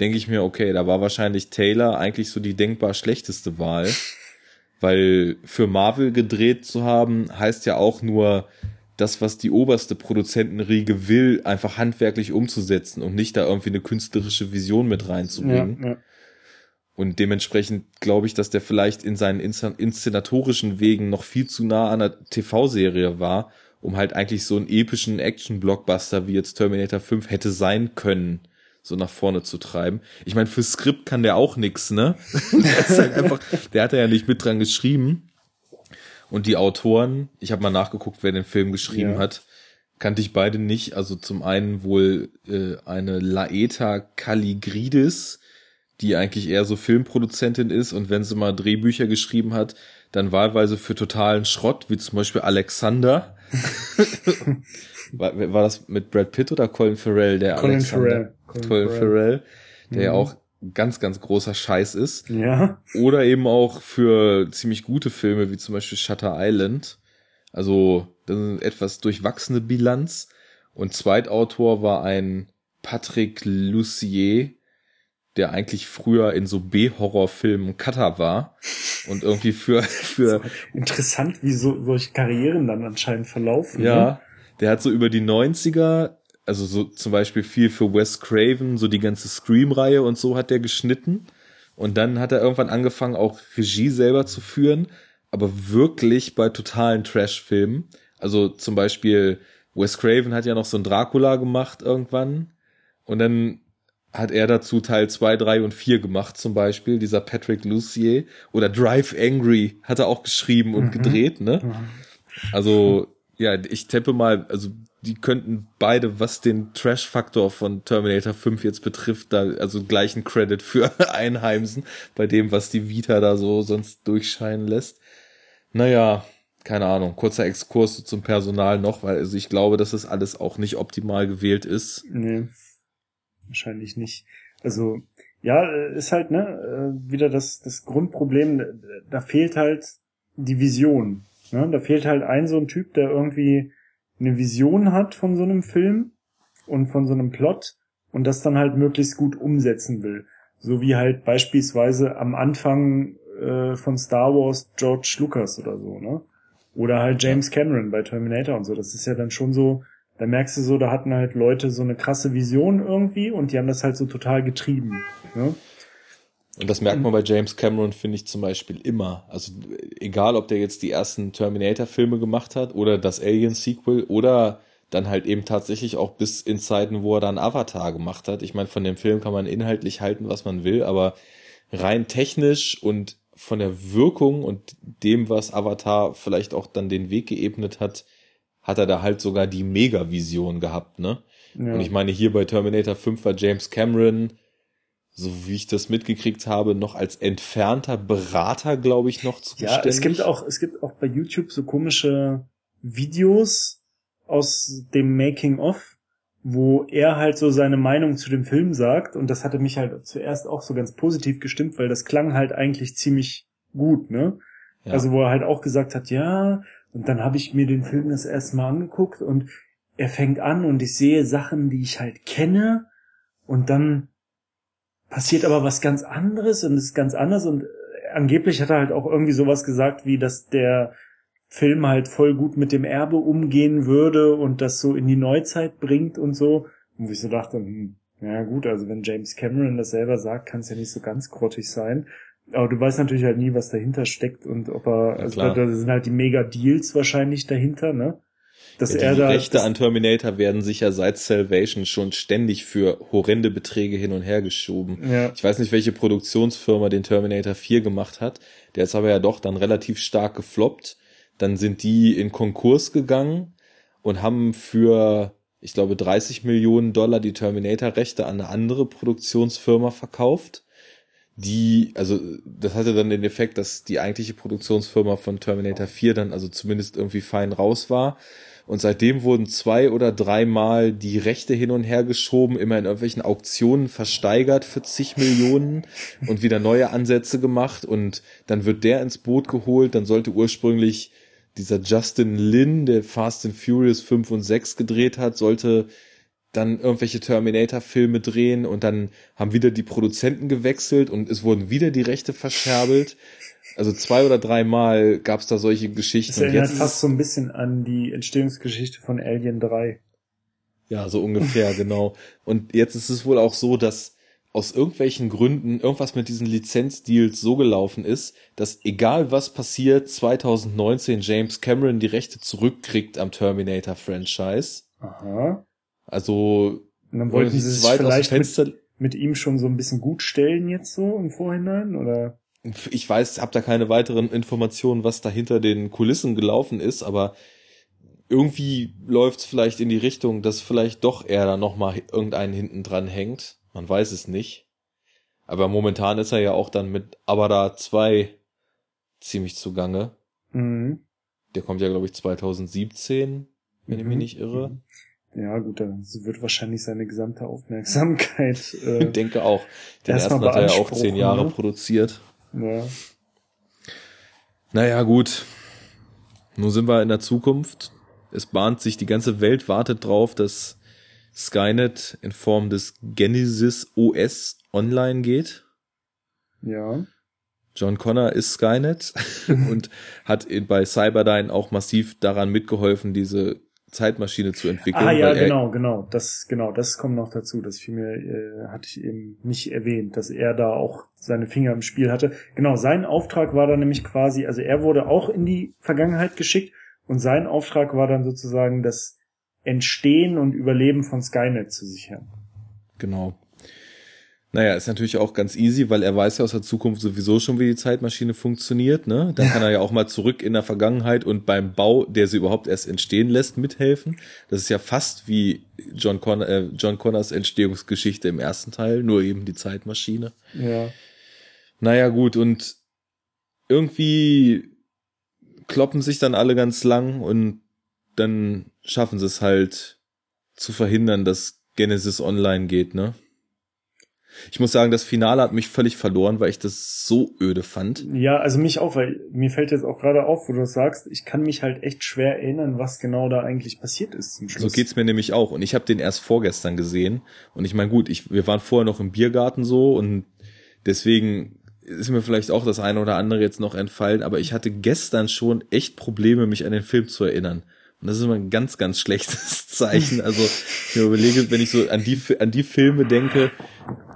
denke ich mir, okay, da war wahrscheinlich Taylor eigentlich so die denkbar schlechteste Wahl. Weil für Marvel gedreht zu haben, heißt ja auch nur, das, was die oberste Produzentenriege will, einfach handwerklich umzusetzen und nicht da irgendwie eine künstlerische Vision mit reinzubringen. Ja, ja. Und dementsprechend glaube ich, dass der vielleicht in seinen inszenatorischen Wegen noch viel zu nah an der TV-Serie war, um halt eigentlich so einen epischen Action-Blockbuster wie jetzt Terminator 5 hätte sein können so nach vorne zu treiben. Ich meine, für Skript kann der auch nix, ne? der, ist halt einfach, der hat ja nicht mit dran geschrieben. Und die Autoren, ich habe mal nachgeguckt, wer den Film geschrieben ja. hat, kannte ich beide nicht. Also zum einen wohl äh, eine Laeta Caligridis, die eigentlich eher so Filmproduzentin ist und wenn sie mal Drehbücher geschrieben hat, dann wahlweise für totalen Schrott, wie zum Beispiel Alexander. war, war das mit Brad Pitt oder Colin Farrell, der Colin Alexander? Farrell. Colin, Colin Farrell, Farrell der mhm. ja auch ganz, ganz großer Scheiß ist. Ja. Oder eben auch für ziemlich gute Filme, wie zum Beispiel Shutter Island. Also, das ist eine etwas durchwachsene Bilanz. Und Zweitautor war ein Patrick Lucier, der eigentlich früher in so B-Horror-Filmen Cutter war und irgendwie für für interessant, wie so solche Karrieren dann anscheinend verlaufen. Ja, ne? der hat so über die 90er also so zum Beispiel viel für Wes Craven, so die ganze Scream-Reihe und so hat der geschnitten. Und dann hat er irgendwann angefangen, auch Regie selber zu führen, aber wirklich bei totalen Trash-Filmen. Also zum Beispiel Wes Craven hat ja noch so ein Dracula gemacht irgendwann. Und dann hat er dazu Teil 2, 3 und 4 gemacht, zum Beispiel, dieser Patrick Lucier. Oder Drive Angry hat er auch geschrieben und mhm. gedreht, ne? Also, ja, ich tippe mal, also die könnten beide, was den Trash-Faktor von Terminator 5 jetzt betrifft, da also gleichen Credit für einheimsen, bei dem, was die Vita da so sonst durchscheinen lässt. Naja, keine Ahnung, kurzer Exkurs zum Personal noch, weil also ich glaube, dass das alles auch nicht optimal gewählt ist. Nee, wahrscheinlich nicht. Also ja, ist halt, ne, äh, wieder das, das Grundproblem, da fehlt halt die Vision. Ne? Da fehlt halt ein so ein Typ, der irgendwie eine Vision hat von so einem Film und von so einem Plot und das dann halt möglichst gut umsetzen will. So wie halt beispielsweise am Anfang äh, von Star Wars George Lucas oder so, ne? Oder halt James Cameron bei Terminator und so. Das ist ja dann schon so, da merkst du so, da hatten halt Leute so eine krasse Vision irgendwie und die haben das halt so total getrieben. Ne? Und das merkt man bei James Cameron, finde ich zum Beispiel immer. Also egal, ob der jetzt die ersten Terminator-Filme gemacht hat oder das Alien-Sequel oder dann halt eben tatsächlich auch bis in Zeiten, wo er dann Avatar gemacht hat. Ich meine, von dem Film kann man inhaltlich halten, was man will, aber rein technisch und von der Wirkung und dem, was Avatar vielleicht auch dann den Weg geebnet hat, hat er da halt sogar die Mega-Vision gehabt, ne? Ja. Und ich meine, hier bei Terminator 5 war James Cameron so wie ich das mitgekriegt habe, noch als entfernter Berater, glaube ich, noch zuständig. Ja, es gibt auch, es gibt auch bei YouTube so komische Videos aus dem Making of, wo er halt so seine Meinung zu dem Film sagt und das hatte mich halt zuerst auch so ganz positiv gestimmt, weil das klang halt eigentlich ziemlich gut, ne? Ja. Also wo er halt auch gesagt hat, ja, und dann habe ich mir den Film das erste Mal angeguckt und er fängt an und ich sehe Sachen, die ich halt kenne und dann passiert aber was ganz anderes und ist ganz anders und angeblich hat er halt auch irgendwie sowas gesagt, wie dass der Film halt voll gut mit dem Erbe umgehen würde und das so in die Neuzeit bringt und so. Und ich so dachte, hm, ja gut, also wenn James Cameron das selber sagt, kann es ja nicht so ganz grottig sein. Aber du weißt natürlich halt nie, was dahinter steckt und ob er, also da, da sind halt die Mega-Deals wahrscheinlich dahinter, ne? dass ja, er da. Die Rechte an Terminator werden sicher seit Salvation schon ständig für horrende Beträge hin und her geschoben. Ja. Ich weiß nicht, welche Produktionsfirma den Terminator 4 gemacht hat. Der ist aber ja doch dann relativ stark gefloppt. Dann sind die in Konkurs gegangen und haben für, ich glaube, 30 Millionen Dollar die Terminator-Rechte an eine andere Produktionsfirma verkauft die, also das hatte dann den Effekt, dass die eigentliche Produktionsfirma von Terminator 4 dann also zumindest irgendwie fein raus war und seitdem wurden zwei oder dreimal die Rechte hin und her geschoben, immer in irgendwelchen Auktionen versteigert für zig Millionen und wieder neue Ansätze gemacht. Und dann wird der ins Boot geholt. Dann sollte ursprünglich dieser Justin Lin, der Fast and Furious 5 und 6 gedreht hat, sollte dann irgendwelche Terminator-Filme drehen und dann haben wieder die Produzenten gewechselt und es wurden wieder die Rechte verscherbelt. Also zwei oder dreimal gab es da solche Geschichten. Das erinnert fast so ein bisschen an die Entstehungsgeschichte von Alien 3. Ja, so ungefähr, genau. Und jetzt ist es wohl auch so, dass aus irgendwelchen Gründen irgendwas mit diesen Lizenzdeals so gelaufen ist, dass egal was passiert, 2019 James Cameron die Rechte zurückkriegt am Terminator Franchise. Aha. Also und dann wollten sie sich vielleicht mit, mit ihm schon so ein bisschen gut stellen jetzt so im Vorhinein oder? ich weiß, habe da keine weiteren Informationen, was da hinter den Kulissen gelaufen ist, aber irgendwie läuft's vielleicht in die Richtung, dass vielleicht doch er da nochmal irgendeinen hinten dran hängt. Man weiß es nicht. Aber momentan ist er ja auch dann mit Abada 2 ziemlich zugange. Mhm. Der kommt ja, glaube ich, 2017, wenn mhm. ich mich mhm. nicht irre. Mhm. Ja, gut, dann wird wahrscheinlich seine gesamte Aufmerksamkeit. Äh, ich denke auch. Den ersten hat er ja auch zehn Jahre ne? produziert. Ja. Naja, gut. Nun sind wir in der Zukunft. Es bahnt sich, die ganze Welt wartet drauf, dass Skynet in Form des Genesis OS online geht. Ja. John Connor ist Skynet und hat bei Cyberdyne auch massiv daran mitgeholfen, diese Zeitmaschine zu entwickeln. Ah ja, genau, genau. Das genau, das kommt noch dazu. Das fiel mir äh, hatte ich eben nicht erwähnt, dass er da auch seine Finger im Spiel hatte. Genau, sein Auftrag war dann nämlich quasi, also er wurde auch in die Vergangenheit geschickt und sein Auftrag war dann sozusagen das Entstehen und Überleben von Skynet zu sichern. Genau. Naja, ist natürlich auch ganz easy, weil er weiß ja aus der Zukunft sowieso schon, wie die Zeitmaschine funktioniert. Ne? Dann kann er ja auch mal zurück in der Vergangenheit und beim Bau, der sie überhaupt erst entstehen lässt, mithelfen. Das ist ja fast wie John, Connor, äh, John Connors Entstehungsgeschichte im ersten Teil, nur eben die Zeitmaschine. Ja. Naja, gut, und irgendwie kloppen sich dann alle ganz lang und dann schaffen sie es halt zu verhindern, dass Genesis online geht, ne? Ich muss sagen, das Finale hat mich völlig verloren, weil ich das so öde fand. Ja, also mich auch, weil mir fällt jetzt auch gerade auf, wo du das sagst, ich kann mich halt echt schwer erinnern, was genau da eigentlich passiert ist zum Schluss. So geht's mir nämlich auch. Und ich habe den erst vorgestern gesehen. Und ich meine, gut, ich, wir waren vorher noch im Biergarten so und deswegen ist mir vielleicht auch das eine oder andere jetzt noch entfallen, aber ich hatte gestern schon echt Probleme, mich an den Film zu erinnern. Und das ist immer ein ganz, ganz schlechtes Zeichen. Also ich mir überlege, wenn ich so an die, an die Filme denke,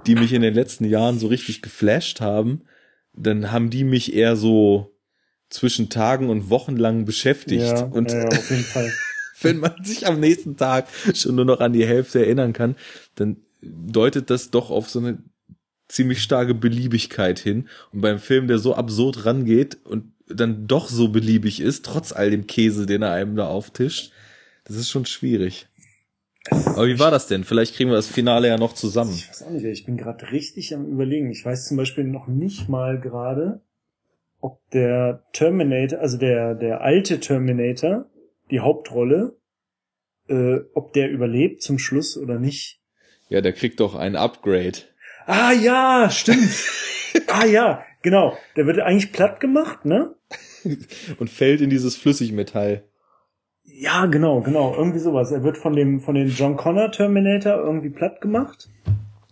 die mich in den letzten Jahren so richtig geflasht haben, dann haben die mich eher so zwischen Tagen und Wochen lang beschäftigt. Ja, und ja, auf jeden Fall. wenn man sich am nächsten Tag schon nur noch an die Hälfte erinnern kann, dann deutet das doch auf so eine ziemlich starke Beliebigkeit hin. Und beim Film, der so absurd rangeht und dann doch so beliebig ist, trotz all dem Käse, den er einem da auftischt, das ist schon schwierig. Aber wie war das denn? Vielleicht kriegen wir das Finale ja noch zusammen. Ich weiß auch nicht, ich bin gerade richtig am überlegen. Ich weiß zum Beispiel noch nicht mal gerade, ob der Terminator, also der, der alte Terminator, die Hauptrolle, äh, ob der überlebt zum Schluss oder nicht. Ja, der kriegt doch ein Upgrade. Ah ja, stimmt. ah ja, genau. Der wird eigentlich platt gemacht, ne? Und fällt in dieses Flüssigmetall. Ja, genau, genau, irgendwie sowas. Er wird von dem von den John Connor Terminator irgendwie platt gemacht,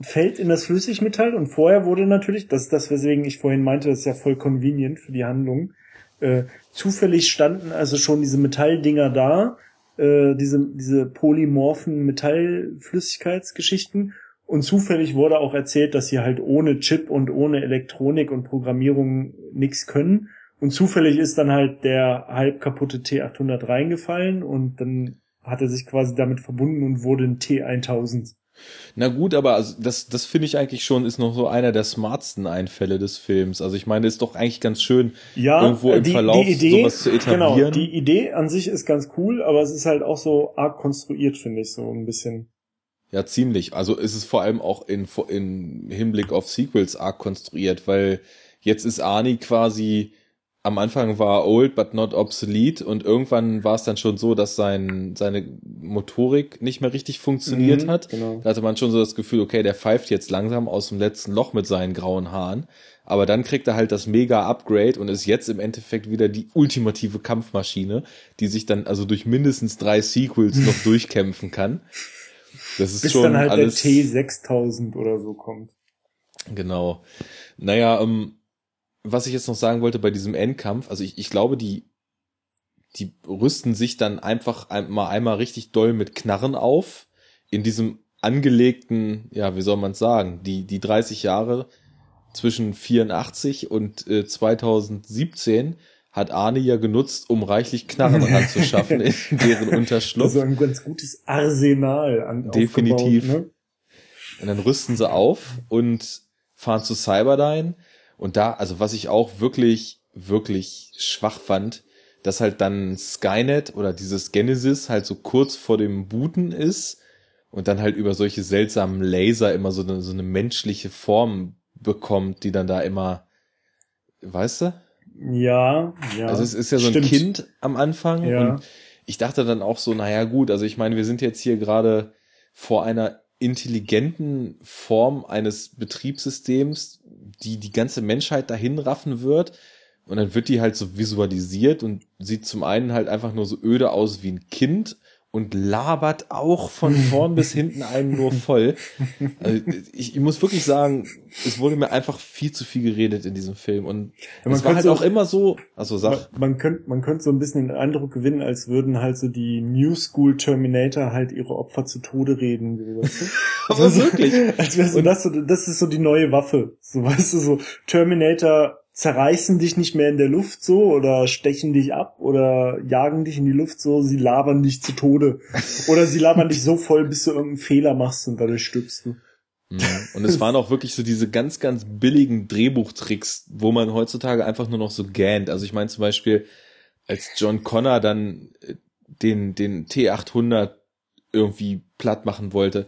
fällt in das Flüssigmetall und vorher wurde natürlich, das ist das, weswegen ich vorhin meinte, das ist ja voll convenient für die Handlung. Äh, zufällig standen also schon diese Metalldinger da, äh, diese diese polymorphen Metallflüssigkeitsgeschichten und zufällig wurde auch erzählt, dass sie halt ohne Chip und ohne Elektronik und Programmierung nichts können. Und zufällig ist dann halt der halb kaputte T800 reingefallen und dann hat er sich quasi damit verbunden und wurde ein T1000. Na gut, aber also das, das finde ich eigentlich schon, ist noch so einer der smartsten Einfälle des Films. Also ich meine, ist doch eigentlich ganz schön, ja, irgendwo im die, Verlauf die Idee, sowas zu etablieren. Genau, die Idee an sich ist ganz cool, aber es ist halt auch so arg konstruiert, finde ich, so ein bisschen. Ja, ziemlich. Also ist es vor allem auch in, in Hinblick auf Sequels arg konstruiert, weil jetzt ist Arnie quasi, am Anfang war old but not obsolete und irgendwann war es dann schon so, dass sein, seine Motorik nicht mehr richtig funktioniert mhm, hat. Genau. Da hatte man schon so das Gefühl, okay, der pfeift jetzt langsam aus dem letzten Loch mit seinen grauen Haaren. Aber dann kriegt er halt das mega Upgrade und ist jetzt im Endeffekt wieder die ultimative Kampfmaschine, die sich dann also durch mindestens drei Sequels noch durchkämpfen kann. Das ist Bis schon dann halt alles, der T6000 oder so kommt. Genau. Naja, ähm, was ich jetzt noch sagen wollte bei diesem Endkampf, also ich, ich glaube, die, die rüsten sich dann einfach mal einmal richtig doll mit Knarren auf in diesem angelegten, ja, wie soll man sagen, die, die 30 Jahre zwischen 84 und äh, 2017 hat Arne ja genutzt, um reichlich Knarren ranzuschaffen in deren Unterschlupf. Also ein ganz gutes Arsenal an Definitiv. Ne? Und dann rüsten sie auf und fahren zu Cyberdyne. Und da, also was ich auch wirklich, wirklich schwach fand, dass halt dann Skynet oder dieses Genesis halt so kurz vor dem Booten ist und dann halt über solche seltsamen Laser immer so eine, so eine menschliche Form bekommt, die dann da immer, weißt du? Ja, ja. Also es ist ja so stimmt. ein Kind am Anfang ja. und ich dachte dann auch so, naja gut, also ich meine, wir sind jetzt hier gerade vor einer intelligenten Form eines Betriebssystems, die die ganze Menschheit dahin raffen wird. Und dann wird die halt so visualisiert und sieht zum einen halt einfach nur so öde aus wie ein Kind und labert auch von vorn bis hinten einen nur voll. Also ich, ich, muss wirklich sagen, es wurde mir einfach viel zu viel geredet in diesem Film und ja, es war halt so, auch immer so, also sag. Man, man könnte man könnte so ein bisschen den Eindruck gewinnen, als würden halt so die New School Terminator halt ihre Opfer zu Tode reden. Weißt du? Aber also, wirklich. Als wäre so, das, so, das ist so die neue Waffe. So weißt du, so Terminator zerreißen dich nicht mehr in der Luft so oder stechen dich ab oder jagen dich in die Luft so, sie labern dich zu Tode. Oder sie labern dich so voll, bis du irgendeinen Fehler machst und dadurch stirbst du. Und es waren auch wirklich so diese ganz, ganz billigen Drehbuchtricks, wo man heutzutage einfach nur noch so gähnt. Also ich meine zum Beispiel, als John Connor dann äh, den, den T800 irgendwie platt machen wollte,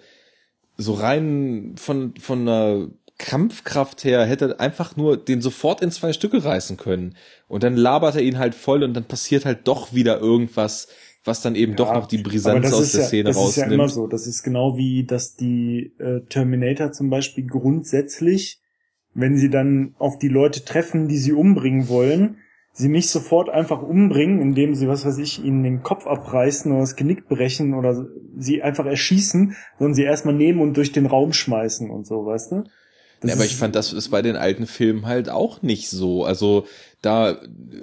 so rein von, von einer Kampfkraft her hätte einfach nur den sofort in zwei Stücke reißen können. Und dann labert er ihn halt voll und dann passiert halt doch wieder irgendwas, was dann eben ja, doch noch die Brisanz aus der ja, Szene das rausnimmt. Das ist ja immer so. Das ist genau wie, dass die äh, Terminator zum Beispiel grundsätzlich, wenn sie dann auf die Leute treffen, die sie umbringen wollen, sie nicht sofort einfach umbringen, indem sie, was weiß ich, ihnen den Kopf abreißen oder das Genick brechen oder sie einfach erschießen, sondern sie erstmal nehmen und durch den Raum schmeißen und so, weißt du? Ja, aber ich fand, das ist bei den alten Filmen halt auch nicht so. Also da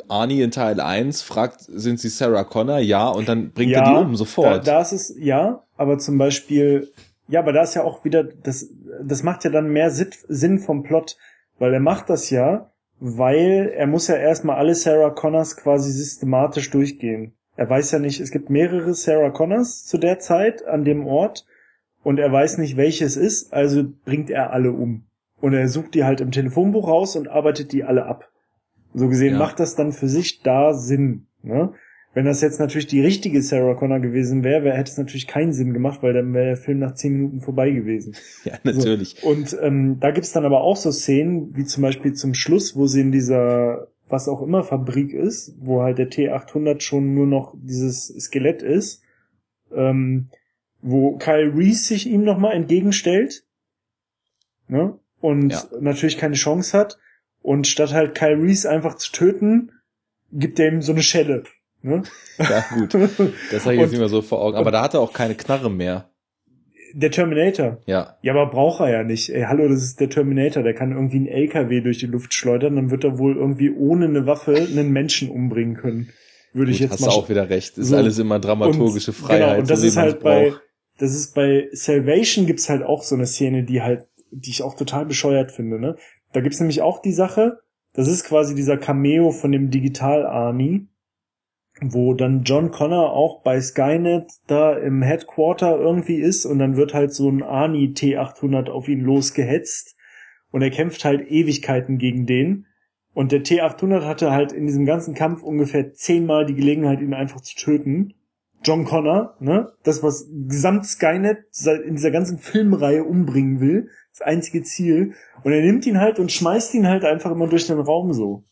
Arnie in Teil 1 fragt, sind sie Sarah Connor? Ja, und dann bringt ja, er die um sofort. Da, da ist es, ja, aber zum Beispiel, ja, aber da ist ja auch wieder, das, das macht ja dann mehr Sinn vom Plot, weil er macht das ja, weil er muss ja erstmal alle Sarah Connors quasi systematisch durchgehen. Er weiß ja nicht, es gibt mehrere Sarah Connors zu der Zeit an dem Ort und er weiß nicht, welches ist, also bringt er alle um. Und er sucht die halt im Telefonbuch raus und arbeitet die alle ab. So gesehen ja. macht das dann für sich da Sinn. Ne? Wenn das jetzt natürlich die richtige Sarah Connor gewesen wäre, wär, hätte es natürlich keinen Sinn gemacht, weil dann wäre der Film nach zehn Minuten vorbei gewesen. Ja, natürlich. So. Und ähm, da gibt's dann aber auch so Szenen, wie zum Beispiel zum Schluss, wo sie in dieser was auch immer Fabrik ist, wo halt der T800 schon nur noch dieses Skelett ist, ähm, wo Kyle Reese sich ihm nochmal entgegenstellt. Ne? Und ja. natürlich keine Chance hat. Und statt halt Kyle Reese einfach zu töten, gibt er ihm so eine Schelle. Ne? Ja, gut. Das habe ich jetzt nicht mehr so vor Augen. Aber da hat er auch keine Knarre mehr. Der Terminator. Ja. Ja, aber braucht er ja nicht. Ey, hallo, das ist der Terminator. Der kann irgendwie einen LKW durch die Luft schleudern. Dann wird er wohl irgendwie ohne eine Waffe einen Menschen umbringen können. Würde Gut, ich jetzt hast mal. Hast du auch wieder recht. Das so. ist alles immer dramaturgische und, Freiheit. Genau, und das so ist halt bei, das ist bei Salvation gibt's halt auch so eine Szene, die halt die ich auch total bescheuert finde. Ne? Da gibt's nämlich auch die Sache, das ist quasi dieser Cameo von dem Digital-Army, wo dann John Connor auch bei Skynet da im Headquarter irgendwie ist und dann wird halt so ein Arnie T800 auf ihn losgehetzt und er kämpft halt Ewigkeiten gegen den. Und der T800 hatte halt in diesem ganzen Kampf ungefähr zehnmal die Gelegenheit, ihn einfach zu töten. John Connor, ne? Das, was gesamt Skynet in dieser ganzen Filmreihe umbringen will das einzige Ziel. Und er nimmt ihn halt und schmeißt ihn halt einfach immer durch den Raum so.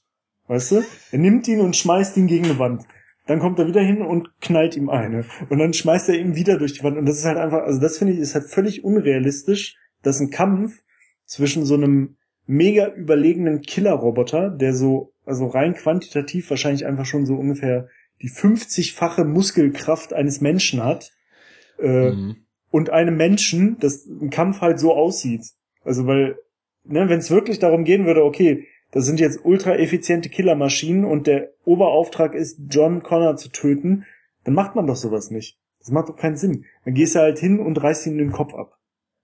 Weißt du? Er nimmt ihn und schmeißt ihn gegen eine Wand. Dann kommt er wieder hin und knallt ihm eine. Und dann schmeißt er ihn wieder durch die Wand. Und das ist halt einfach, also das finde ich, ist halt völlig unrealistisch, dass ein Kampf zwischen so einem mega überlegenen Killerroboter, der so, also rein quantitativ wahrscheinlich einfach schon so ungefähr die 50-fache Muskelkraft eines Menschen hat, äh, mhm und einem Menschen, dass ein Kampf halt so aussieht. Also weil, ne, wenn es wirklich darum gehen würde, okay, das sind jetzt ultra effiziente Killermaschinen und der Oberauftrag ist, John Connor zu töten, dann macht man doch sowas nicht. Das macht doch keinen Sinn. Dann gehst du halt hin und reißt ihm den Kopf ab.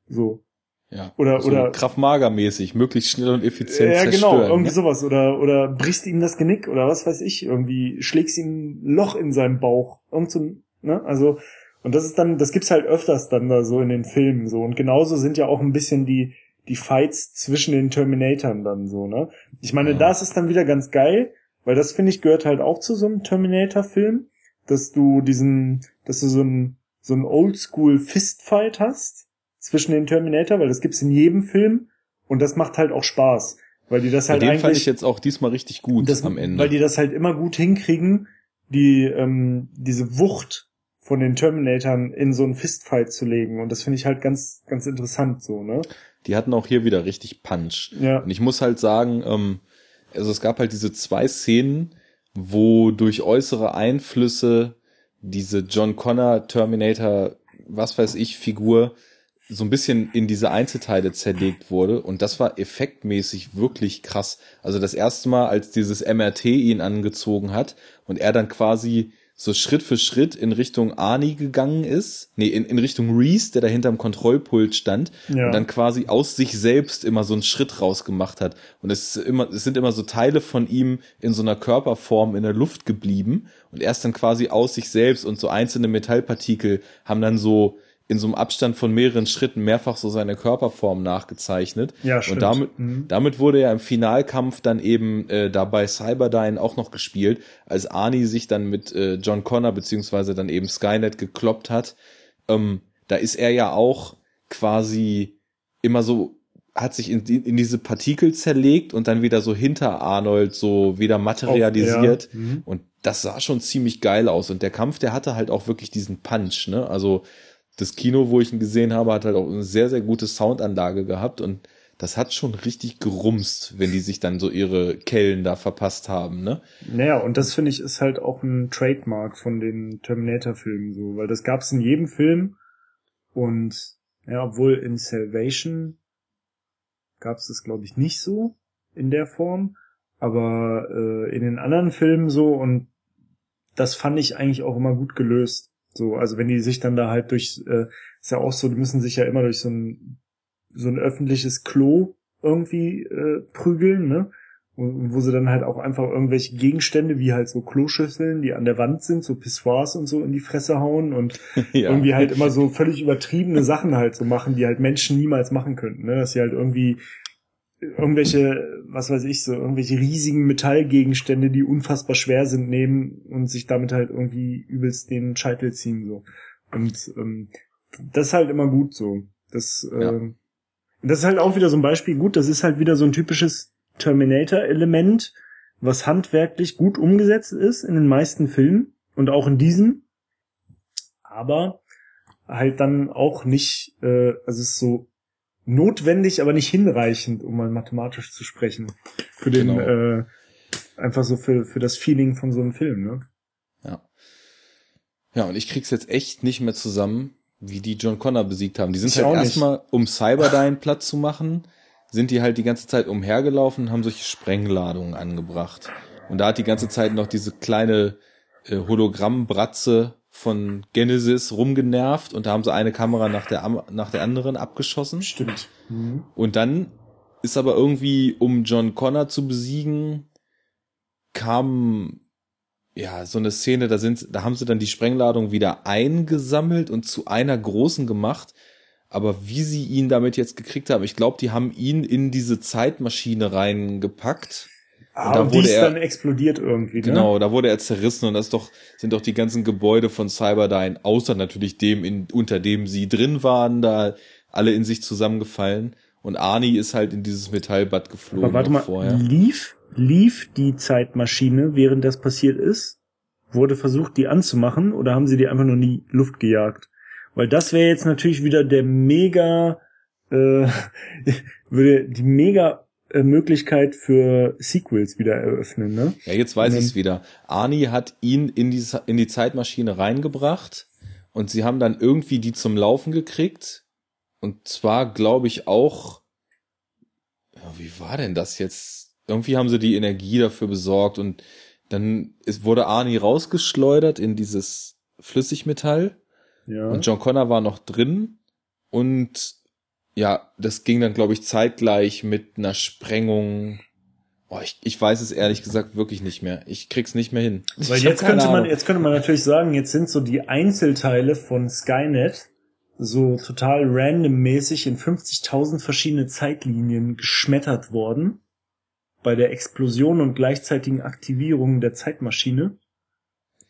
So. Ja. Oder, so oder. Kraftmagermäßig, möglichst schnell und effizient Ja, genau, irgendwie ne? sowas. Oder, oder brichst ihm das Genick oder was weiß ich, irgendwie schlägst ihm ein Loch in seinem Bauch. Irgend so, ne? Also, und das ist dann, das gibt's halt öfters dann da so in den Filmen so. Und genauso sind ja auch ein bisschen die, die Fights zwischen den Terminatoren dann so, ne? Ich meine, ja. das ist dann wieder ganz geil, weil das finde ich gehört halt auch zu so einem Terminator-Film, dass du diesen, dass du so ein, so ein Oldschool Fistfight hast zwischen den Terminator, weil das gibt's in jedem Film und das macht halt auch Spaß, weil die das halt ja, den fand ich jetzt auch diesmal richtig gut das, am Ende. Weil die das halt immer gut hinkriegen, die ähm, diese Wucht von den Terminatoren in so einen Fistfight zu legen. Und das finde ich halt ganz, ganz interessant so, ne? Die hatten auch hier wieder richtig Punch. Ja. Und ich muss halt sagen, ähm, also es gab halt diese zwei Szenen, wo durch äußere Einflüsse diese John Connor Terminator, was weiß ich, Figur so ein bisschen in diese Einzelteile zerlegt wurde und das war effektmäßig wirklich krass. Also das erste Mal, als dieses MRT ihn angezogen hat und er dann quasi so Schritt für Schritt in Richtung Arnie gegangen ist, nee, in, in Richtung Reese, der da hinterm Kontrollpult stand ja. und dann quasi aus sich selbst immer so einen Schritt rausgemacht hat. Und es, ist immer, es sind immer so Teile von ihm in so einer Körperform in der Luft geblieben und erst dann quasi aus sich selbst und so einzelne Metallpartikel haben dann so in so einem Abstand von mehreren Schritten mehrfach so seine Körperform nachgezeichnet. Ja, stimmt. Und damit, mhm. damit wurde ja im Finalkampf dann eben äh, dabei Cyberdyne auch noch gespielt, als Arnie sich dann mit äh, John Connor beziehungsweise dann eben Skynet gekloppt hat. Ähm, da ist er ja auch quasi immer so hat sich in, in diese Partikel zerlegt und dann wieder so hinter Arnold so wieder materialisiert. Auf, ja. mhm. Und das sah schon ziemlich geil aus. Und der Kampf, der hatte halt auch wirklich diesen Punch, ne? Also das Kino, wo ich ihn gesehen habe, hat halt auch eine sehr, sehr gute Soundanlage gehabt und das hat schon richtig gerumst, wenn die sich dann so ihre Kellen da verpasst haben, ne? Naja, und das finde ich ist halt auch ein Trademark von den Terminator-Filmen so, weil das gab es in jedem Film und ja, obwohl in Salvation gab es das glaube ich nicht so in der Form, aber äh, in den anderen Filmen so und das fand ich eigentlich auch immer gut gelöst. So, also wenn die sich dann da halt durch, äh, ist ja auch so, die müssen sich ja immer durch so ein so ein öffentliches Klo irgendwie äh, prügeln, ne? Und wo sie dann halt auch einfach irgendwelche Gegenstände, wie halt so Kloschüsseln, die an der Wand sind, so Pissoirs und so in die Fresse hauen und ja. irgendwie halt immer so völlig übertriebene Sachen halt so machen, die halt Menschen niemals machen könnten, ne? Dass sie halt irgendwie irgendwelche, was weiß ich, so irgendwelche riesigen Metallgegenstände, die unfassbar schwer sind, nehmen und sich damit halt irgendwie übelst den Scheitel ziehen so. Und ähm, das ist halt immer gut so. Das, äh, ja. das ist halt auch wieder so ein Beispiel. Gut, das ist halt wieder so ein typisches Terminator-Element, was handwerklich gut umgesetzt ist in den meisten Filmen und auch in diesem. Aber halt dann auch nicht, äh, also es ist so notwendig, aber nicht hinreichend, um mal mathematisch zu sprechen. Für den, genau. äh, einfach so für, für das Feeling von so einem Film, ne? Ja. Ja, und ich krieg's jetzt echt nicht mehr zusammen, wie die John Connor besiegt haben. Die sind ich halt erstmal, um Cyberdyne platt zu machen, sind die halt die ganze Zeit umhergelaufen und haben solche Sprengladungen angebracht. Und da hat die ganze Zeit noch diese kleine äh, Hologrammbratze von Genesis rumgenervt und da haben sie eine Kamera nach der, nach der anderen abgeschossen. Stimmt. Mhm. Und dann ist aber irgendwie, um John Connor zu besiegen, kam ja so eine Szene, da sind, da haben sie dann die Sprengladung wieder eingesammelt und zu einer großen gemacht. Aber wie sie ihn damit jetzt gekriegt haben, ich glaube, die haben ihn in diese Zeitmaschine reingepackt Ah, und, und die ist er, dann explodiert irgendwie, ne? Genau, da wurde er zerrissen und das doch, sind doch die ganzen Gebäude von Cyberdyne, außer natürlich dem, in, unter dem sie drin waren, da alle in sich zusammengefallen. Und Arnie ist halt in dieses Metallbad geflogen. Aber warte mal, vorher. lief, lief die Zeitmaschine, während das passiert ist? Wurde versucht, die anzumachen oder haben sie die einfach nur in die Luft gejagt? Weil das wäre jetzt natürlich wieder der mega, äh, würde die mega Möglichkeit für Sequels wieder eröffnen, ne? Ja, jetzt weiß ich es wieder. Arnie hat ihn in die, in die Zeitmaschine reingebracht und sie haben dann irgendwie die zum Laufen gekriegt. Und zwar glaube ich auch, ja, wie war denn das jetzt? Irgendwie haben sie die Energie dafür besorgt und dann ist, wurde Arnie rausgeschleudert in dieses Flüssigmetall. Ja. Und John Connor war noch drin und ja, das ging dann, glaube ich, zeitgleich mit einer Sprengung. Boah, ich, ich weiß es ehrlich gesagt wirklich nicht mehr. Ich krieg's nicht mehr hin. Weil jetzt könnte man, jetzt könnte man natürlich sagen, jetzt sind so die Einzelteile von Skynet so total randommäßig in 50.000 verschiedene Zeitlinien geschmettert worden bei der Explosion und gleichzeitigen Aktivierung der Zeitmaschine.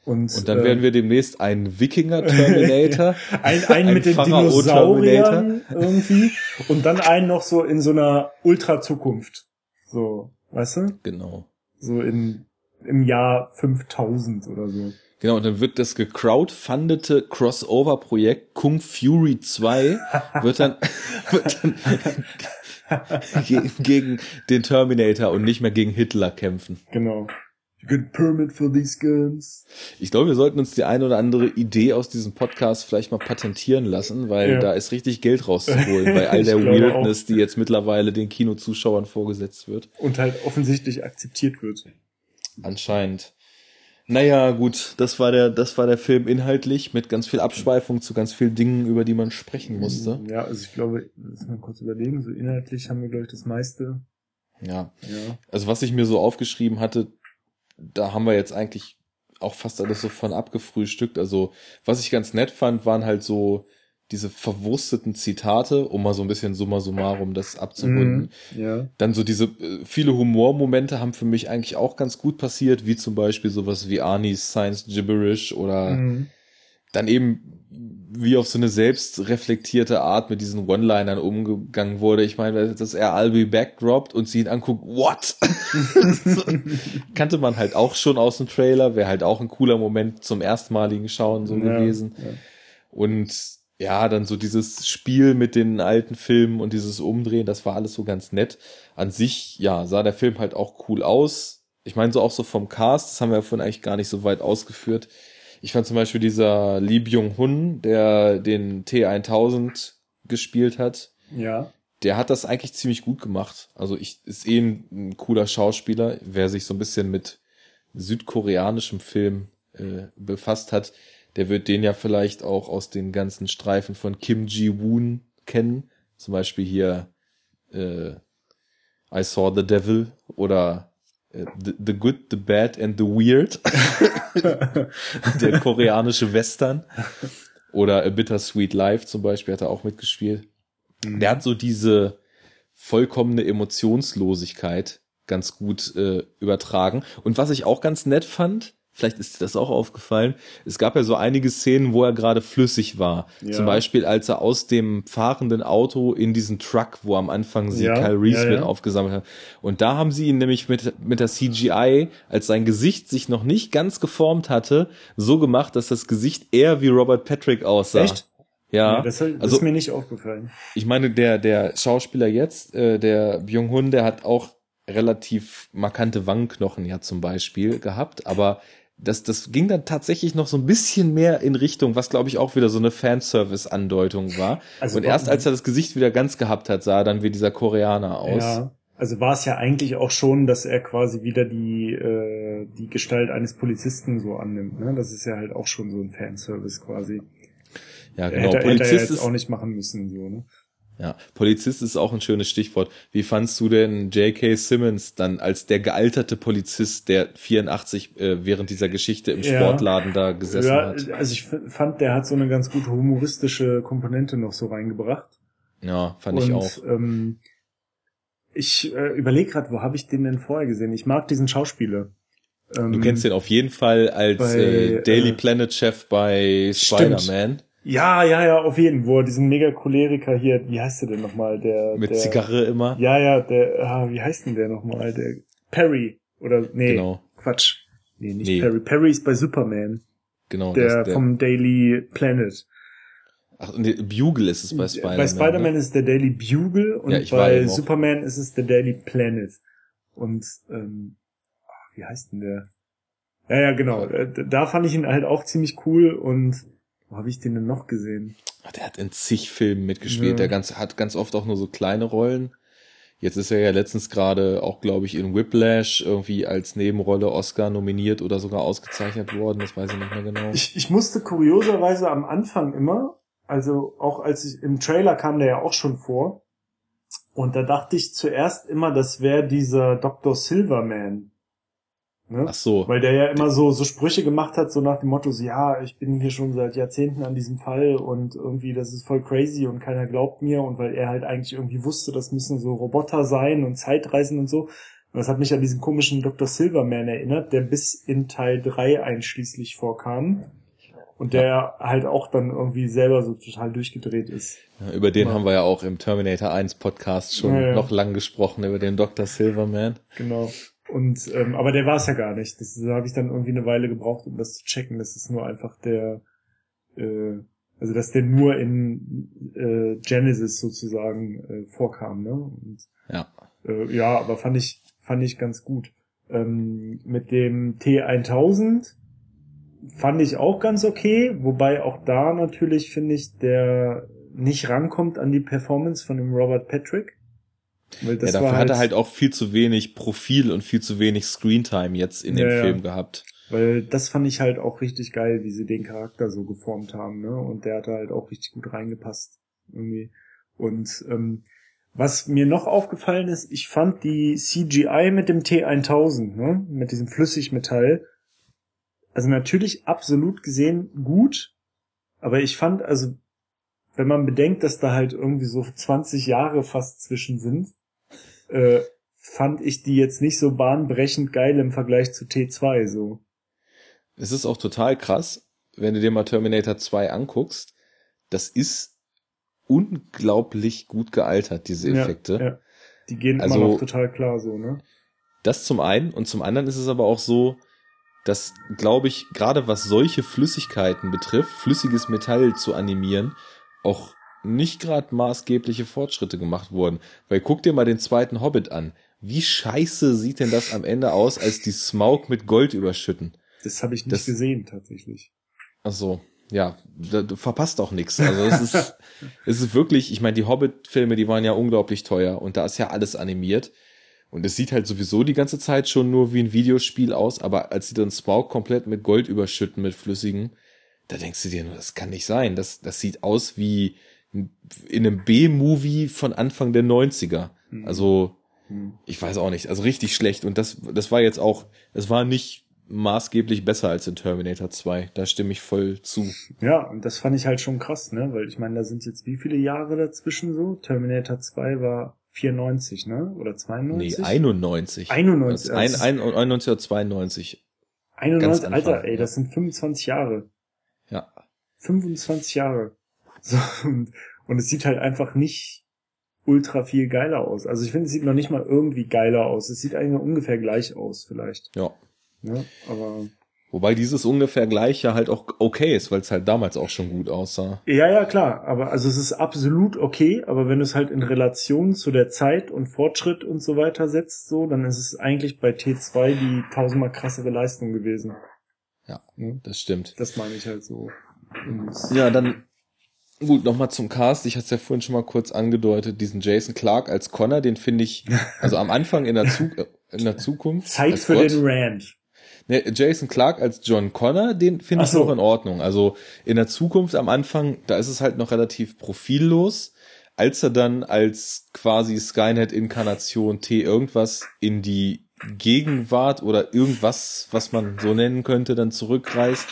Und, und dann äh, werden wir demnächst einen Wikinger-Terminator. ein, ein, ein mit den Dinosauriern irgendwie. Und dann einen noch so in so einer Ultra-Zukunft. So, weißt du? Genau. So in, im Jahr 5000 oder so. Genau, und dann wird das gecrowdfundete Crossover-Projekt Kung Fury 2 wird dann, wird dann gegen, gegen den Terminator und nicht mehr gegen Hitler kämpfen. Genau. You get permit for these guns. Ich glaube, wir sollten uns die eine oder andere Idee aus diesem Podcast vielleicht mal patentieren lassen, weil ja. da ist richtig Geld rauszuholen bei all der Weirdness, auch. die jetzt mittlerweile den Kinozuschauern vorgesetzt wird. Und halt offensichtlich akzeptiert wird. Anscheinend. Naja, gut, das war der, das war der Film inhaltlich mit ganz viel Abschweifung zu ganz vielen Dingen, über die man sprechen musste. Ja, also ich glaube, lass mal kurz überlegen, so inhaltlich haben wir, glaube ich, das meiste. Ja. ja. Also was ich mir so aufgeschrieben hatte, da haben wir jetzt eigentlich auch fast alles so von abgefrühstückt. Also, was ich ganz nett fand, waren halt so diese verwursteten Zitate, um mal so ein bisschen summa summarum das abzurunden. Mm, ja. Dann so diese äh, viele Humormomente haben für mich eigentlich auch ganz gut passiert, wie zum Beispiel sowas wie Arnie's Science Gibberish oder mm. dann eben wie auf so eine selbstreflektierte Art mit diesen One-Linern umgegangen wurde. Ich meine, dass er I'll be back droppt und sie ihn anguckt, what? kannte man halt auch schon aus dem Trailer, wäre halt auch ein cooler Moment zum erstmaligen Schauen so ja, gewesen. Ja. Und ja, dann so dieses Spiel mit den alten Filmen und dieses Umdrehen, das war alles so ganz nett. An sich, ja, sah der Film halt auch cool aus. Ich meine, so auch so vom Cast, das haben wir ja vorhin eigentlich gar nicht so weit ausgeführt ich fand zum Beispiel dieser Lee Byung-hun, der den T1000 gespielt hat. Ja. Der hat das eigentlich ziemlich gut gemacht. Also ich ist eh ein, ein cooler Schauspieler, wer sich so ein bisschen mit südkoreanischem Film äh, befasst hat, der wird den ja vielleicht auch aus den ganzen Streifen von Kim Ji-woon kennen. Zum Beispiel hier äh, I Saw the Devil oder the, the Good, The Bad and The Weird. der koreanische Western. Oder A Bittersweet Life zum Beispiel hat er auch mitgespielt. Mhm. Der hat so diese vollkommene Emotionslosigkeit ganz gut äh, übertragen. Und was ich auch ganz nett fand, vielleicht ist dir das auch aufgefallen, es gab ja so einige Szenen, wo er gerade flüssig war. Ja. Zum Beispiel, als er aus dem fahrenden Auto in diesen Truck, wo am Anfang sie ja, Kyle Reese ja, mit aufgesammelt hat. Und da haben sie ihn nämlich mit, mit der CGI, als sein Gesicht sich noch nicht ganz geformt hatte, so gemacht, dass das Gesicht eher wie Robert Patrick aussah. Echt? Ja, nee, das, das also, ist mir nicht aufgefallen. Ich meine, der, der Schauspieler jetzt, äh, der Byung-hun, der hat auch relativ markante Wangenknochen ja zum Beispiel gehabt, aber das, das ging dann tatsächlich noch so ein bisschen mehr in Richtung, was glaube ich auch wieder so eine Fanservice-Andeutung war. Also und erst als er das Gesicht wieder ganz gehabt hat, sah er dann wie dieser Koreaner aus. Ja, also war es ja eigentlich auch schon, dass er quasi wieder die, äh, die Gestalt eines Polizisten so annimmt. Ne? Das ist ja halt auch schon so ein Fanservice quasi. Ja, genau. Hätte, Polizist hätte er jetzt auch nicht machen müssen, so, ne? Ja, Polizist ist auch ein schönes Stichwort. Wie fandst du denn J.K. Simmons dann als der gealterte Polizist, der 84 äh, während dieser Geschichte im ja. Sportladen da gesessen ja, hat? Also ich fand, der hat so eine ganz gute humoristische Komponente noch so reingebracht. Ja, fand Und, ich auch. Ähm, ich äh, überlege gerade, wo habe ich den denn vorher gesehen? Ich mag diesen Schauspieler. Ähm, du kennst den auf jeden Fall als bei, äh, Daily äh, Planet Chef bei Spider-Man. Ja, ja, ja, auf jeden, er diesen mega Choleriker hier, wie heißt der denn nochmal, der mit der, Zigarre immer. Ja, ja, der, ah, wie heißt denn der nochmal, der Perry oder nee, genau. Quatsch, nee, nicht nee. Perry, Perry ist bei Superman. Genau, der, der vom Daily Planet. Ach, nee, Bugle ist es bei Spider-Man. Bei Spider-Man ne? ist der Daily Bugle und ja, bei Superman ist es der Daily Planet. Und ähm, wie heißt denn der? Ja, ja, genau. Äh, da fand ich ihn halt auch ziemlich cool und wo habe ich den denn noch gesehen? Der hat in zig Filmen mitgespielt. Ja. Der ganz, hat ganz oft auch nur so kleine Rollen. Jetzt ist er ja letztens gerade auch, glaube ich, in Whiplash irgendwie als Nebenrolle Oscar nominiert oder sogar ausgezeichnet worden. Das weiß ich nicht mehr genau. Ich, ich musste kurioserweise am Anfang immer, also auch als ich im Trailer kam der ja auch schon vor. Und da dachte ich zuerst immer, das wäre dieser Dr. Silverman. Ne? Ach so. Weil der ja immer so, so Sprüche gemacht hat, so nach dem Motto, so, ja, ich bin hier schon seit Jahrzehnten an diesem Fall und irgendwie, das ist voll crazy und keiner glaubt mir und weil er halt eigentlich irgendwie wusste, das müssen so Roboter sein und Zeitreisen und so. Und das hat mich an diesen komischen Dr. Silverman erinnert, der bis in Teil 3 einschließlich vorkam. Und der ja. halt auch dann irgendwie selber so total durchgedreht ist. Ja, über den ja. haben wir ja auch im Terminator 1 Podcast schon noch lang gesprochen, über den Dr. Silverman. Genau. Und ähm, aber der war es ja gar nicht. Das da habe ich dann irgendwie eine Weile gebraucht, um das zu checken. Das ist nur einfach der, äh, also dass der nur in äh, Genesis sozusagen äh, vorkam, ne? Und, ja. Äh, ja, aber fand ich fand ich ganz gut. Ähm, mit dem T1000 fand ich auch ganz okay, wobei auch da natürlich finde ich der nicht rankommt an die Performance von dem Robert Patrick. Weil das ja, dafür halt, hat er halt auch viel zu wenig Profil und viel zu wenig Screentime jetzt in ja, dem Film gehabt. Weil das fand ich halt auch richtig geil, wie sie den Charakter so geformt haben, ne? Und der hat halt auch richtig gut reingepasst. Irgendwie. Und ähm, was mir noch aufgefallen ist, ich fand die CGI mit dem T1000, ne? Mit diesem Flüssigmetall, also natürlich absolut gesehen gut, aber ich fand, also wenn man bedenkt, dass da halt irgendwie so 20 Jahre fast zwischen sind, äh, fand ich die jetzt nicht so bahnbrechend geil im Vergleich zu T2 so. Es ist auch total krass, wenn du dir mal Terminator 2 anguckst. das ist unglaublich gut gealtert, diese Effekte. Ja, ja. Die gehen also, immer noch total klar so, ne? Das zum einen und zum anderen ist es aber auch so, dass, glaube ich, gerade was solche Flüssigkeiten betrifft, flüssiges Metall zu animieren, auch nicht gerade maßgebliche Fortschritte gemacht wurden. Weil guck dir mal den zweiten Hobbit an. Wie scheiße sieht denn das am Ende aus, als die Smaug mit Gold überschütten? Das habe ich nicht das, gesehen, tatsächlich. Ach so, ja, da, du verpasst auch nichts. Also es ist, es ist wirklich, ich meine, die Hobbit-Filme, die waren ja unglaublich teuer und da ist ja alles animiert. Und es sieht halt sowieso die ganze Zeit schon nur wie ein Videospiel aus, aber als sie dann Smaug komplett mit Gold überschütten, mit flüssigen, da denkst du dir nur, das kann nicht sein. Das, das sieht aus wie in einem B-Movie von Anfang der 90er. Mhm. Also, mhm. ich weiß auch nicht. Also richtig schlecht. Und das, das war jetzt auch, es war nicht maßgeblich besser als in Terminator 2. Da stimme ich voll zu. Ja, und das fand ich halt schon krass, ne? Weil ich meine, da sind jetzt wie viele Jahre dazwischen so? Terminator 2 war 94, ne? Oder 92? Nee, 91. 91. Ein, ein, 91 oder 92. 91, Alter, ey, das sind 25 Jahre. Ja. 25 Jahre. So, und, und es sieht halt einfach nicht ultra viel geiler aus. Also ich finde, es sieht noch nicht mal irgendwie geiler aus. Es sieht eigentlich ungefähr gleich aus, vielleicht. Ja. Ne? Aber Wobei dieses ungefähr gleich ja halt auch okay ist, weil es halt damals auch schon gut aussah. Ja, ja, klar. Aber also es ist absolut okay, aber wenn du es halt in Relation zu der Zeit und Fortschritt und so weiter setzt, so, dann ist es eigentlich bei T2 die tausendmal krassere Leistung gewesen. Ja, hm? das stimmt. Das meine ich halt so. Ja, dann gut, nochmal zum Cast. Ich hatte es ja vorhin schon mal kurz angedeutet, diesen Jason Clark als Connor, den finde ich, also am Anfang in der, Zu in der Zukunft. Zeit für Gott, den Rand. Ne, Jason Clark als John Connor, den finde ich so. noch in Ordnung. Also in der Zukunft am Anfang, da ist es halt noch relativ profillos. Als er dann als quasi Skynet-Inkarnation T irgendwas in die Gegenwart oder irgendwas, was man so nennen könnte, dann zurückreist.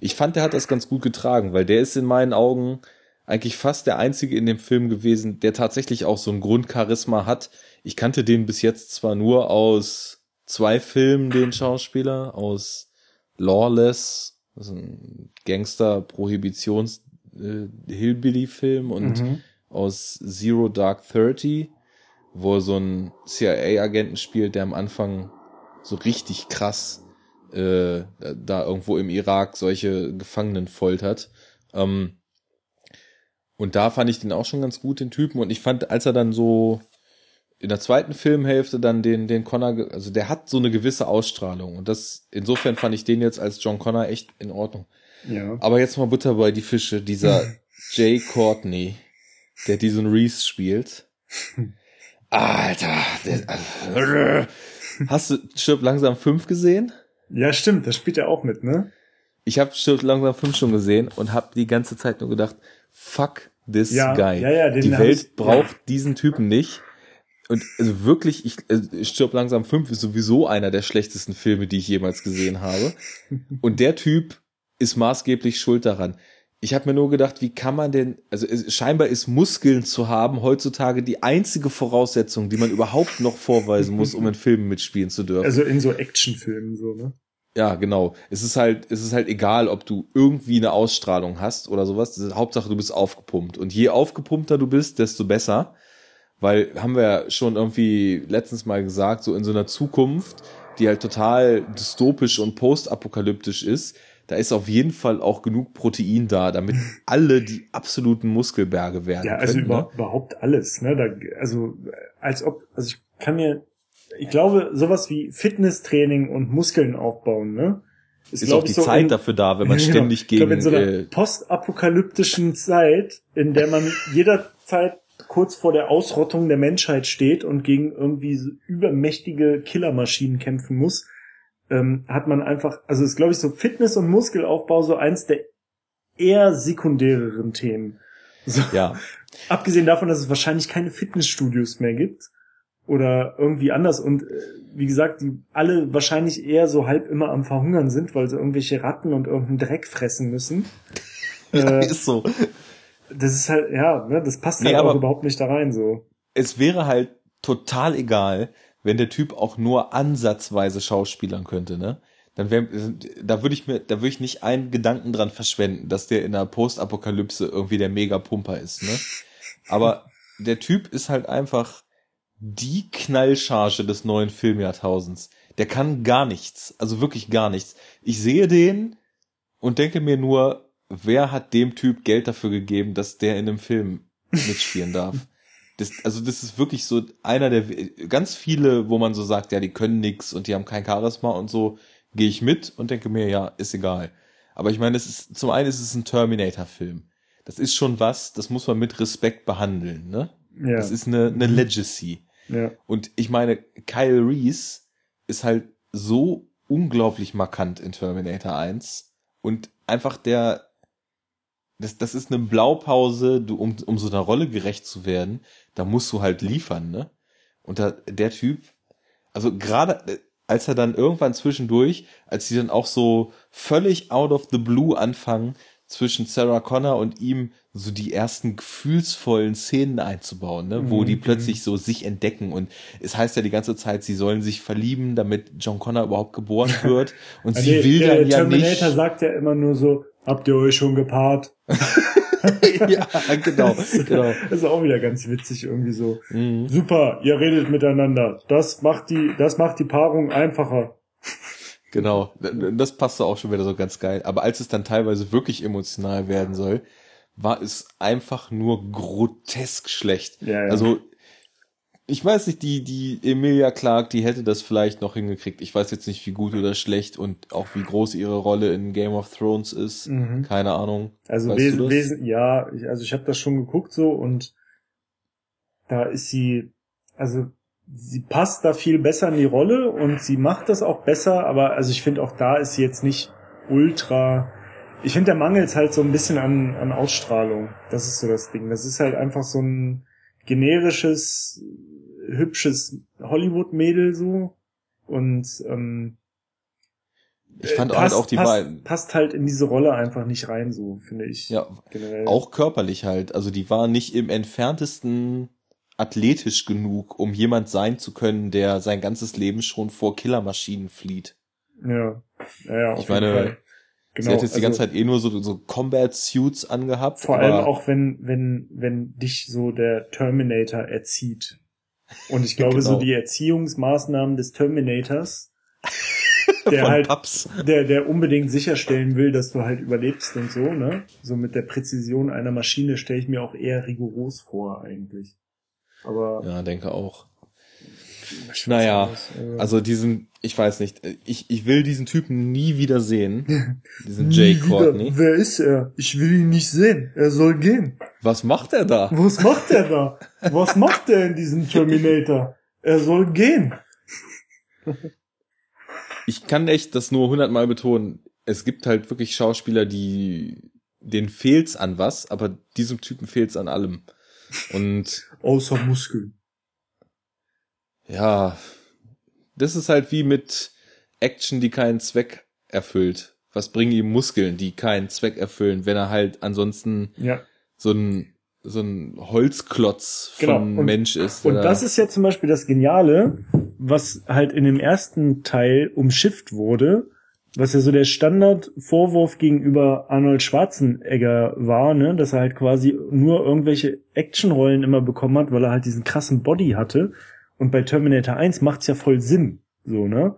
Ich fand, der hat das ganz gut getragen, weil der ist in meinen Augen eigentlich fast der einzige in dem Film gewesen, der tatsächlich auch so ein Grundcharisma hat. Ich kannte den bis jetzt zwar nur aus zwei Filmen den Schauspieler aus Lawless, das ist ein Gangster-Prohibitions-Hillbilly-Film und mhm. aus Zero Dark Thirty, wo er so ein CIA-Agenten spielt, der am Anfang so richtig krass äh, da irgendwo im Irak solche Gefangenen foltert. Ähm, und da fand ich den auch schon ganz gut, den Typen. Und ich fand, als er dann so in der zweiten Filmhälfte dann den, den Connor, also der hat so eine gewisse Ausstrahlung. Und das, insofern fand ich den jetzt als John Connor echt in Ordnung. Ja. Aber jetzt mal Butter bei die Fische, dieser Jay Courtney, der diesen Reese spielt. Alter, der, hast du Stirb langsam 5 gesehen? Ja, stimmt, das spielt er auch mit, ne? Ich habe Stirb langsam 5 schon gesehen und habe die ganze Zeit nur gedacht, fuck this ja, guy. Ja, ja, die Welt braucht ja. diesen Typen nicht. Und also wirklich, ich, äh, Stirb langsam 5 ist sowieso einer der schlechtesten Filme, die ich jemals gesehen habe. Und der Typ ist maßgeblich schuld daran. Ich habe mir nur gedacht, wie kann man denn, also es, scheinbar ist Muskeln zu haben heutzutage die einzige Voraussetzung, die man überhaupt noch vorweisen muss, um in Filmen mitspielen zu dürfen. Also in so Actionfilmen so, ne? Ja, genau. Es ist halt, es ist halt egal, ob du irgendwie eine Ausstrahlung hast oder sowas. Hauptsache, du bist aufgepumpt. Und je aufgepumpter du bist, desto besser. Weil haben wir ja schon irgendwie letztens mal gesagt, so in so einer Zukunft, die halt total dystopisch und postapokalyptisch ist, da ist auf jeden Fall auch genug Protein da, damit alle die absoluten Muskelberge werden. Ja, also können, über, ne? überhaupt alles. Ne? Da, also als ob, also ich kann mir, ich glaube, sowas wie Fitnesstraining und Muskeln aufbauen, ne? Ist, ist auch die so Zeit in, dafür da, wenn man genau, ständig gegen. Ich glaube, in so einer äh, postapokalyptischen Zeit, in der man jederzeit kurz vor der Ausrottung der Menschheit steht und gegen irgendwie so übermächtige Killermaschinen kämpfen muss, ähm, hat man einfach, also ist glaube ich so Fitness und Muskelaufbau so eins der eher sekundäreren Themen. So, ja. Abgesehen davon, dass es wahrscheinlich keine Fitnessstudios mehr gibt oder irgendwie anders und äh, wie gesagt, die alle wahrscheinlich eher so halb immer am Verhungern sind, weil sie irgendwelche Ratten und irgendeinen Dreck fressen müssen. Ja, äh, ist so das ist halt, ja, ne, das passt halt nee, auch überhaupt nicht da rein, so. Es wäre halt total egal, wenn der Typ auch nur ansatzweise schauspielern könnte, ne? dann wäre, da würde ich mir, da würde ich nicht einen Gedanken dran verschwenden, dass der in der Postapokalypse irgendwie der Mega-Pumper ist, ne? Aber der Typ ist halt einfach die Knallcharge des neuen Filmjahrtausends. Der kann gar nichts, also wirklich gar nichts. Ich sehe den und denke mir nur, wer hat dem Typ Geld dafür gegeben, dass der in einem Film mitspielen darf? Das, also das ist wirklich so einer der ganz viele, wo man so sagt, ja, die können nix und die haben kein Charisma und so, gehe ich mit und denke mir, ja, ist egal. Aber ich meine, es ist zum einen ist es ein Terminator-Film. Das ist schon was, das muss man mit Respekt behandeln, ne? Ja. Das ist eine, eine Legacy. Ja. Und ich meine, Kyle Reese ist halt so unglaublich markant in Terminator 1 und einfach der das, das ist eine Blaupause, du, um, um so einer Rolle gerecht zu werden, da musst du halt liefern, ne? Und da, der Typ, also gerade äh, als er dann irgendwann zwischendurch, als sie dann auch so völlig out of the blue anfangen, zwischen Sarah Connor und ihm so die ersten gefühlsvollen Szenen einzubauen, ne? wo mhm. die plötzlich so sich entdecken und es heißt ja die ganze Zeit, sie sollen sich verlieben, damit John Connor überhaupt geboren wird und sie der, will der dann ja Terminator nicht. Terminator sagt ja immer nur so, habt ihr euch schon gepaart? ja, genau, genau. Das ist auch wieder ganz witzig irgendwie so. Mhm. Super, ihr redet miteinander. Das macht die, das macht die Paarung einfacher. Genau, das passte auch schon wieder so ganz geil. Aber als es dann teilweise wirklich emotional werden soll, war es einfach nur grotesk schlecht. Ja, ja. Also ich weiß nicht, die, die Emilia Clark, die hätte das vielleicht noch hingekriegt. Ich weiß jetzt nicht, wie gut oder schlecht und auch wie groß ihre Rolle in Game of Thrones ist. Mhm. Keine Ahnung. Also wesen, wesen, ja, ich, also ich habe das schon geguckt so und da ist sie, also sie passt da viel besser in die Rolle und sie macht das auch besser, aber also ich finde auch da ist sie jetzt nicht ultra. Ich finde, der Mangel ist halt so ein bisschen an, an Ausstrahlung. Das ist so das Ding. Das ist halt einfach so ein generisches hübsches Hollywood-Mädel so. Und ähm, ich fand passt, halt auch die passt, beiden. Passt halt in diese Rolle einfach nicht rein, so, finde ich. Ja, generell. auch körperlich halt. Also die war nicht im entferntesten athletisch genug, um jemand sein zu können, der sein ganzes Leben schon vor Killermaschinen flieht. Ja, ja, ja ich meine, Genau, sie hat jetzt die ganze also Zeit eh nur so, so Combat Suits angehabt. Vor allem auch wenn, wenn, wenn dich so der Terminator erzieht. Und ich glaube, genau. so die Erziehungsmaßnahmen des Terminators, der halt, Paps. der, der unbedingt sicherstellen will, dass du halt überlebst und so, ne? So mit der Präzision einer Maschine stelle ich mir auch eher rigoros vor, eigentlich. Aber. Ja, denke auch. Naja, also diesen, ich weiß nicht, ich, ich will diesen Typen nie wieder sehen. Diesen Jay Courtney. Wer ist er? Ich will ihn nicht sehen. Er soll gehen. Was macht er da? Was macht er da? Was macht er in diesem Terminator? Er soll gehen. Ich kann echt das nur hundertmal betonen. Es gibt halt wirklich Schauspieler, die, denen fehlt's an was, aber diesem Typen fehlt's an allem. Und. Außer Muskeln. Ja. Das ist halt wie mit Action, die keinen Zweck erfüllt. Was bringen ihm Muskeln, die keinen Zweck erfüllen, wenn er halt ansonsten ja so ein so ein Holzklotz genau. von und, Mensch ist. Und das ist ja zum Beispiel das Geniale, was halt in dem ersten Teil umschifft wurde, was ja so der Standardvorwurf gegenüber Arnold Schwarzenegger war, ne, dass er halt quasi nur irgendwelche Actionrollen immer bekommen hat, weil er halt diesen krassen Body hatte. Und bei Terminator 1 macht's ja voll Sinn, so, ne?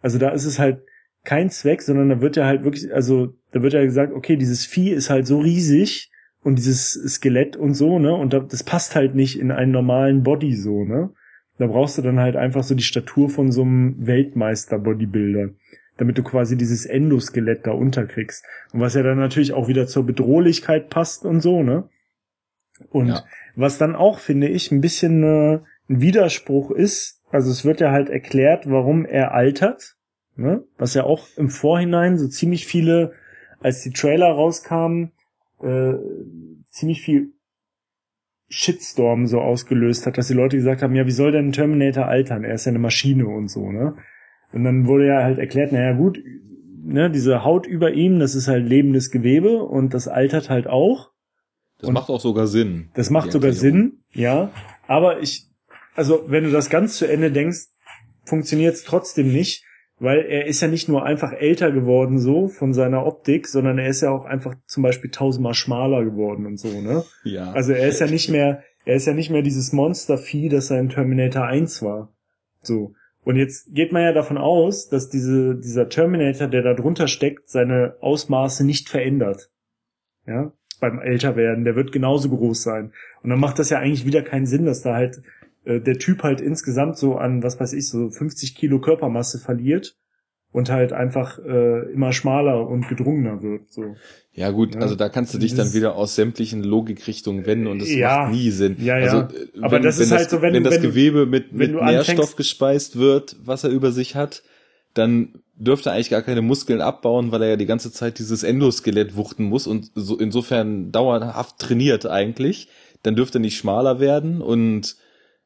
Also da ist es halt kein Zweck, sondern da wird ja halt wirklich, also da wird ja gesagt, okay, dieses Vieh ist halt so riesig, und dieses Skelett und so, ne? Und das passt halt nicht in einen normalen Body so, ne? Da brauchst du dann halt einfach so die Statur von so einem Weltmeister-Bodybuilder, damit du quasi dieses Endoskelett da unterkriegst. Und was ja dann natürlich auch wieder zur Bedrohlichkeit passt und so, ne? Und ja. was dann auch, finde ich, ein bisschen äh, ein Widerspruch ist, also es wird ja halt erklärt, warum er altert, ne? Was ja auch im Vorhinein so ziemlich viele, als die Trailer rauskamen, äh, ziemlich viel Shitstorm so ausgelöst hat, dass die Leute gesagt haben, ja, wie soll denn Terminator altern? Er ist ja eine Maschine und so, ne? Und dann wurde ja halt erklärt, naja gut, ne, diese Haut über ihm, das ist halt lebendes Gewebe und das altert halt auch. Das und macht auch sogar Sinn. Das macht sogar Sinn, ja. Aber ich, also wenn du das ganz zu Ende denkst, funktioniert es trotzdem nicht, weil er ist ja nicht nur einfach älter geworden so von seiner Optik, sondern er ist ja auch einfach zum Beispiel tausendmal schmaler geworden und so, ne? Ja. Also er ist ja nicht mehr, er ist ja nicht mehr dieses Monstervieh, das er in Terminator 1 war. So. Und jetzt geht man ja davon aus, dass diese, dieser Terminator, der da drunter steckt, seine Ausmaße nicht verändert. Ja, beim Älterwerden. Der wird genauso groß sein. Und dann macht das ja eigentlich wieder keinen Sinn, dass da halt äh, der Typ halt insgesamt so an, was weiß ich, so 50 Kilo Körpermasse verliert und halt einfach äh, immer schmaler und gedrungener wird. So. Ja gut, ja. also da kannst du dich das dann wieder aus sämtlichen Logikrichtungen wenden und es ja. macht nie Sinn. Ja, ja. Also, wenn, Aber das ist halt so, wenn, wenn das wenn Gewebe mit, mit Nährstoff anfängst, gespeist wird, was er über sich hat, dann dürfte er eigentlich gar keine Muskeln abbauen, weil er ja die ganze Zeit dieses Endoskelett wuchten muss und so insofern dauerhaft trainiert eigentlich. Dann dürfte er nicht schmaler werden und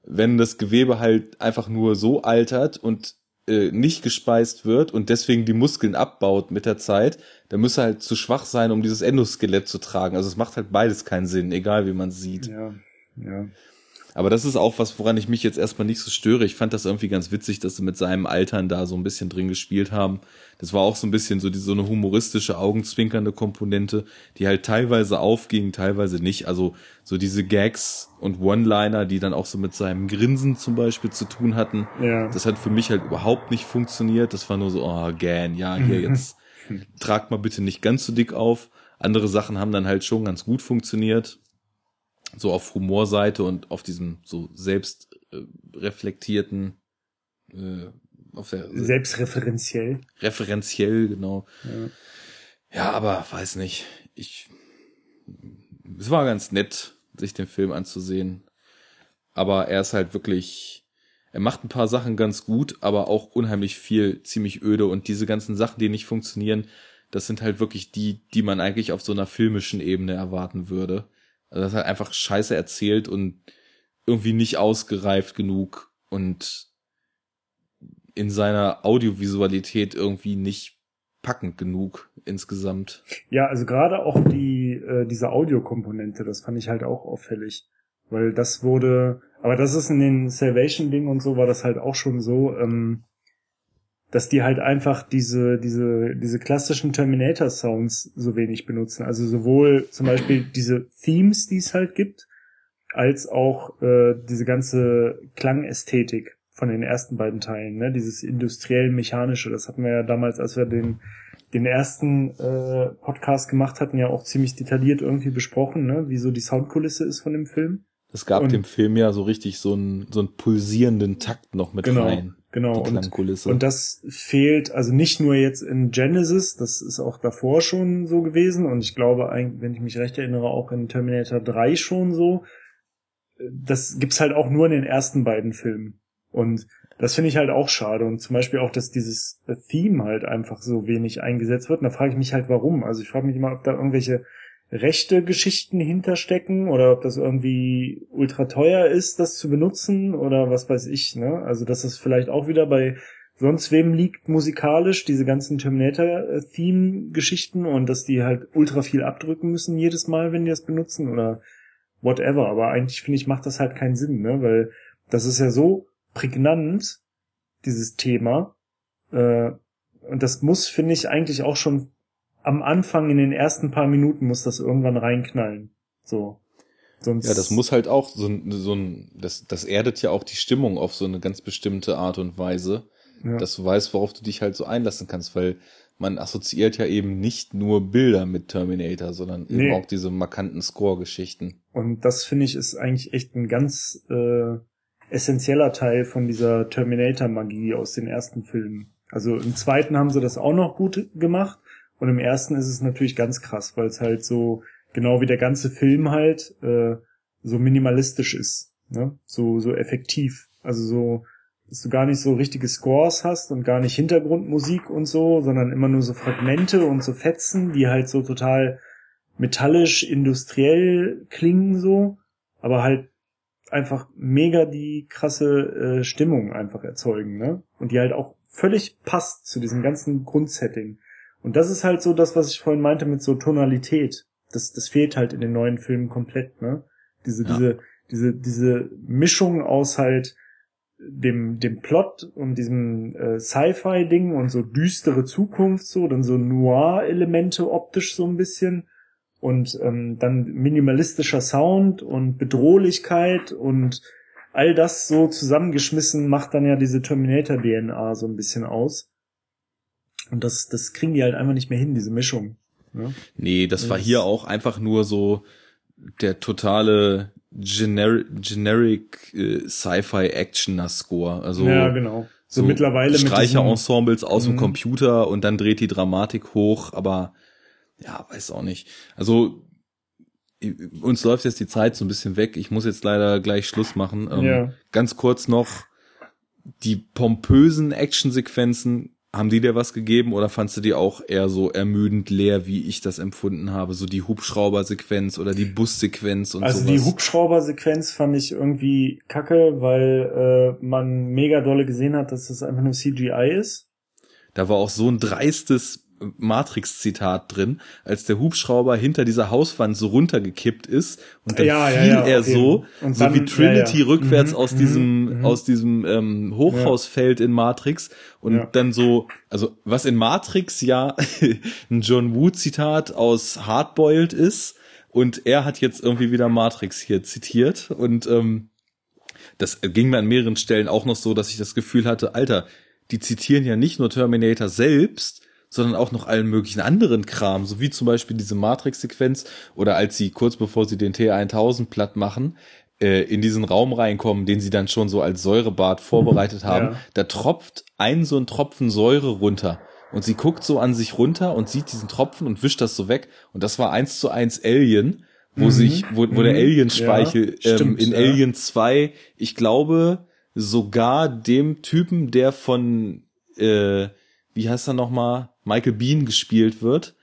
wenn das Gewebe halt einfach nur so altert und äh, nicht gespeist wird und deswegen die Muskeln abbaut mit der Zeit, dann müsste halt zu schwach sein, um dieses Endoskelett zu tragen. Also es macht halt beides keinen Sinn, egal wie man sieht. Ja, ja. Aber das ist auch was, woran ich mich jetzt erstmal nicht so störe. Ich fand das irgendwie ganz witzig, dass sie mit seinem Altern da so ein bisschen drin gespielt haben. Das war auch so ein bisschen so, die, so eine humoristische, augenzwinkernde Komponente, die halt teilweise aufging, teilweise nicht. Also so diese Gags und One-Liner, die dann auch so mit seinem Grinsen zum Beispiel zu tun hatten. Ja. Das hat für mich halt überhaupt nicht funktioniert. Das war nur so, oh, Gan, ja, hier jetzt tragt mal bitte nicht ganz so dick auf. Andere Sachen haben dann halt schon ganz gut funktioniert so auf Humorseite und auf diesem so selbst äh, reflektierten äh, auf der selbstreferenziell. Referenziell genau. Ja. ja aber weiß nicht. Ich es war ganz nett sich den Film anzusehen. Aber er ist halt wirklich er macht ein paar Sachen ganz gut aber auch unheimlich viel ziemlich öde. Und diese ganzen Sachen die nicht funktionieren das sind halt wirklich die die man eigentlich auf so einer filmischen Ebene erwarten würde also das hat einfach scheiße erzählt und irgendwie nicht ausgereift genug und in seiner Audiovisualität irgendwie nicht packend genug insgesamt. Ja, also gerade auch die äh, diese Audiokomponente, das fand ich halt auch auffällig, weil das wurde, aber das ist in den Salvation Ding und so war das halt auch schon so, ähm, dass die halt einfach diese, diese, diese klassischen Terminator-Sounds so wenig benutzen. Also sowohl zum Beispiel diese Themes, die es halt gibt, als auch äh, diese ganze Klangästhetik von den ersten beiden Teilen, ne? Dieses industriell-mechanische, das hatten wir ja damals, als wir den, den ersten äh, Podcast gemacht hatten, ja auch ziemlich detailliert irgendwie besprochen, ne? wie so die Soundkulisse ist von dem Film. Es gab Und- dem Film ja so richtig so einen, so einen pulsierenden Takt noch mit Genau, rein. Genau. Und. Und das fehlt also nicht nur jetzt in Genesis, das ist auch davor schon so gewesen und ich glaube wenn ich mich recht erinnere, auch in Terminator 3 schon so. Das gibt's halt auch nur in den ersten beiden Filmen. Und das finde ich halt auch schade. Und zum Beispiel auch, dass dieses Theme halt einfach so wenig eingesetzt wird. Und da frage ich mich halt, warum. Also ich frage mich immer, ob da irgendwelche rechte Geschichten hinterstecken oder ob das irgendwie ultra teuer ist, das zu benutzen oder was weiß ich, ne? Also dass das vielleicht auch wieder bei sonst wem liegt musikalisch, diese ganzen Terminator-Theme-Geschichten und dass die halt ultra viel abdrücken müssen jedes Mal, wenn die das benutzen oder whatever. Aber eigentlich finde ich, macht das halt keinen Sinn, ne? Weil das ist ja so prägnant, dieses Thema. Äh, und das muss, finde ich, eigentlich auch schon am Anfang in den ersten paar Minuten muss das irgendwann reinknallen. So. Sonst, ja, das muss halt auch so ein, so ein das, das erdet ja auch die Stimmung auf so eine ganz bestimmte Art und Weise, ja. dass du weißt, worauf du dich halt so einlassen kannst, weil man assoziiert ja eben nicht nur Bilder mit Terminator, sondern Nee. eben auch diese markanten Score-Geschichten. Und das finde ich ist eigentlich echt ein ganz äh, essentieller Teil von dieser Terminator-Magie aus den ersten Filmen. Also im zweiten haben sie das auch noch gut gemacht und im ersten ist es natürlich ganz krass, weil es halt so genau wie der ganze Film halt äh, so minimalistisch ist, ne? So so effektiv, also so dass du gar nicht so richtige Scores hast und gar nicht Hintergrundmusik und so, sondern immer nur so Fragmente und so Fetzen, die halt so total metallisch, industriell klingen so, aber halt einfach mega die krasse äh, Stimmung einfach erzeugen, ne? Und die halt auch völlig passt zu diesem ganzen Grundsetting. Und das ist halt so das, was ich vorhin meinte mit so Tonalität. Das, das fehlt halt in den neuen Filmen komplett, ne? Diese, Ja. diese, diese, diese Mischung aus halt dem, dem Plot und diesem äh, Sci-Fi-Ding und so düstere Zukunft so, dann so Noir-Elemente optisch so ein bisschen und ähm, dann minimalistischer Sound und Bedrohlichkeit und all das so zusammengeschmissen macht dann ja diese Terminator-DNA so ein bisschen aus. Und das, das kriegen die halt einfach nicht mehr hin, diese Mischung. Ne? Nee, das, das war hier auch einfach nur so der totale generic, generic äh, Sci-Fi Actioner Score. Also ja, genau. So, so mittlerweile Streicherensembles aus dem mhm. Computer und dann dreht die Dramatik hoch, aber ja, weiß auch nicht. Also uns läuft jetzt die Zeit so ein bisschen weg. Ich muss jetzt leider gleich Schluss machen. Ähm, ja. Ganz kurz noch die pompösen Actionsequenzen haben die dir was gegeben oder fandst du die auch eher so ermüdend leer, wie ich das empfunden habe? So die Hubschrauber-Sequenz oder die Bussequenz und so. Also sowas? die Hubschrauber-Sequenz fand ich irgendwie kacke, weil äh, man mega dolle gesehen hat, dass das einfach nur CGI ist. Da war auch so ein dreistes Matrix-Zitat drin, als der Hubschrauber hinter dieser Hauswand so runtergekippt ist und dann ja, fiel ja, ja, er so, und so dann, wie Trinity rückwärts mhm, aus mhm, diesem mhm. aus diesem ähm, Hochhausfeld in Matrix und dann so, also was in Matrix ja ein John Woo-Zitat aus Hardboiled ist und er hat jetzt irgendwie wieder Matrix hier zitiert und ähm, das ging mir an mehreren Stellen auch noch so, dass ich das Gefühl hatte, Alter, die zitieren ja nicht nur Terminator selbst, sondern auch noch allen möglichen anderen Kram, so wie zum Beispiel diese Matrix-Sequenz oder als sie kurz bevor sie den T1000 platt machen, äh, in diesen Raum reinkommen, den sie dann schon so als Säurebad vorbereitet haben, ja. da tropft ein so ein Tropfen Säure runter. Und sie guckt so an sich runter und sieht diesen Tropfen und wischt das so weg. Und das war eins zu eins Alien, wo mhm. sich, wo, wo mhm. der Alien-Speichel ja, ähm, in ja. Alien 2, ich glaube, sogar dem Typen, der von äh, wie heißt er nochmal, Michael Bean gespielt wird,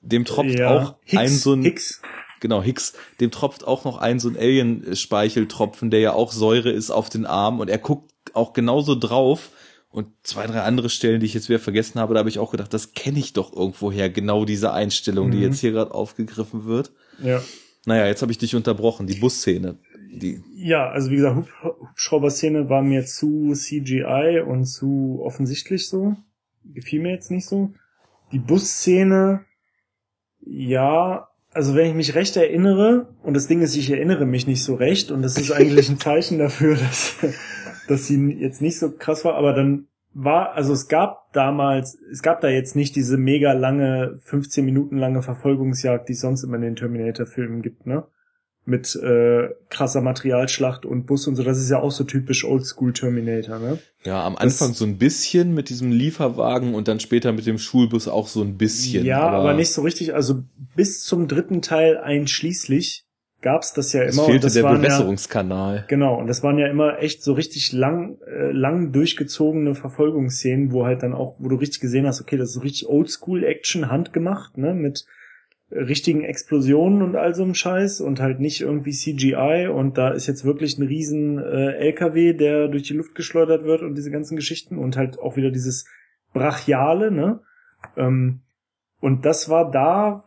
dem tropft ja, auch Hicks, ein so ein Hicks. Genau, Hicks, dem tropft auch noch ein so ein Alien-Speicheltropfen, der ja auch Säure ist auf den Arm und er guckt auch genauso drauf und zwei, drei andere Stellen, die ich jetzt wieder vergessen habe, da habe ich auch gedacht, das kenne ich doch irgendwoher, genau diese Einstellung, mhm. die jetzt hier gerade aufgegriffen wird. Ja. Naja, jetzt habe ich dich unterbrochen, die Busszene. Die ja, also wie gesagt, Hubschrauber-Szene war mir zu CGI und zu offensichtlich so gefiel mir jetzt nicht so. Die Busszene, ja, also wenn ich mich recht erinnere, und das Ding ist, ich erinnere mich nicht so recht, und das ist eigentlich ein Zeichen dafür, dass, dass sie jetzt nicht so krass war, aber dann war, also es gab damals, es gab da jetzt nicht diese mega lange, 15 Minuten lange Verfolgungsjagd, die es sonst immer in den Terminator-Filmen gibt, ne? Mit äh, krasser Materialschlacht und Bus und so. Das ist ja auch so typisch Oldschool Terminator, ne? Ja, am Anfang das, so ein bisschen mit diesem Lieferwagen und dann später mit dem Schulbus auch so ein bisschen. Ja, aber, aber nicht so richtig. Also bis zum dritten Teil einschließlich gab's das ja immer. Es fehlte und das der Bewässerungskanal. Ja, genau, und das waren ja immer echt so richtig lang, äh, lang durchgezogene Verfolgungsszenen, wo halt dann auch, wo du richtig gesehen hast, okay, das ist so richtig Oldschool-Action, handgemacht, ne, mit richtigen Explosionen und all so einem Scheiß und halt nicht irgendwie CGI und da ist jetzt wirklich ein riesen äh, LKW, der durch die Luft geschleudert wird und diese ganzen Geschichten und halt auch wieder dieses Brachiale, ne? Ähm, und das war da,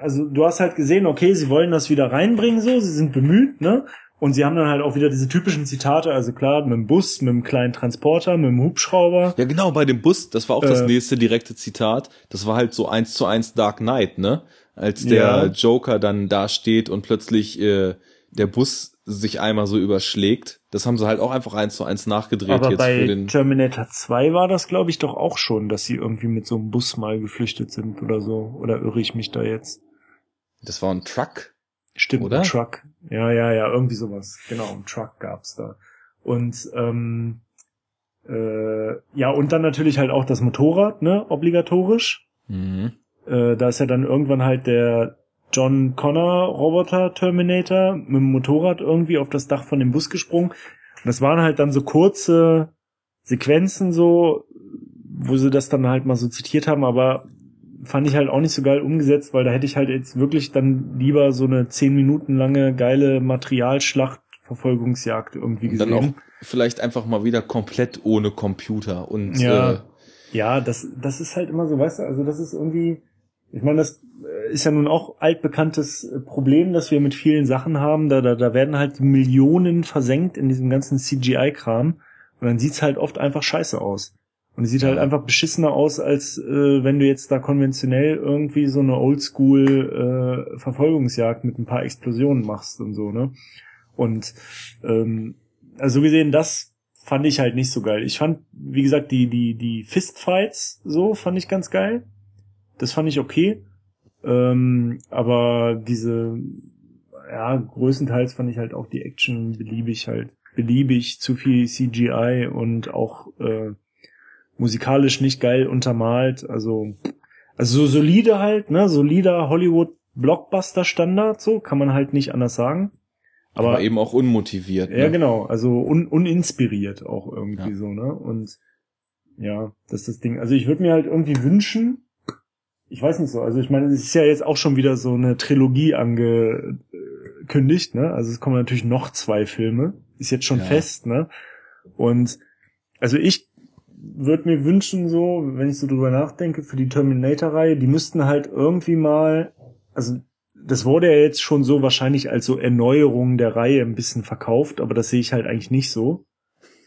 also du hast halt gesehen, okay, sie wollen das wieder reinbringen, so, sie sind bemüht, ne? Und sie haben dann halt auch wieder diese typischen Zitate, also klar, mit dem Bus, mit dem kleinen Transporter, mit dem Hubschrauber. Ja, genau, bei dem Bus, das war auch das äh, nächste direkte Zitat. Das war halt so eins zu eins Dark Knight, ne? Als der ja. Joker dann da steht und plötzlich äh, der Bus sich einmal so überschlägt. Das haben sie halt auch einfach eins zu eins nachgedreht Aber jetzt bei für den. Terminator 2 war das, glaube ich, doch auch schon, dass sie irgendwie mit so einem Bus mal geflüchtet sind oder so. Oder irre ich mich da jetzt? Das war ein Truck. Stimmt, oder? ein Truck. Ja, ja, ja, irgendwie sowas. Genau, ein Truck gab's da. Und ähm, äh, ja, und dann natürlich halt auch das Motorrad, ne, obligatorisch. Mhm. Äh, da ist ja dann irgendwann halt der John Connor Roboter Terminator mit dem Motorrad irgendwie auf das Dach von dem Bus gesprungen. Und das waren halt dann so kurze Sequenzen so, wo sie das dann halt mal so zitiert haben, aber fand ich halt auch nicht so geil umgesetzt, weil da hätte ich halt jetzt wirklich dann lieber so eine zehn Minuten lange geile Materialschlacht Verfolgungsjagd irgendwie gesehen. Und dann auch vielleicht einfach mal wieder komplett ohne Computer und ja, äh, ja, das das ist halt immer so, weißt du, also das ist irgendwie ich meine, das äh, ist ja nun auch altbekanntes äh, Problem, dass wir mit vielen Sachen haben. Da, da, da werden halt Millionen versenkt in diesem ganzen CGI-Kram. Und dann sieht's halt oft einfach scheiße aus. Und es sieht halt einfach beschissener aus, als äh, wenn du jetzt da konventionell irgendwie so eine Oldschool äh, Verfolgungsjagd mit ein paar Explosionen machst und so, ne? Und ähm, also so gesehen, das fand ich halt nicht so geil. Ich fand, wie gesagt, die, die, die Fistfights so fand ich ganz geil. Das fand ich okay. Ähm, aber diese, ja, größtenteils fand ich halt auch die Action beliebig halt, beliebig, zu viel CGI und auch äh, musikalisch nicht geil untermalt. Also, also so solide halt, ne, solider Hollywood Blockbuster Standard, so kann man halt nicht anders sagen. Aber, aber eben auch unmotiviert. Ne? Ja, genau, also un, uninspiriert auch irgendwie ja. so, ne? Und ja, das ist das Ding. Also ich würde mir halt irgendwie wünschen, ich weiß nicht so, also ich meine, es ist ja jetzt auch schon wieder so eine Trilogie angekündigt, ne? Also es kommen natürlich noch zwei Filme, ist jetzt schon ja. fest, ne? Und also ich würde mir wünschen, so, wenn ich so drüber nachdenke, für die Terminator-Reihe, die müssten halt irgendwie mal, also das wurde ja jetzt schon so wahrscheinlich als so Erneuerung der Reihe ein bisschen verkauft, aber das sehe ich halt eigentlich nicht so.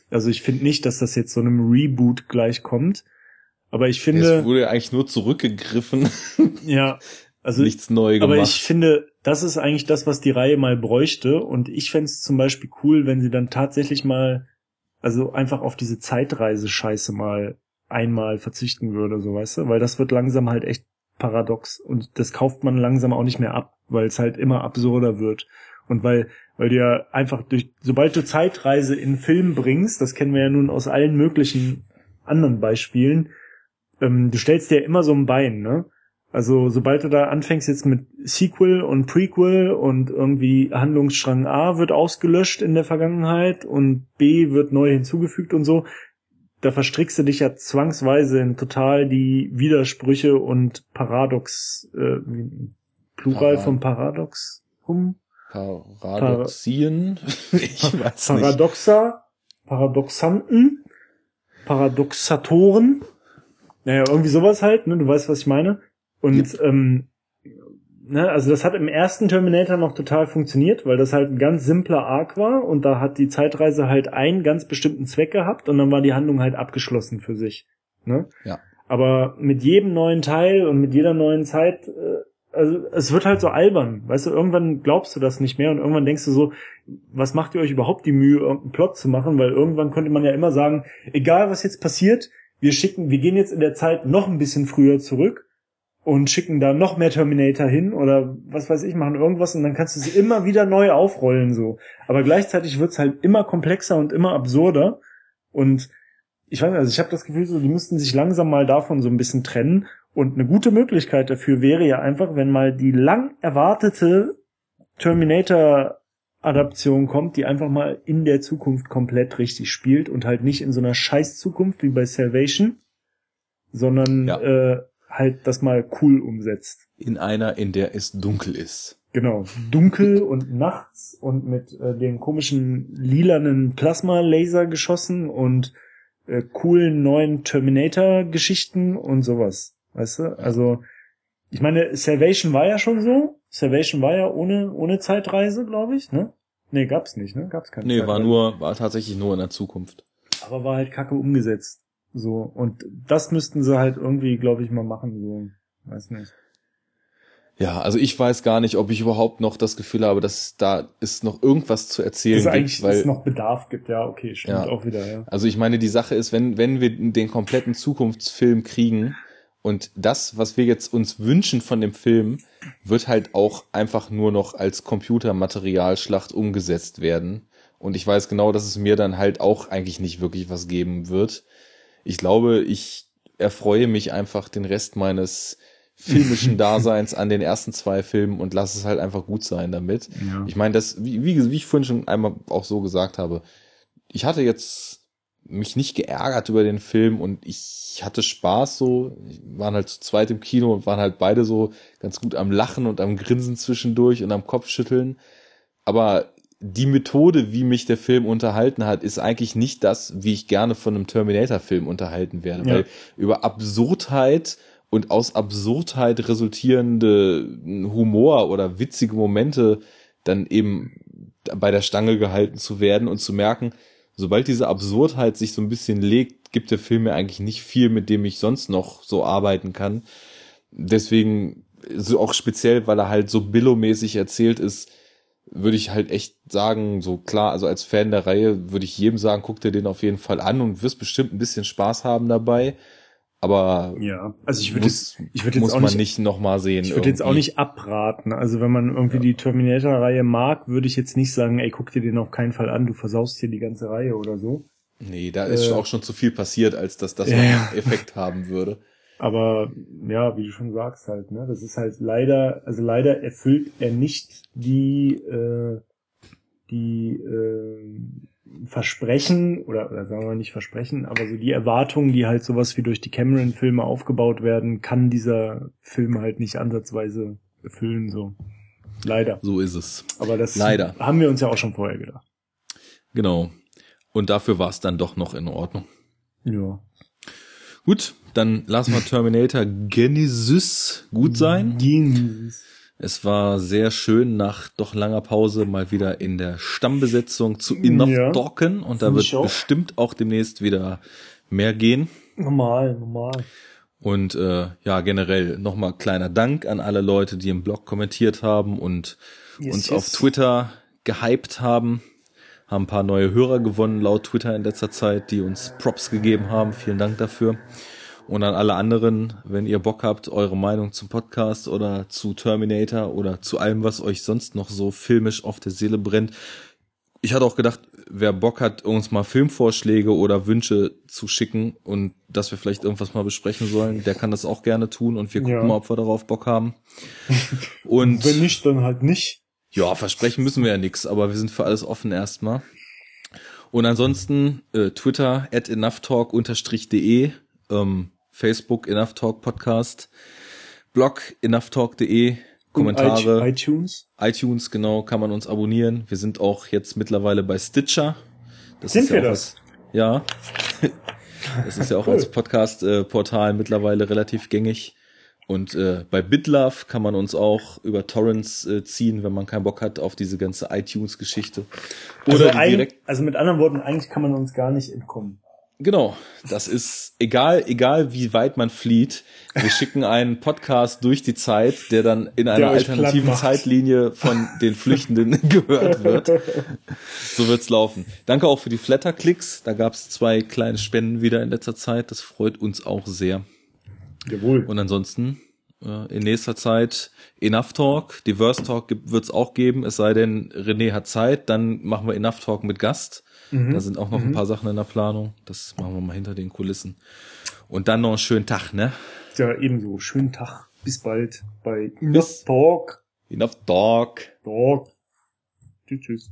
Also ich finde nicht, dass das jetzt so einem Reboot gleich kommt. Aber ich finde. Es wurde ja eigentlich nur zurückgegriffen. ja. Also. Nichts neu gemacht. Aber ich finde, das ist eigentlich das, was die Reihe mal bräuchte. Und ich fände es zum Beispiel cool, wenn sie dann tatsächlich mal, also einfach auf diese Zeitreise-Scheiße mal einmal verzichten würde, so weißt du? Weil das wird langsam halt echt paradox und das kauft man langsam auch nicht mehr ab, weil es halt immer absurder wird und weil weil du ja einfach durch sobald du Zeitreise in Film bringst, das kennen wir ja nun aus allen möglichen anderen Beispielen, ähm, du stellst dir ja immer so ein Bein, ne? Also sobald du da anfängst jetzt mit Sequel und Prequel und irgendwie Handlungsstrang A wird ausgelöscht in der Vergangenheit und B wird neu hinzugefügt und so, da verstrickst du dich ja zwangsweise in total die Widersprüche und Paradox, äh, Plural Parad vom Paradoxum? Paradoxien? ich weiß Paradoxa, nicht. Paradoxanten, Paradoxatoren. Naja, irgendwie sowas halt, ne? Du weißt, was ich meine. Und ja. ähm, ne, also das hat im ersten Terminator noch total funktioniert, weil das halt ein ganz simpler Arc war und da hat die Zeitreise halt einen ganz bestimmten Zweck gehabt und dann war die Handlung halt abgeschlossen für sich. Ne? Ja. Aber mit jedem neuen Teil und mit jeder neuen Zeit, äh, also es wird halt so albern, weißt du, irgendwann glaubst du das nicht mehr und irgendwann denkst du so, was macht ihr euch überhaupt die Mühe, irgendeinen Plot zu machen, weil irgendwann könnte man ja immer sagen, egal was jetzt passiert, wir schicken, wir gehen jetzt in der Zeit noch ein bisschen früher zurück und schicken da noch mehr Terminator hin oder was weiß ich, machen irgendwas und dann kannst du sie immer wieder neu aufrollen so. Aber gleichzeitig wird's halt immer komplexer und immer absurder und ich weiß nicht, also ich habe das Gefühl, so, die müssten sich langsam mal davon so ein bisschen trennen und eine gute Möglichkeit dafür wäre ja einfach, wenn mal die lang erwartete Terminator Adaption kommt, die einfach mal in der Zukunft komplett richtig spielt und halt nicht in so einer scheiß Zukunft wie bei Salvation, sondern ja. äh, halt das mal cool umsetzt. In einer, in der es dunkel ist. Genau, dunkel und nachts und mit äh, den komischen lilanen Plasma-Laser geschossen und äh, coolen neuen Terminator-Geschichten und sowas. Weißt du? Also, ich meine, Salvation war ja schon so. Salvation war ja ohne, ohne Zeitreise, glaube ich, ne? Nee, gab's nicht, ne? Gab's keine Nee, Zeitreise. war nur, war tatsächlich nur in der Zukunft. Aber war halt kacke umgesetzt. So, und das müssten sie halt irgendwie, glaube ich, mal machen, so. Weiß nicht. Ja, also ich weiß gar nicht, ob ich überhaupt noch das Gefühl habe, dass da ist noch irgendwas zu erzählen dass gibt, weil es noch Bedarf gibt. Ja, okay, stimmt ja. auch wieder. Ja. Also ich meine, die Sache ist, wenn wenn wir den kompletten Zukunftsfilm kriegen und das, was wir jetzt uns wünschen von dem Film, wird halt auch einfach nur noch als Computermaterialschlacht umgesetzt werden. Und ich weiß genau, dass es mir dann halt auch eigentlich nicht wirklich was geben wird ich glaube, ich erfreue mich einfach den Rest meines filmischen Daseins an den ersten zwei Filmen und lasse es halt einfach gut sein damit. Ja. Ich meine, das, wie, wie, wie ich vorhin schon einmal auch so gesagt habe, ich hatte jetzt mich nicht geärgert über den Film und ich hatte Spaß so. Wir waren halt zu zweit im Kino und waren halt beide so ganz gut am Lachen und am Grinsen zwischendurch und am Kopfschütteln. Aber die Methode, wie mich der Film unterhalten hat, ist eigentlich nicht das, wie ich gerne von einem Terminator-Film unterhalten werde. Ja. Weil über Absurdheit und aus Absurdheit resultierende Humor oder witzige Momente dann eben bei der Stange gehalten zu werden und zu merken, sobald diese Absurdheit sich so ein bisschen legt, gibt der Film mir eigentlich nicht viel, mit dem ich sonst noch so arbeiten kann. Deswegen, so auch speziell, weil er halt so billomäßig erzählt ist, würde ich halt echt sagen, so klar, also als Fan der Reihe würde ich jedem sagen, guck dir den auf jeden Fall an und wirst bestimmt ein bisschen Spaß haben dabei. Aber ja, also ich würde muss, ich würde jetzt muss auch man nicht, nicht noch mal sehen. Ich würde jetzt auch nicht abraten. Also wenn man irgendwie ja. die Terminator-Reihe mag, würde ich jetzt nicht sagen, ey, guck dir den auf keinen Fall an, du versaust hier die ganze Reihe oder so. Nee, da ist äh, auch schon zu viel passiert, als dass das ja. einen Effekt haben würde. Aber ja, wie du schon sagst halt, ne, das ist halt leider, also leider erfüllt er nicht die äh, die äh, Versprechen oder, oder sagen wir nicht Versprechen, aber so die Erwartungen, die halt sowas wie durch die Cameron-Filme aufgebaut werden, kann dieser Film halt nicht ansatzweise erfüllen, so. Leider. So ist es. Aber das Leider. haben wir uns ja auch schon vorher gedacht. Genau. Und dafür war es dann doch noch in Ordnung. Ja. Gut, dann lassen wir Terminator Genesis gut sein. Genesis. Es war sehr schön, nach doch langer Pause mal wieder in der Stammbesetzung zu Enough ja. Talken und da wird bestimmt auch demnächst wieder mehr gehen. Normal, normal. Und äh, ja, generell nochmal kleiner Dank an alle Leute, die im Blog kommentiert haben und yes, uns yes. auf Twitter gehypt haben. Haben ein paar neue Hörer gewonnen laut Twitter in letzter Zeit, die uns Props gegeben haben. Vielen Dank dafür. Und an alle anderen, wenn ihr Bock habt, eure Meinung zum Podcast oder zu Terminator oder zu allem, was euch sonst noch so filmisch auf der Seele brennt. Ich hatte auch gedacht, wer Bock hat, uns mal Filmvorschläge oder Wünsche zu schicken und dass wir vielleicht irgendwas mal besprechen sollen, der kann das auch gerne tun und wir gucken ja. mal, ob wir darauf Bock haben. Und wenn nicht, dann halt nicht. Ja, versprechen müssen wir ja nichts, aber wir sind für alles offen erstmal. Und ansonsten äh, Twitter at enoughtalk-de ähm, Facebook Enough Talk Podcast, Blog enoughtalk.de, Kommentare. iTunes. iTunes, genau, kann man uns abonnieren. Wir sind auch jetzt mittlerweile bei Stitcher. Das sind wir ja das? Was, ja. das ist ja auch cool. als Podcast-Portal äh, mittlerweile relativ gängig. Und äh, bei BitLove kann man uns auch über Torrents äh, ziehen, wenn man keinen Bock hat auf diese ganze iTunes-Geschichte. Also Oder also, direkt also mit anderen Worten, eigentlich kann man uns gar nicht entkommen. Genau, das ist egal, egal wie weit man flieht. Wir schicken einen Podcast durch die Zeit, der dann in einer alternativen Zeitlinie von den Flüchtenden gehört wird. So wird's laufen. Danke auch für die Flatterklicks. Da gab's zwei kleine Spenden wieder in letzter Zeit. Das freut uns auch sehr. Jawohl. Und ansonsten äh, in nächster Zeit Enough Talk. Diverse Talk wird's auch geben. Es sei denn, René hat Zeit, dann machen wir Enough Talk mit Gast. Mhm. Da sind auch noch mhm. ein paar Sachen in der Planung. Das machen wir mal hinter den Kulissen. Und dann noch einen schönen Tag, ne? Ja, ebenso. Schönen Tag. Bis bald bei Enough Talk. Enough Talk. Talk. Tschüss, tschüss.